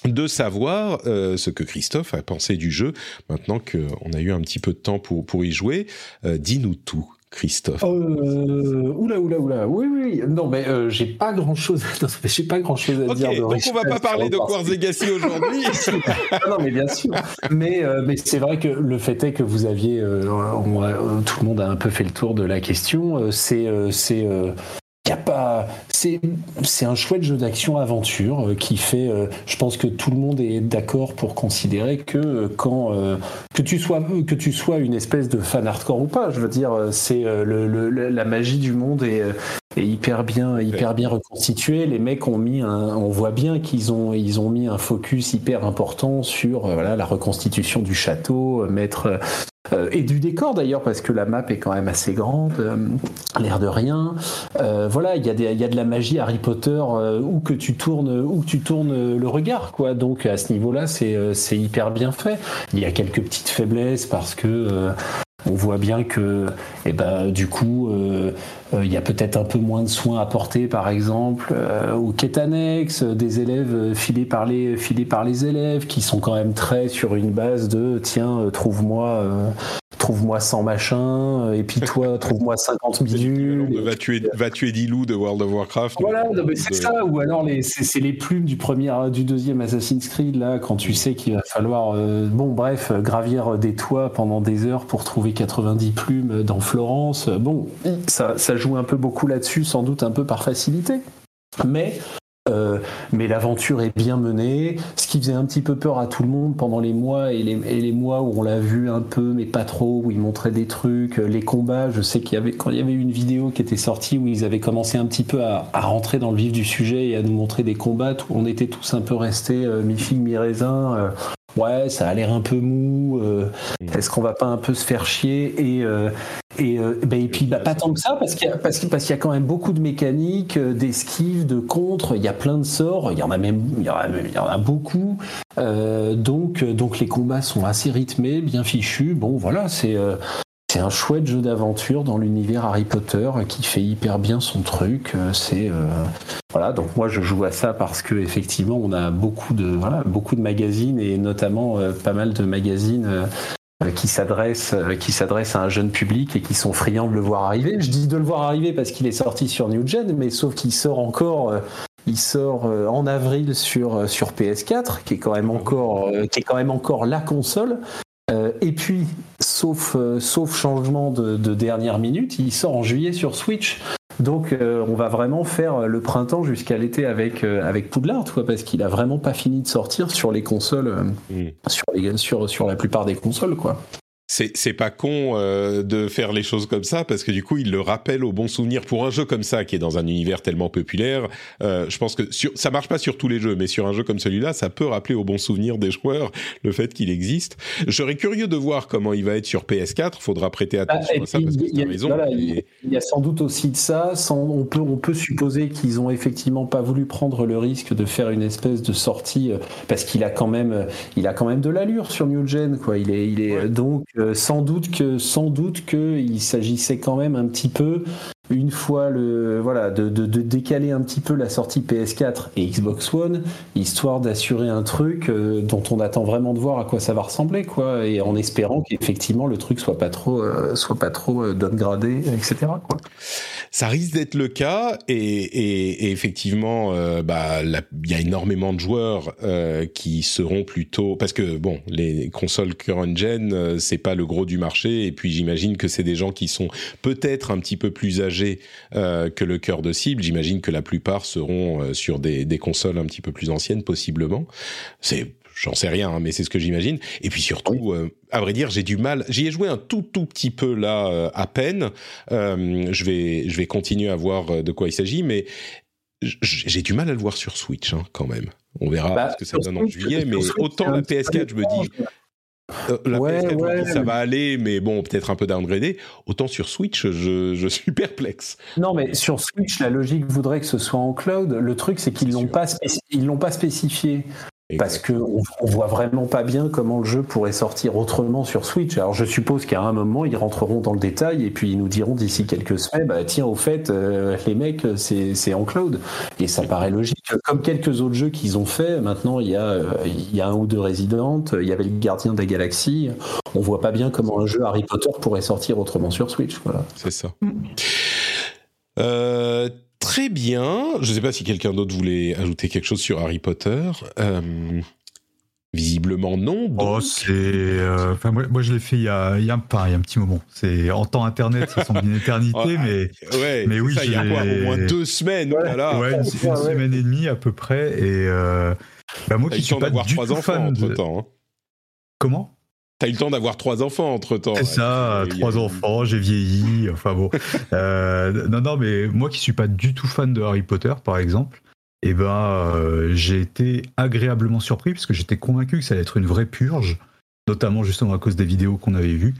de savoir euh, ce que Christophe a pensé du jeu, maintenant qu'on a eu un petit peu de temps pour, pour y jouer. Euh, dis-nous tout. Christophe. Euh, oula, oula, oula. Oui, oui. Non, mais euh, j'ai pas grand chose. j'ai pas grand chose à dire. donc on va pas parler de Quartz Legacy aujourd'hui. non, mais bien sûr. Mais, mais c'est vrai que le fait est que vous aviez, tout le monde a un peu fait le tour de la question. c'est, c'est y a pas, c'est c'est un chouette jeu d'action aventure qui fait. je pense que tout le monde est d'accord pour considérer que quand que tu sois que tu sois une espèce de fan hardcore ou pas, je veux dire, c'est la magie du monde est, est hyper bien hyper bien reconstituée. Les mecs ont mis un, on voit bien qu'ils ont ils ont mis un focus hyper important sur voilà la reconstitution du château, mettre euh, et du décor d'ailleurs parce que la map est quand même assez grande, euh, l'air de rien. Euh, voilà, il y, a de la magie Harry Potter où que tu tournes, où tu tournes le regard, quoi. Donc à ce niveau-là, c'est hyper bien fait. Il y a quelques petites faiblesses parce que on voit bien que, eh ben, du coup, il y a peut-être un peu moins de soins apportés, par exemple, au quai annexe, des élèves filés par les filés par les élèves, qui sont quand même très sur une base de tiens, trouve-moi trouve-moi 100 machins, et puis toi, trouve-moi 50 bidules. va tuer, va tuer 10 loups de World of Warcraft. Voilà, c'est ça, ou alors c'est les plumes du premier, du deuxième Assassin's Creed, là, quand tu sais qu'il va falloir, euh, bon, bref, gravir des toits pendant des heures pour trouver 90 plumes dans Florence. Bon, ça, ça joue un peu beaucoup là-dessus, sans doute un peu par facilité. Mais euh, mais l'aventure est bien menée. Ce qui faisait un petit peu peur à tout le monde pendant les mois et les, mois où on l'a vu un peu, mais pas trop, où il montrait des trucs, euh, les combats. Je sais qu'il y avait quand il y avait une vidéo qui était sortie où ils avaient commencé un petit peu à, rentrer dans le vif du sujet et à nous montrer des combats on était tous un peu restés euh, mi-figue mi-raisin. Euh, ouais, ça a l'air un peu mou. Mm. Est-ce qu'on va pas un peu se faire chier et et, euh, ben, et puis bah, pas tant que ça, parce qu'il y, a, parce, qu'il y a quand même beaucoup de mécaniques, euh, d'esquives, de contre, il y a plein de sorts, il y en a même il y en a, il y en a beaucoup. Euh, donc, donc les combats sont assez rythmés, bien fichus. Bon voilà, c'est c'est un chouette jeu d'aventure dans l'univers Harry Potter qui fait hyper bien son truc. C'est voilà, donc moi je joue à ça parce que effectivement on a beaucoup de voilà beaucoup de magazines et notamment pas mal de magazines euh, qui s'adresse euh, qui s'adresse à un jeune public et qui sont friands de le voir arriver. Je dis de le voir arriver parce qu'il est sorti sur New Gen, mais sauf qu'il sort encore euh, il sort en avril sur sur PS4 qui est quand même encore qui est quand même encore la console. Et puis, sauf, sauf changement de, de, dernière minute, il sort en juillet sur Switch. Donc euh, on va vraiment faire le printemps jusqu'à l'été avec euh, avec Poudlard, quoi, parce qu'il a vraiment pas fini de sortir sur les consoles, euh, mm. sur, les, sur sur la plupart des consoles, quoi c'est pas con euh, de faire les choses comme ça parce que du coup il le rappelle au bon souvenir pour un jeu comme ça qui est dans un univers tellement populaire. Euh, je pense que sur, ça marche pas sur tous les jeux, mais sur un jeu comme celui-là, ça peut rappeler au bon souvenir des joueurs le fait qu'il existe. Je serais curieux de voir comment il va être sur PS4. Faudra prêter bah, attention à ça parce que tu raison. il, y a sans doute aussi de ça. on peut on peut supposer qu'ils ont effectivement pas voulu prendre le risque de faire une espèce de sortie euh, parce qu'il a quand même il a quand même de l'allure sur New Gen quoi. Il est il est donc euh, sans doute que sans doute que il s'agissait quand même un petit peu une fois le voilà de, décaler un petit peu la sortie PS4 et Xbox One histoire d'assurer un truc euh, dont on attend vraiment de voir à quoi ça va ressembler quoi et en espérant qu'effectivement le truc soit pas trop euh, soit pas trop euh, downgradé etc quoi. Ça risque d'être le cas et, effectivement bah il y a énormément de joueurs qui seront plutôt parce que bon les consoles current gen c'est pas le gros du marché et puis j'imagine que c'est des gens qui sont peut-être un petit peu plus âgés euh, que le cœur de cible. J'imagine que la plupart seront euh, sur des, consoles un petit peu plus anciennes, possiblement. C'est J'en sais rien, hein, mais c'est ce que j'imagine. Et puis surtout, euh, à vrai dire, j'ai du mal. J'y ai joué un tout tout petit peu là, à peine. je vais je vais continuer à voir de quoi il s'agit, mais j'ai du mal à le voir sur Switch hein, quand même. On verra bah, ce que ça donne en juillet, mais autant la PS4, je me dis, euh, la PS4, ça va aller, mais bon, peut-être un peu downgradé. Autant sur Switch, je, je, suis perplexe. Non, mais sur Switch, la logique voudrait que ce soit en cloud. Le truc, c'est qu'ils l'ont pas, ils l'ont pas spécifié. Parce qu'on on voit vraiment pas bien comment le jeu pourrait sortir autrement sur Switch. Alors je suppose qu'à un moment ils rentreront dans le détail et puis ils nous diront d'ici quelques semaines, bah tiens au fait euh, les mecs c'est en cloud et ça paraît logique. Comme quelques autres jeux qu'ils ont fait, maintenant il y a euh, il y a un ou deux Resident, il y avait le Gardien des Galaxies. On voit pas bien comment un jeu Harry Potter pourrait sortir autrement sur Switch. Voilà. C'est ça. Euh, Très bien. Je ne sais pas si quelqu'un d'autre voulait ajouter quelque chose sur Harry Potter. Euh, Visiblement non. Oh, c'est. Enfin, moi, moi, je l'ai fait il y a, il y a, il y a un petit moment. C'est en temps internet, ça semble une éternité, mais. Ouais. Mais oui, ça, il y a quoi Au moins deux semaines. Ouais, ouais une, semaine et demie à peu près. Et bah, moi qui suis pas du tout fan de. Temps, hein. Comment? T'as eu le temps d'avoir trois enfants entre temps. C'est ça, trois enfants, j'ai vieilli. Enfin bon. euh, non, non, mais moi qui suis pas du tout fan de Harry Potter, par exemple, eh ben, euh, j'ai été agréablement surpris parce que j'étais convaincu que ça allait être une vraie purge, notamment justement à cause des vidéos qu'on avait vues.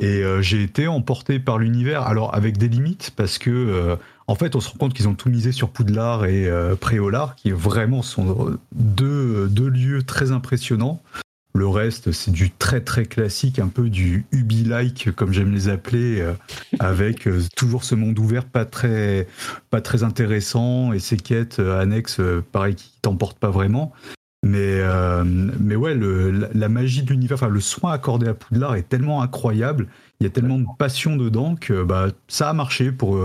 Et euh, j'ai été emporté par l'univers, alors avec des limites, parce que en fait, on se rend compte qu'ils ont tout misé sur Poudlard et Préolard, qui vraiment sont deux, deux lieux très impressionnants. Le reste, c'est du très très classique, un peu du Ubi-like, comme j'aime les appeler, euh, avec euh, toujours ce monde ouvert pas très, pas très intéressant et ces quêtes euh, annexes, pareil, qui t'emportent pas vraiment. Mais, mais ouais, le, la, magie de l'univers, enfin le soin accordé à Poudlard est tellement incroyable, il y a tellement de passion dedans que bah, ça a marché pour,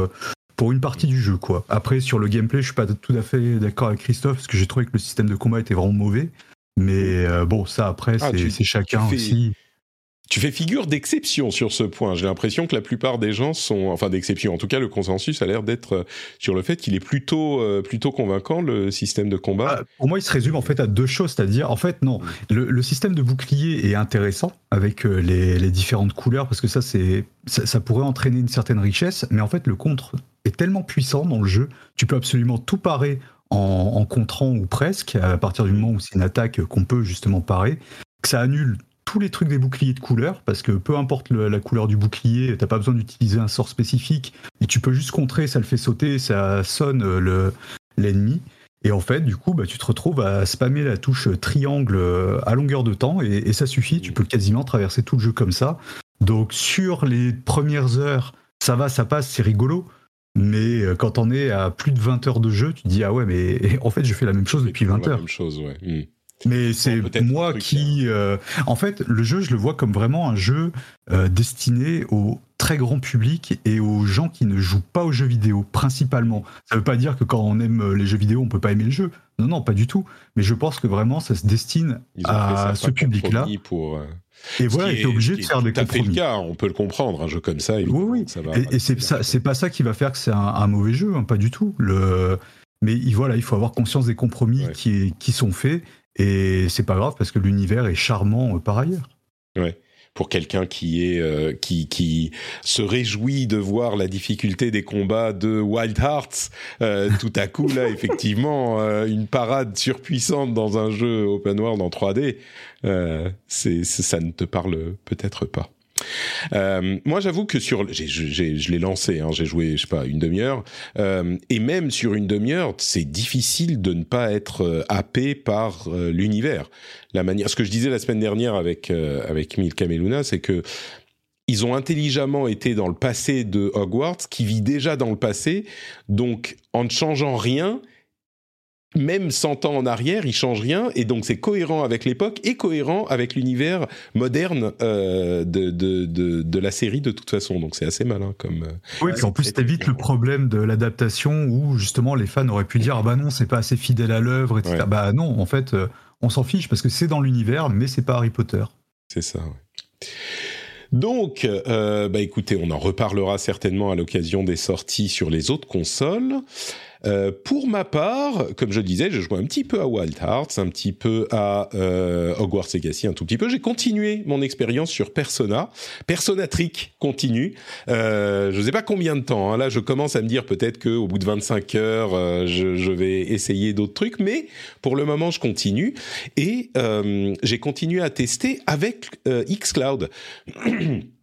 pour une partie du jeu. quoi. Après, sur le gameplay, je suis pas tout à fait d'accord avec Christophe, parce que j'ai trouvé que le système de combat était vraiment mauvais. Mais euh, bon, ça après, ah, c'est chacun aussi. Tu fais figure d'exception sur ce point. J'ai l'impression que la plupart des gens sont, enfin d'exception. En tout cas, le consensus a l'air d'être euh, sur le fait qu'il est plutôt, euh, plutôt convaincant le système de combat. Ah, pour moi, il se résume en fait à deux choses, c'est-à-dire, en fait, non, le, système de bouclier est intéressant avec les, les différentes couleurs parce que ça, c'est, ça, ça, pourrait entraîner une certaine richesse, mais en fait, le contre est tellement puissant dans le jeu, tu peux absolument tout parer en, en contrant ou presque, à partir du moment où c'est une attaque qu'on peut justement parer, que ça annule tous les trucs des boucliers de couleur, parce que peu importe la couleur du bouclier, t'as pas besoin d'utiliser un sort spécifique, et tu peux juste contrer, ça le fait sauter, ça sonne le, l'ennemi. Et en fait, du coup, bah, tu te retrouves à spammer la touche triangle à longueur de temps, et, et ça suffit, tu peux quasiment traverser tout le jeu comme ça. Donc sur les premières heures, ça va, ça passe, c'est rigolo. Mais euh, quand on est à plus de 20 heures de jeu, tu te dis ah ouais, mais en fait, je fais la même chose depuis 20 heures. La même chose, ouais. Hmm. Mais c'est moi qui, euh, en fait, le jeu, je le vois comme vraiment un jeu euh, destiné au très grand public et aux gens qui ne jouent pas aux jeux vidéo, principalement. Ça ne veut pas dire que quand on aime les jeux vidéo, on peut pas aimer le jeu. Non, non, pas du tout. Mais je pense que vraiment, ça se destine à ce public-là. Pour, et voilà, il est obligé de faire des compromis. Fait le cas, on peut le comprendre, un jeu comme ça. Oui, oui. Ça va et, c'est ça, c'est pas ça qui va faire que c'est un, mauvais jeu, hein, pas du tout. Le, mais voilà, il faut avoir conscience des compromis qui, qui sont faits, et c'est pas grave parce que l'univers est charmant euh, par ailleurs. Ouais pour quelqu'un qui est euh, qui qui se réjouit de voir la difficulté des combats de Wild Hearts euh, tout à coup là effectivement euh, une parade surpuissante dans un jeu open world en 3D c'est ça ne te parle peut-être pas euh, moi, j'avoue que sur, je l'ai lancé, hein, j'ai joué, je sais pas, une demi-heure, euh, et même sur une demi-heure, c'est difficile de ne pas être euh, happé par l'univers. La manière, ce que je disais la semaine dernière avec avec Milka Meluna, c'est que ils ont intelligemment été dans le passé de Hogwarts, qui vit déjà dans le passé, donc en ne changeant rien, même 100 ans en arrière, il change rien, et donc c'est cohérent avec l'époque et cohérent avec l'univers moderne euh, de, de, de, de, la série de toute façon. Donc c'est assez malin comme. Euh, oui, puis en plus t'évites le problème de l'adaptation où justement les fans auraient pu dire ah bah non c'est pas assez fidèle à l'œuvre, etc. Bah non, en fait euh, on s'en fiche parce que c'est dans l'univers, mais c'est pas Harry Potter. C'est ça. Ouais. Donc, euh, bah écoutez, on en reparlera certainement à l'occasion des sorties sur les autres consoles. Euh, pour ma part, comme je disais, je joué un petit peu à Wild Hearts, un petit peu à euh, Hogwarts Legacy, un tout petit peu. J'ai continué mon expérience sur Persona. Persona Trick continue. Euh, je ne sais pas combien de temps. Hein. Là, je commence à me dire peut-être qu'au bout de 25 heures, euh, je, je, vais essayer d'autres trucs. Mais pour le moment, je continue. Et euh, j'ai continué à tester avec xCloud.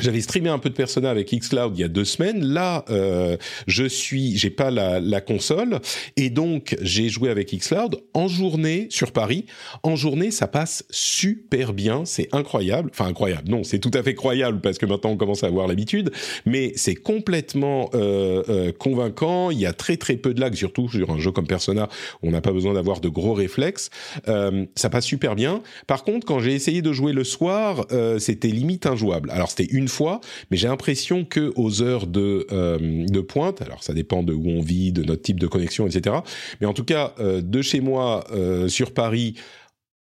J'avais streamé un peu de Persona avec xCloud il y a deux semaines. Là, euh, je suis, j'ai pas la, la, console et donc j'ai joué avec xCloud en journée sur Paris. En journée, ça passe super bien, c'est incroyable. Enfin incroyable, non, c'est tout à fait croyable parce que maintenant on commence à avoir l'habitude, mais c'est complètement euh, euh, convaincant. Il y a très très peu de lag, surtout sur un jeu comme Persona, on n'a pas besoin d'avoir de gros réflexes. Euh, ça passe super bien. Par contre, quand j'ai essayé de jouer le soir, euh, c'était limite injouable. Alors c'était une fois, mais j'ai l'impression que aux heures de, euh, de pointe, alors ça dépend de où on vit, de notre type de connexion, etc. Mais en tout cas, euh, de chez moi euh, sur Paris,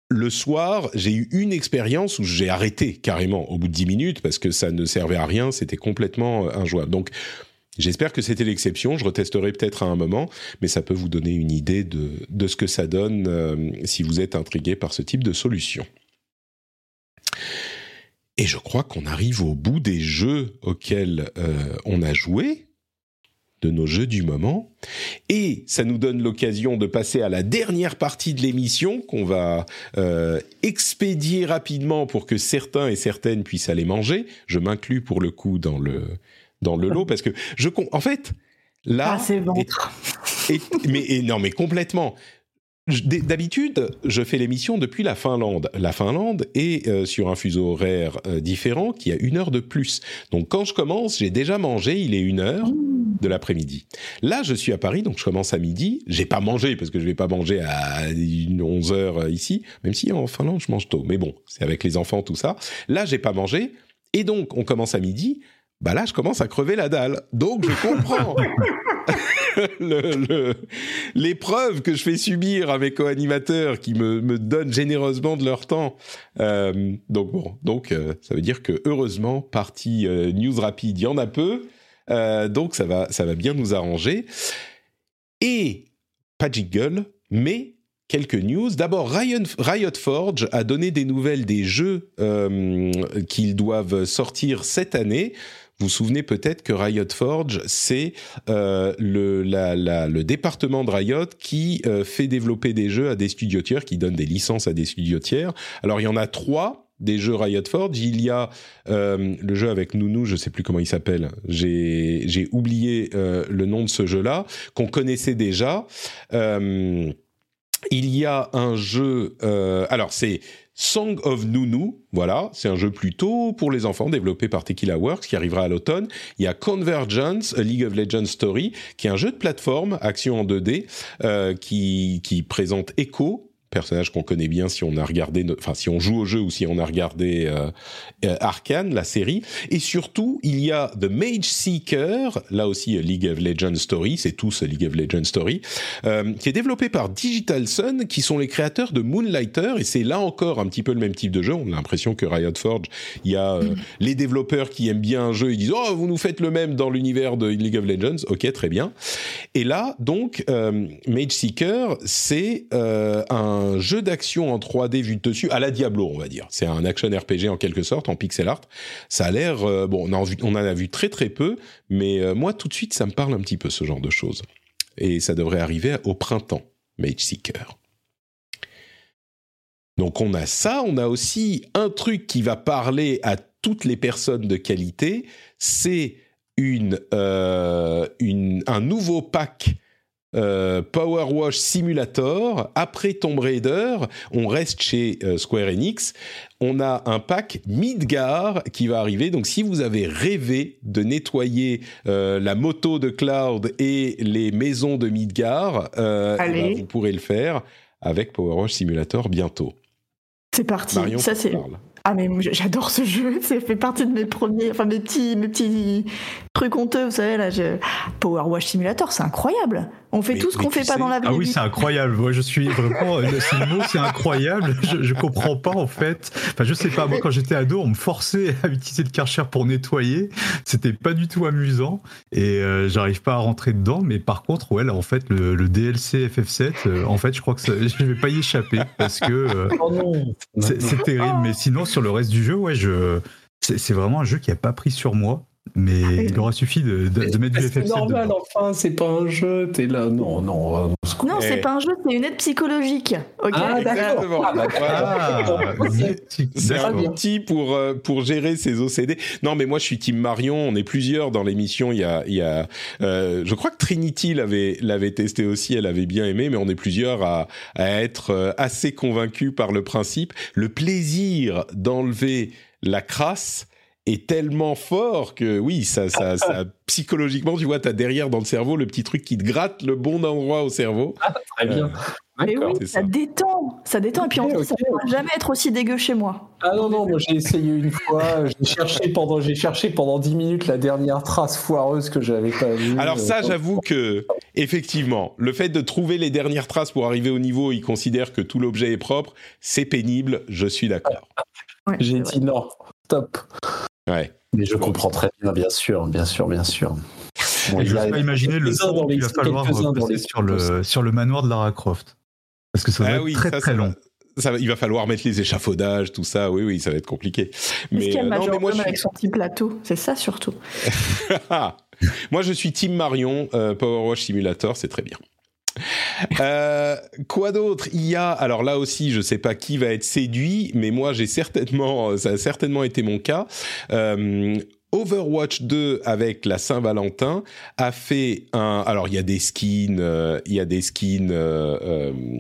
le soir, j'ai eu une expérience où j'ai arrêté carrément au bout de 10 minutes parce que ça ne servait à rien, c'était complètement injouable. Donc, j'espère que c'était l'exception. Je retesterai peut-être à un moment, mais ça peut vous donner une idée de, de ce que ça donne si vous êtes intrigué par ce type de solution. Et je crois qu'on arrive au bout des jeux auxquels euh, on a joué de nos jeux du moment. Et ça nous donne l'occasion de passer à la dernière partie de l'émission qu'on va euh, expédier rapidement pour que certains et certaines puissent aller manger. Je m'inclus pour le coup dans le, dans le lot parce que je... En fait, là... Ah, c'est bon. mais non, mais complètement. D'habitude, je fais l'émission depuis la Finlande. La Finlande est euh, sur un fuseau horaire euh, différent qui a une heure de plus. Donc quand je commence, j'ai déjà mangé, il est une heure de l'après-midi. Là, je suis à Paris, donc je commence à midi. J'ai pas mangé parce que je vais pas manger à 11 heures euh, ici, même si en Finlande je mange tôt. Mais bon, c'est avec les enfants tout ça. Là, j'ai pas mangé et donc on commence à midi. Bah là, je commence à crever la dalle. Donc je comprends. l'épreuve que je fais subir à mes co-animateurs qui me, me, donnent généreusement de leur temps. Euh, donc bon, donc euh, ça veut dire que heureusement, partie euh, news rapide, il y en a peu. donc ça va, ça va bien nous arranger. Et pas de jiggle, mais quelques news. D'abord, Riot Forge a donné des nouvelles des jeux qu'ils doivent sortir cette année. Vous vous souvenez peut-être que Riot Forge, c'est euh, le, le département de Riot qui euh, fait développer des jeux à des studios tiers, qui donne des licences à des studios tiers. Alors il y en a trois des jeux Riot Forge. Il y a euh, le jeu avec Nounou, je sais plus comment il s'appelle. J'ai oublié le nom de ce jeu-là qu'on connaissait déjà. il y a un jeu. alors c'est Song of Nunu, voilà, c'est un jeu plutôt pour les enfants développé par Tequila Works qui arrivera à l'automne. Il y a Convergence, League of Legends Story, qui est un jeu de plateforme, action en 2D, euh, qui, qui présente Echo, personnage qu'on connaît bien si on a regardé, enfin si on joue au jeu ou si on a regardé euh, euh, Arkane, la série. Et surtout, il y a The Mage Seeker, là aussi euh, League of Legends Story, c'est tout ce League of Legends Story, qui est développé par Digital Sun, qui sont les créateurs de Moonlighter. Et c'est là encore un petit peu le même type de jeu. On a l'impression que Riot Forge, il y a mm. les développeurs qui aiment bien un jeu, ils disent oh vous nous faites le même dans l'univers de League of Legends. Ok, très bien. Et là, donc, Mage Seeker, c'est un un jeu d'action en 3D vu de dessus, à la Diablo, on va dire. C'est un action RPG en quelque sorte, en pixel art. Ça a l'air, euh, bon, on en, a vu très très peu, mais euh, moi tout de suite, ça me parle un petit peu ce genre de choses. Et ça devrait arriver au printemps, Mage Seeker. Donc on a ça, on a aussi un truc qui va parler à toutes les personnes de qualité, c'est une, euh, un nouveau pack euh, Power Wash Simulator. Après Tomb Raider, on reste chez euh, Square Enix. On a un pack Midgar qui va arriver. Donc, si vous avez rêvé de nettoyer euh, la moto de Cloud et les maisons de Midgar, eh ben, vous pourrez le faire avec Power Wash Simulator bientôt. C'est parti. Ça, c'est. Ah mais j'adore ce jeu, ça fait partie de mes premiers, enfin mes petits, mes petits trucs honteux, vous savez là, je... Power Wash Simulator, c'est incroyable. On fait tout ce qu'on fait pas dans la vie. Ah oui, c'est incroyable. Moi, je suis vraiment. Euh, mot, c'est incroyable. Je, je comprends pas en fait. Enfin, je sais pas. Moi, quand j'étais ado, on me forçait à utiliser le Karcher pour nettoyer. C'était pas du tout amusant et euh, j'arrive pas à rentrer dedans. Mais par contre, ouais, là, en fait, le, le DLC FF7, euh, en fait, je crois que ça, je vais pas y échapper parce que oh c'est terrible. Mais sinon, sur le reste du jeu, ouais, je c'est vraiment un jeu qui a pas pris sur moi. Mais ah il aura suffi de, de, mettre du FF7. C'est normal, enfin, c'est pas un jeu, t'es là, non, non. Non, c'est pas un jeu, c'est une aide psychologique. Ah, d'accord. Ah, ah, c'est un outil pour, euh, pour gérer ses OCD. Non, mais moi, je suis Team Marion, on est plusieurs dans l'émission. Il y a, il y a euh, je crois que Trinity l'avait, l'avait testé aussi, elle avait bien aimé, mais on est plusieurs à, à être euh, assez convaincus par le principe. Le plaisir d'enlever la crasse est tellement fort que oui, ça, ça, ça psychologiquement, tu vois, tu as derrière dans le cerveau le petit truc qui te gratte le bon endroit au cerveau. Ah, très bien. Euh, mais oui, ça. détend, ça détend. et puis en plus, ça ne va jamais être aussi dégueu chez moi. Ah non, non, moi j'ai essayé une fois, j'ai cherché, pendant, cherché pendant 10 minutes la dernière trace foireuse que j'avais pas vue. Alors ça, j'avoue que Effectivement, le fait de trouver les dernières traces pour arriver au niveau, il considère que tout l'objet est propre, c'est pénible, je suis d'accord. J'ai dit non, stop. Ouais. Mais je comprends très bien, bien sûr, bien sûr, bien sûr. Bon, je n'ose pas imaginer le temps qu'il va falloir passer sur le, sur le manoir de Lara Croft. Parce que ça va ah être très très long. Ça, il va falloir mettre les échafaudages, tout ça. Oui, oui, ça va être compliqué. Mais, euh, non, mais moi, je... avec son petit plateau, c'est ça surtout. moi, je suis Team Marion, euh, Power Wash Simulator, c'est très bien. Euh, quoi d'autre? Il y a, alors là aussi, je ne sais pas qui va être séduit, mais moi, j'ai certainement, ça a certainement été mon cas. Euh, Overwatch 2 avec la Saint-Valentin a fait un. Alors il y a des skins, euh, il y a des skins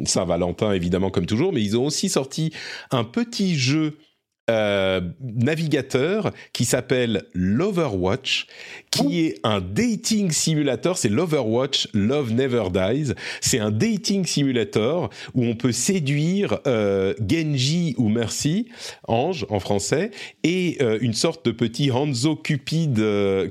Saint-Valentin évidemment comme toujours, mais ils ont aussi sorti un petit jeu euh, navigateur qui s'appelle Loverwatch, qui est un dating simulator. C'est Loverwatch, Love Never Dies. C'est un dating simulator où on peut séduire euh, Genji ou Mercy, ange en français, et euh, une sorte de petit Hanzo Cupid,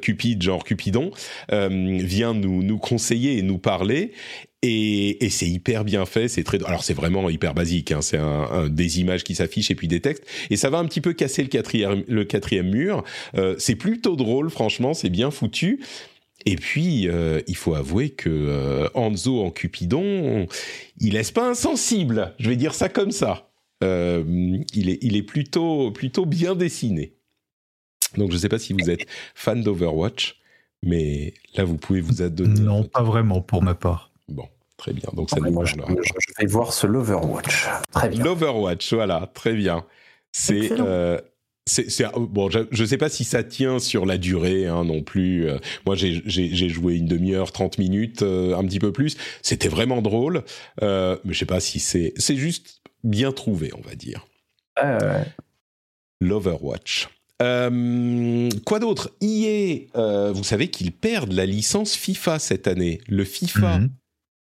Cupid genre Cupidon, vient nous, nous conseiller et nous parler. Et, et c'est hyper bien fait, c'est très. Alors c'est vraiment hyper basique, hein, c'est un, des images qui s'affichent et puis des textes. Et ça va un petit peu casser le quatrième, le quatrième mur. Euh, c'est plutôt drôle, franchement, c'est bien foutu. Et puis, euh, il faut avouer que euh, Anzo en Cupidon, il laisse pas insensible. Je vais dire ça comme ça. Euh, il est, il est plutôt, plutôt bien dessiné. Donc, je ne sais pas si vous êtes fan d'Overwatch, mais là, vous pouvez vous adonner. Non, pas vraiment pour ma part. Bon, très bien. Donc ça moi, je, vais voir ce Loverwatch. Très bien. L'Overwatch, voilà, très bien. C'est euh, c'est bon, je ne sais pas si ça tient sur la durée hein, non plus. Euh, moi, j'ai joué une demi-heure, 30 minutes, euh, un petit peu plus. C'était vraiment drôle, mais je sais pas si c'est c'est juste bien trouvé, on va dire. L'Overwatch. quoi d'autre? EA, vous savez qu'ils perdent la licence FIFA cette année. Le FIFA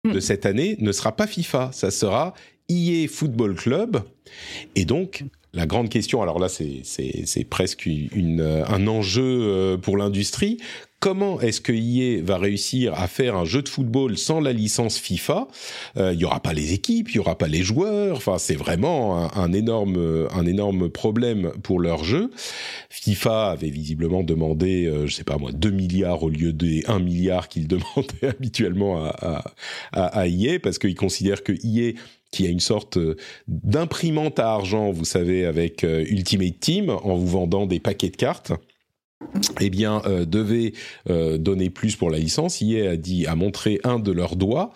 de cette année ne sera pas FIFA, ça sera EA Football Club. Et donc, la grande question, alors là, c'est presque une, un enjeu euh, pour l'industrie comment est-ce que EA va réussir à faire un jeu de football sans la licence FIFA? Euh, Il n'y aura pas les équipes, il n'y aura pas les joueurs. Enfin, c'est vraiment un, énorme, un énorme problème pour leur jeu. FIFA avait visiblement demandé, euh, je sais pas moi, 2 milliards au lieu des 1 milliard qu'il demandait habituellement à, à, à EA parce qu'ils considèrent que EA qui a une sorte d'imprimante à argent, vous savez, avec euh, Ultimate Team, en vous vendant des paquets de cartes eh bien, euh, devait euh, donner plus pour la licence. EA a dit, a montré un de leurs doigts.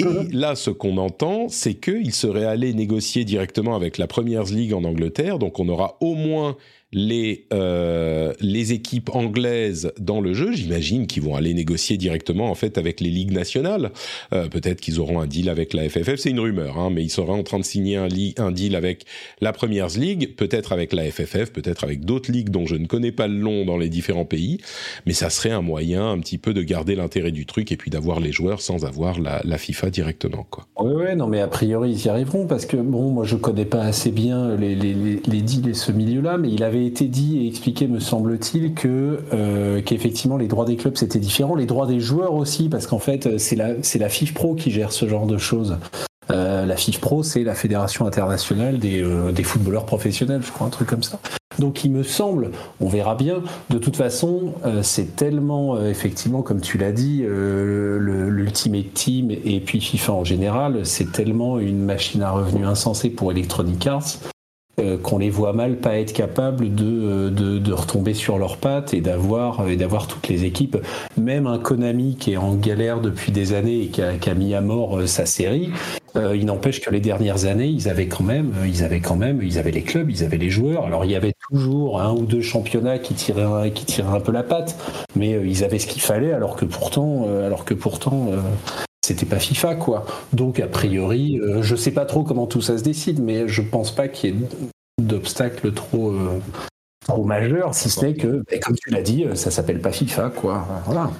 Et là, ce qu'on entend, c'est qu'ils seraient allés négocier directement avec la Première League en Angleterre. Donc, on aura au moins les, euh, les équipes anglaises dans le jeu, j'imagine qu'ils vont aller négocier directement en fait avec les ligues nationales. Euh, peut-être qu'ils auront un deal avec la FFF, c'est une rumeur, hein, mais ils seraient en train de signer un, deal avec la Première Ligue, peut-être avec la FFF, peut-être avec d'autres ligues dont je ne connais pas le nom dans les différents pays, mais ça serait un moyen un petit peu de garder l'intérêt du truc et puis d'avoir les joueurs sans avoir la, FIFA directement. Quoi. Oui, oui, non, mais a priori ils y arriveront parce que bon, moi je connais pas assez bien les deals et ce milieu-là, mais il avait été dit et expliqué, me semble-t-il, que euh, qu'effectivement les droits des clubs c'était différent, les droits des joueurs aussi, parce qu'en fait c'est la c'est la FIF Pro qui gère ce genre de choses. Euh, la FIF Pro, c'est la fédération internationale des, euh, des footballeurs professionnels, je crois, un truc comme ça. Donc il me semble, on verra bien, de toute façon, c'est tellement, effectivement, comme tu l'as dit, l'Ultimate Team et puis FIFA en général, c'est tellement une machine à revenus insensée pour Electronic Arts euh, qu'on les voit mal pas être capables de, euh, de, de retomber sur leurs pattes et d'avoir et d'avoir toutes les équipes. Même un Konami qui est en galère depuis des années et qui a, qui a mis à mort euh, sa série, il n'empêche que les dernières années, ils avaient quand même, ils avaient quand même, ils avaient les clubs, ils avaient les joueurs. Alors il y avait toujours un ou deux championnats qui tiraient, qui tiraient un peu la patte, mais ils avaient ce qu'il fallait, alors que pourtant, alors que pourtant, c'était pas FIFA quoi. Donc a priori, euh, je sais pas trop comment tout ça se décide, mais je pense pas qu'il y ait d'obstacles trop euh, trop majeurs, si ce n'est que, comme tu l'as dit, euh, ça s'appelle pas FIFA quoi. Voilà.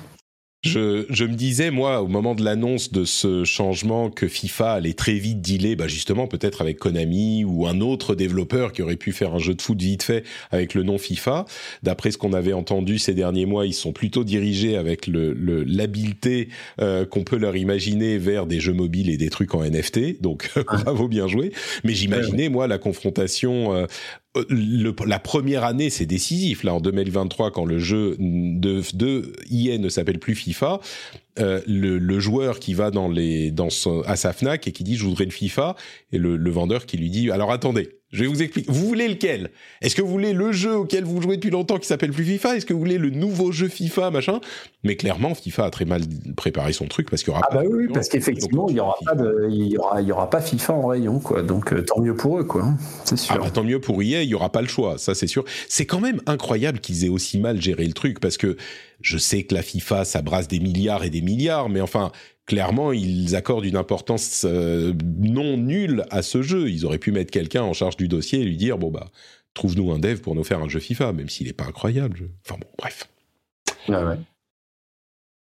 Je, je, me disais, moi, au moment de l'annonce de ce changement, que FIFA allait très vite dealer, bah justement, peut-être avec Konami ou un autre développeur qui aurait pu faire un jeu de foot vite fait avec le nom FIFA. D'après ce qu'on avait entendu ces derniers mois, ils sont plutôt dirigés avec l'habileté le, euh, qu'on peut leur imaginer vers des jeux mobiles et des trucs en NFT. Donc, bravo, bien joué. Mais j'imaginais, moi, la confrontation euh, le, la première année, c'est décisif. Là, en 2023, quand le jeu de, de EA ne s'appelle plus FIFA, euh, le, joueur qui va dans les, à sa Fnac et qui dit je voudrais le FIFA, et le vendeur qui lui dit alors attendez, je vais vous expliquer. Vous voulez lequel? Est-ce que vous voulez le jeu auquel vous jouez depuis longtemps qui s'appelle plus FIFA? Est-ce que vous voulez le nouveau jeu FIFA machin? Mais clairement, FIFA a très mal préparé son truc parce qu'il y aura ah bah oui, parce qu'effectivement, il y aura pas de, il y aura, il y aura pas FIFA en rayon quoi. Donc euh, tant mieux pour eux quoi. Hein, c'est sûr. Ah bah, tant mieux pour EA, il y aura pas le choix, ça c'est sûr. C'est quand même incroyable qu'ils aient aussi mal géré le truc parce que je sais que la FIFA ça brasse des milliards et des milliards, mais enfin clairement, ils accordent une importance euh, non nulle à ce jeu. Ils auraient pu mettre quelqu'un en charge du dossier et lui dire bon bah trouve-nous un dev pour nous faire un jeu FIFA, même s'il n'est pas incroyable. Enfin bon, bref.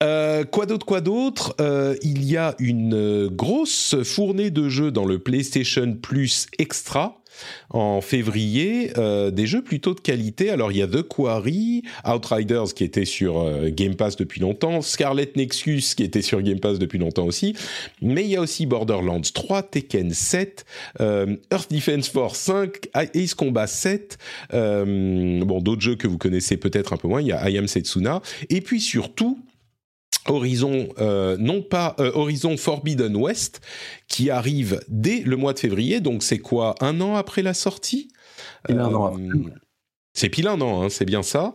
Euh, quoi d'autre, quoi d'autre? Euh, Il y a une grosse fournée de jeux dans le PlayStation Plus Extra en février euh, des jeux plutôt de qualité. Alors il y a The Quarry, Outriders qui était sur euh, Game Pass depuis longtemps, Scarlet Nexus qui était sur Game Pass depuis longtemps aussi, mais il y a aussi Borderlands 3, Tekken 7, euh, Earth Defense Force 5, Ace Combat 7, bon d'autres jeux que vous connaissez peut-être un peu moins, il y a I Am Setsuna, et puis surtout Horizon, euh, non pas euh, Horizon Forbidden West, qui arrive dès le mois de février. Donc c'est quoi, un an après la sortie? Euh, C'est pile un an, hein, c'est bien ça.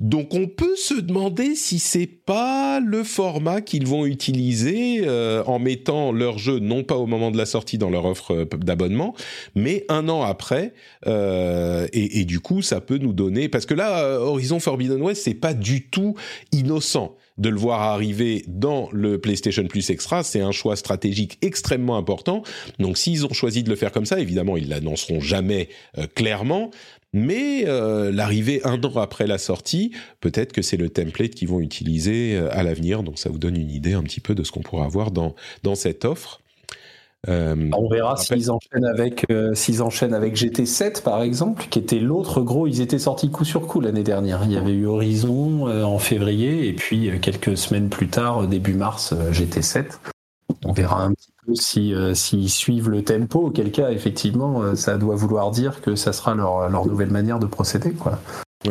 Donc on peut se demander si c'est pas le format qu'ils vont utiliser en mettant leur jeu non pas au moment de la sortie dans leur offre d'abonnement, mais un an après. Et, et, du coup, ça peut nous donner parce que là, Horizon Forbidden West, c'est pas du tout innocent de le voir arriver dans le PlayStation Plus Extra, c'est un choix stratégique extrêmement important. Donc s'ils ont choisi de le faire comme ça, évidemment, ils l'annonceront jamais euh, clairement. Mais euh, l'arrivée un an après la sortie, peut-être que c'est le template qu'ils vont utiliser euh, à l'avenir. Donc ça vous donne une idée un petit peu de ce qu'on pourra avoir dans, dans cette offre. Euh, on verra s'ils enchaînent avec euh, s'ils enchaînent avec GT7 par exemple, qui était l'autre gros. Ils étaient sortis coup sur coup l'année dernière. Il y avait eu Horizon euh, en février et puis quelques semaines plus tard, début mars, GT7. On verra un petit peu si s'ils suivent le tempo. Auquel cas, effectivement, ça doit vouloir dire que ça sera leur, leur nouvelle manière de procéder, quoi.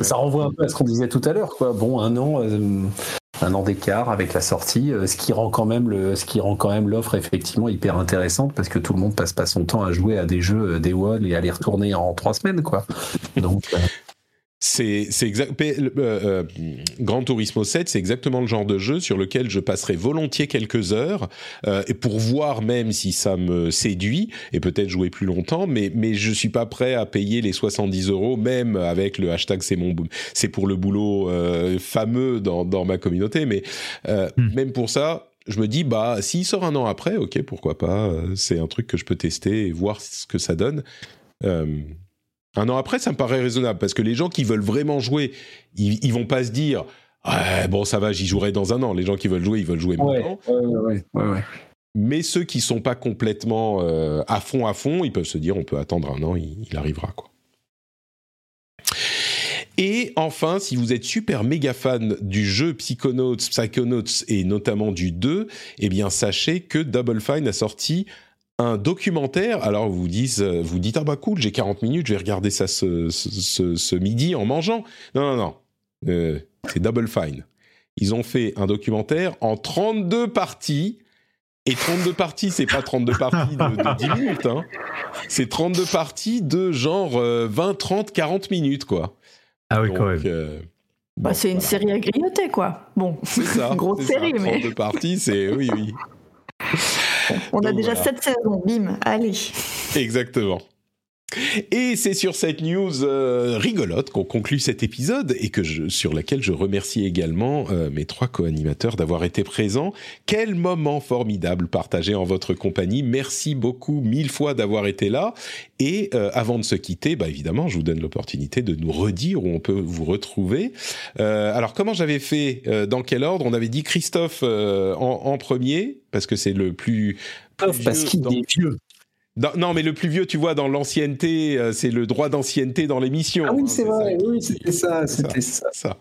Ça renvoie un peu à ce qu'on disait tout à l'heure, quoi. Bon, un an, un an d'écart avec la sortie, euh, ce qui rend quand même le, ce qui rend quand même l'offre effectivement hyper intéressante parce que tout le monde passe pas son temps à jouer à des jeux euh, des One et à les retourner en trois semaines quoi. Euh, c'est c'est exact. Euh, euh, Grand Turismo 7, c'est exactement le genre de jeu sur lequel je passerai volontiers quelques heures euh, et pour voir même si ça me séduit et peut-être jouer plus longtemps. Mais mais je suis pas prêt à payer les 70 euros même avec le hashtag c'est mon c'est pour le boulot euh, fameux dans dans ma communauté. Mais euh, hmm. même pour ça, je me dis bah s'il sort un an après, ok pourquoi pas. C'est un truc que je peux tester et voir ce que ça donne. Euh, un an après, ça me paraît raisonnable parce que les gens qui veulent vraiment jouer, ils, ils vont pas se dire bon ça va, j'y jouerai dans un an. Les gens qui veulent jouer, ils veulent jouer maintenant. Ouais, ouais, Mais ceux qui sont pas complètement euh, à fond à fond, ils peuvent se dire on peut attendre un an, il, il arrivera quoi. Et enfin, si vous êtes super méga fan du jeu Psychonauts, Psychonauts et notamment du 2, eh bien sachez que Double Fine a sorti un documentaire. Alors vous dites, euh, vous dites ah bah cool, j'ai 40 minutes, je vais regarder ça ce, ce, ce midi en mangeant. Non non non, euh, c'est Double Fine. Ils ont fait un documentaire en 32 parties. Et 32 parties, c'est pas 32 parties de, 10 minutes, hein. C'est 32 parties de genre 20, 30, 40 minutes, quoi. Ah oui, quand même. Euh, bah, c'est une série à grignoter, quoi. Bon, c'est ça. une grosse série, ça, 32 parties, c'est oui, oui. On a déjà sept saisons, bim, allez. Exactement. Et c'est sur cette news euh, rigolote qu'on conclut cet épisode et que je, sur laquelle je remercie également euh, mes trois co-animateurs d'avoir été présents. Quel moment formidable partagé en votre compagnie. Merci beaucoup mille fois d'avoir été là. Et euh, avant de se quitter, bah évidemment, je vous donne l'opportunité de nous redire où on peut vous retrouver. alors comment j'avais fait Dans quel ordre? On avait dit Christophe en, en, premier parce que c'est le plus, plus parce qu'il est vieux non, mais le plus vieux, tu vois, dans l'ancienneté, euh, c'est le droit d'ancienneté dans l'émission. Ah oui, hein, c'est vrai, oui, c'était ça, c'était ça. ça.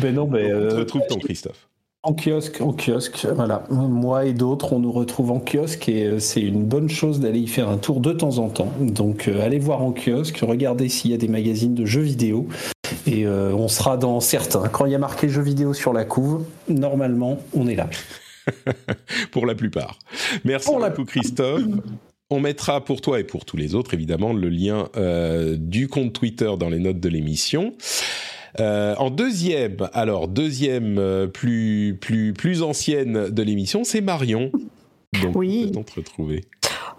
Ben non, mais. Euh, retrouve ton Christophe. En kiosque, en kiosque, voilà. Moi et d'autres, on nous retrouve en kiosque et euh, c'est une bonne chose d'aller y faire un tour de temps en temps. Donc euh, allez voir en kiosque, regardez s'il y a des magazines de jeux vidéo et on sera dans certains. Quand il y a marqué jeux vidéo sur la couve, normalement, on est là. Pour la plupart. Merci beaucoup, Christophe. On mettra pour toi et pour tous les autres, évidemment, le lien euh, du compte Twitter dans les notes de l'émission. Euh, en deuxième, alors deuxième euh, plus plus plus ancienne de l'émission, c'est Marion. Donc oui. on peut te retrouver.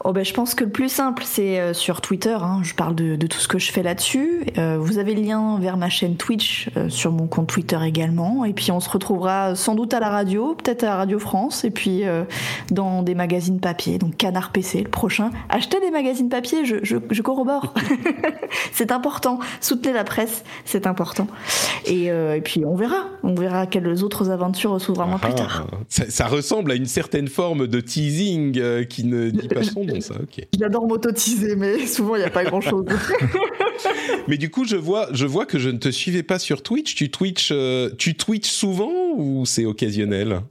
Oh ben, je pense que le plus simple, c'est euh, sur Twitter. Hein. Je parle de, tout ce que je fais là-dessus. Euh, vous avez le lien vers ma chaîne Twitch euh, sur mon compte Twitter également. Et puis on se retrouvera sans doute à la radio, peut-être à Radio France, et puis dans des magazines papier. Donc Canard PC, le prochain. Achetez des magazines papier, je, je, corrobore. c'est important. Soutenez la presse, c'est important. Et, puis on verra. On verra quelles autres aventures s'ouvrent moi plus tard. Ça, ça, ressemble à une certaine forme de teasing qui ne dit pas son J'adore m'autotiser, mais souvent il n'y a pas grand-chose. mais du coup, je vois, je vois que je ne te suivais pas sur Twitch. Tu Twitch, euh, tu Twitch souvent ou c'est occasionnel?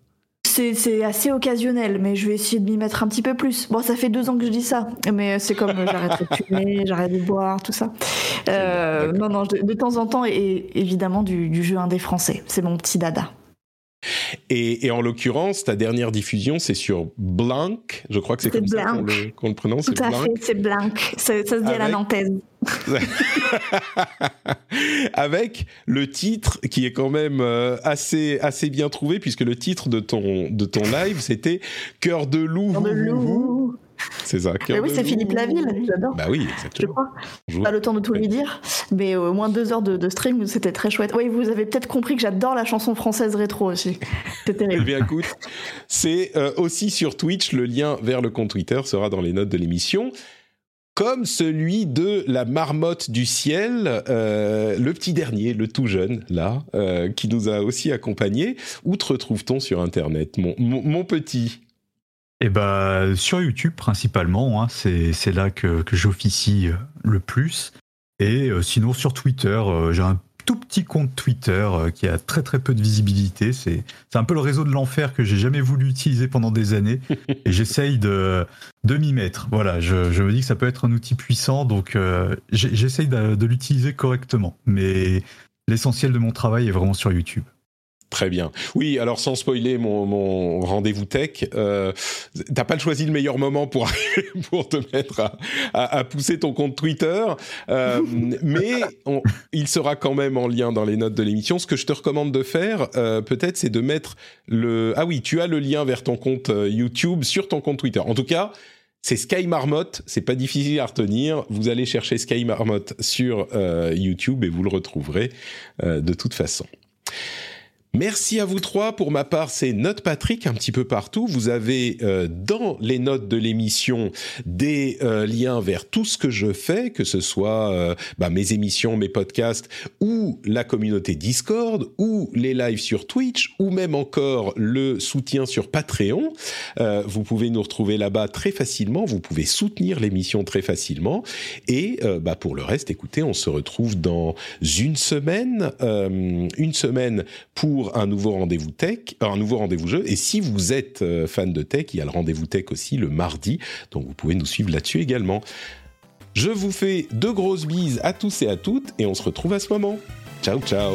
C'est assez occasionnel, mais je vais essayer de m'y mettre un petit peu plus. Bon, ça fait deux ans que je dis ça, mais c'est comme euh, j'arrête de fumer, j'arrête de boire, tout ça. Euh, non, non, de, temps en temps, et évidemment du, du jeu indé français. C'est mon petit dada. Et, en l'occurrence, ta dernière diffusion, c'est sur Blanc. Je crois que c'est comme ça qu'on le, prononce. Tout à fait, c'est Blanc. Ça, se dit à la nantaise. Avec le titre qui est quand même euh, assez, assez bien trouvé, puisque le titre de ton, de ton live, c'était Cœur de loup. Cœur de loup. C'est ça. Mais oui, c'est Philippe Laville, j'adore. Bah oui, exactement. Je crois. Pas le temps de tout lui dire, mais au moins deux heures de, stream, c'était très chouette. Oui, vous avez peut-être compris que j'adore la chanson française rétro aussi. C'est terrible. eh bien, écoute, c'est euh, aussi sur Twitch. Le lien vers le compte Twitter sera dans les notes de l'émission comme celui de la marmotte du ciel, euh, le petit dernier, le tout jeune, là, euh, qui nous a aussi accompagnés. Où te retrouve-t-on sur Internet, mon, mon petit? Eh ben, sur YouTube principalement, hein, c'est là que, que j'officie euh, le plus. Et euh, sinon sur Twitter, euh, j'ai un tout petit compte Twitter qui a très très peu de visibilité. C'est un peu le réseau de l'enfer que j'ai jamais voulu utiliser pendant des années. et j'essaye de, de m'y mettre. Voilà, je, je, me dis que ça peut être un outil puissant, donc j'essaye de, de l'utiliser correctement. Mais l'essentiel de mon travail est vraiment sur YouTube. Très bien. Oui, alors sans spoiler mon, mon rendez-vous tech, euh, t'as pas choisi le meilleur moment pour pour te mettre à, à, à, pousser ton compte Twitter, euh, mais on, il sera quand même en lien dans les notes de l'émission. Ce que je te recommande de faire, euh, peut-être, c'est de mettre le ah oui, tu as le lien vers ton compte euh, YouTube sur ton compte Twitter. En tout cas. C'est Sky Marmotte, c'est pas difficile à retenir. Vous allez chercher Sky Marmotte sur euh, YouTube et vous le retrouverez de toute façon. Merci à vous trois. Pour ma part, c'est Note Patrick un petit peu partout. Vous avez euh, dans les notes de l'émission des euh, liens vers tout ce que je fais, que ce soit euh, bah, mes émissions, mes podcasts, ou la communauté Discord, ou les lives sur Twitch, ou même encore le soutien sur Patreon. vous pouvez nous retrouver là-bas très facilement. Vous pouvez soutenir l'émission très facilement. Et bah, pour le reste, écoutez, on se retrouve dans une semaine, une semaine pour un nouveau rendez-vous tech, un nouveau rendez-vous jeu. Et si vous êtes euh, fan de tech, il y a le rendez-vous tech aussi le mardi, donc vous pouvez nous suivre là-dessus également. Je vous fais de grosses bises à tous et à toutes, et on se retrouve à ce moment. Ciao, ciao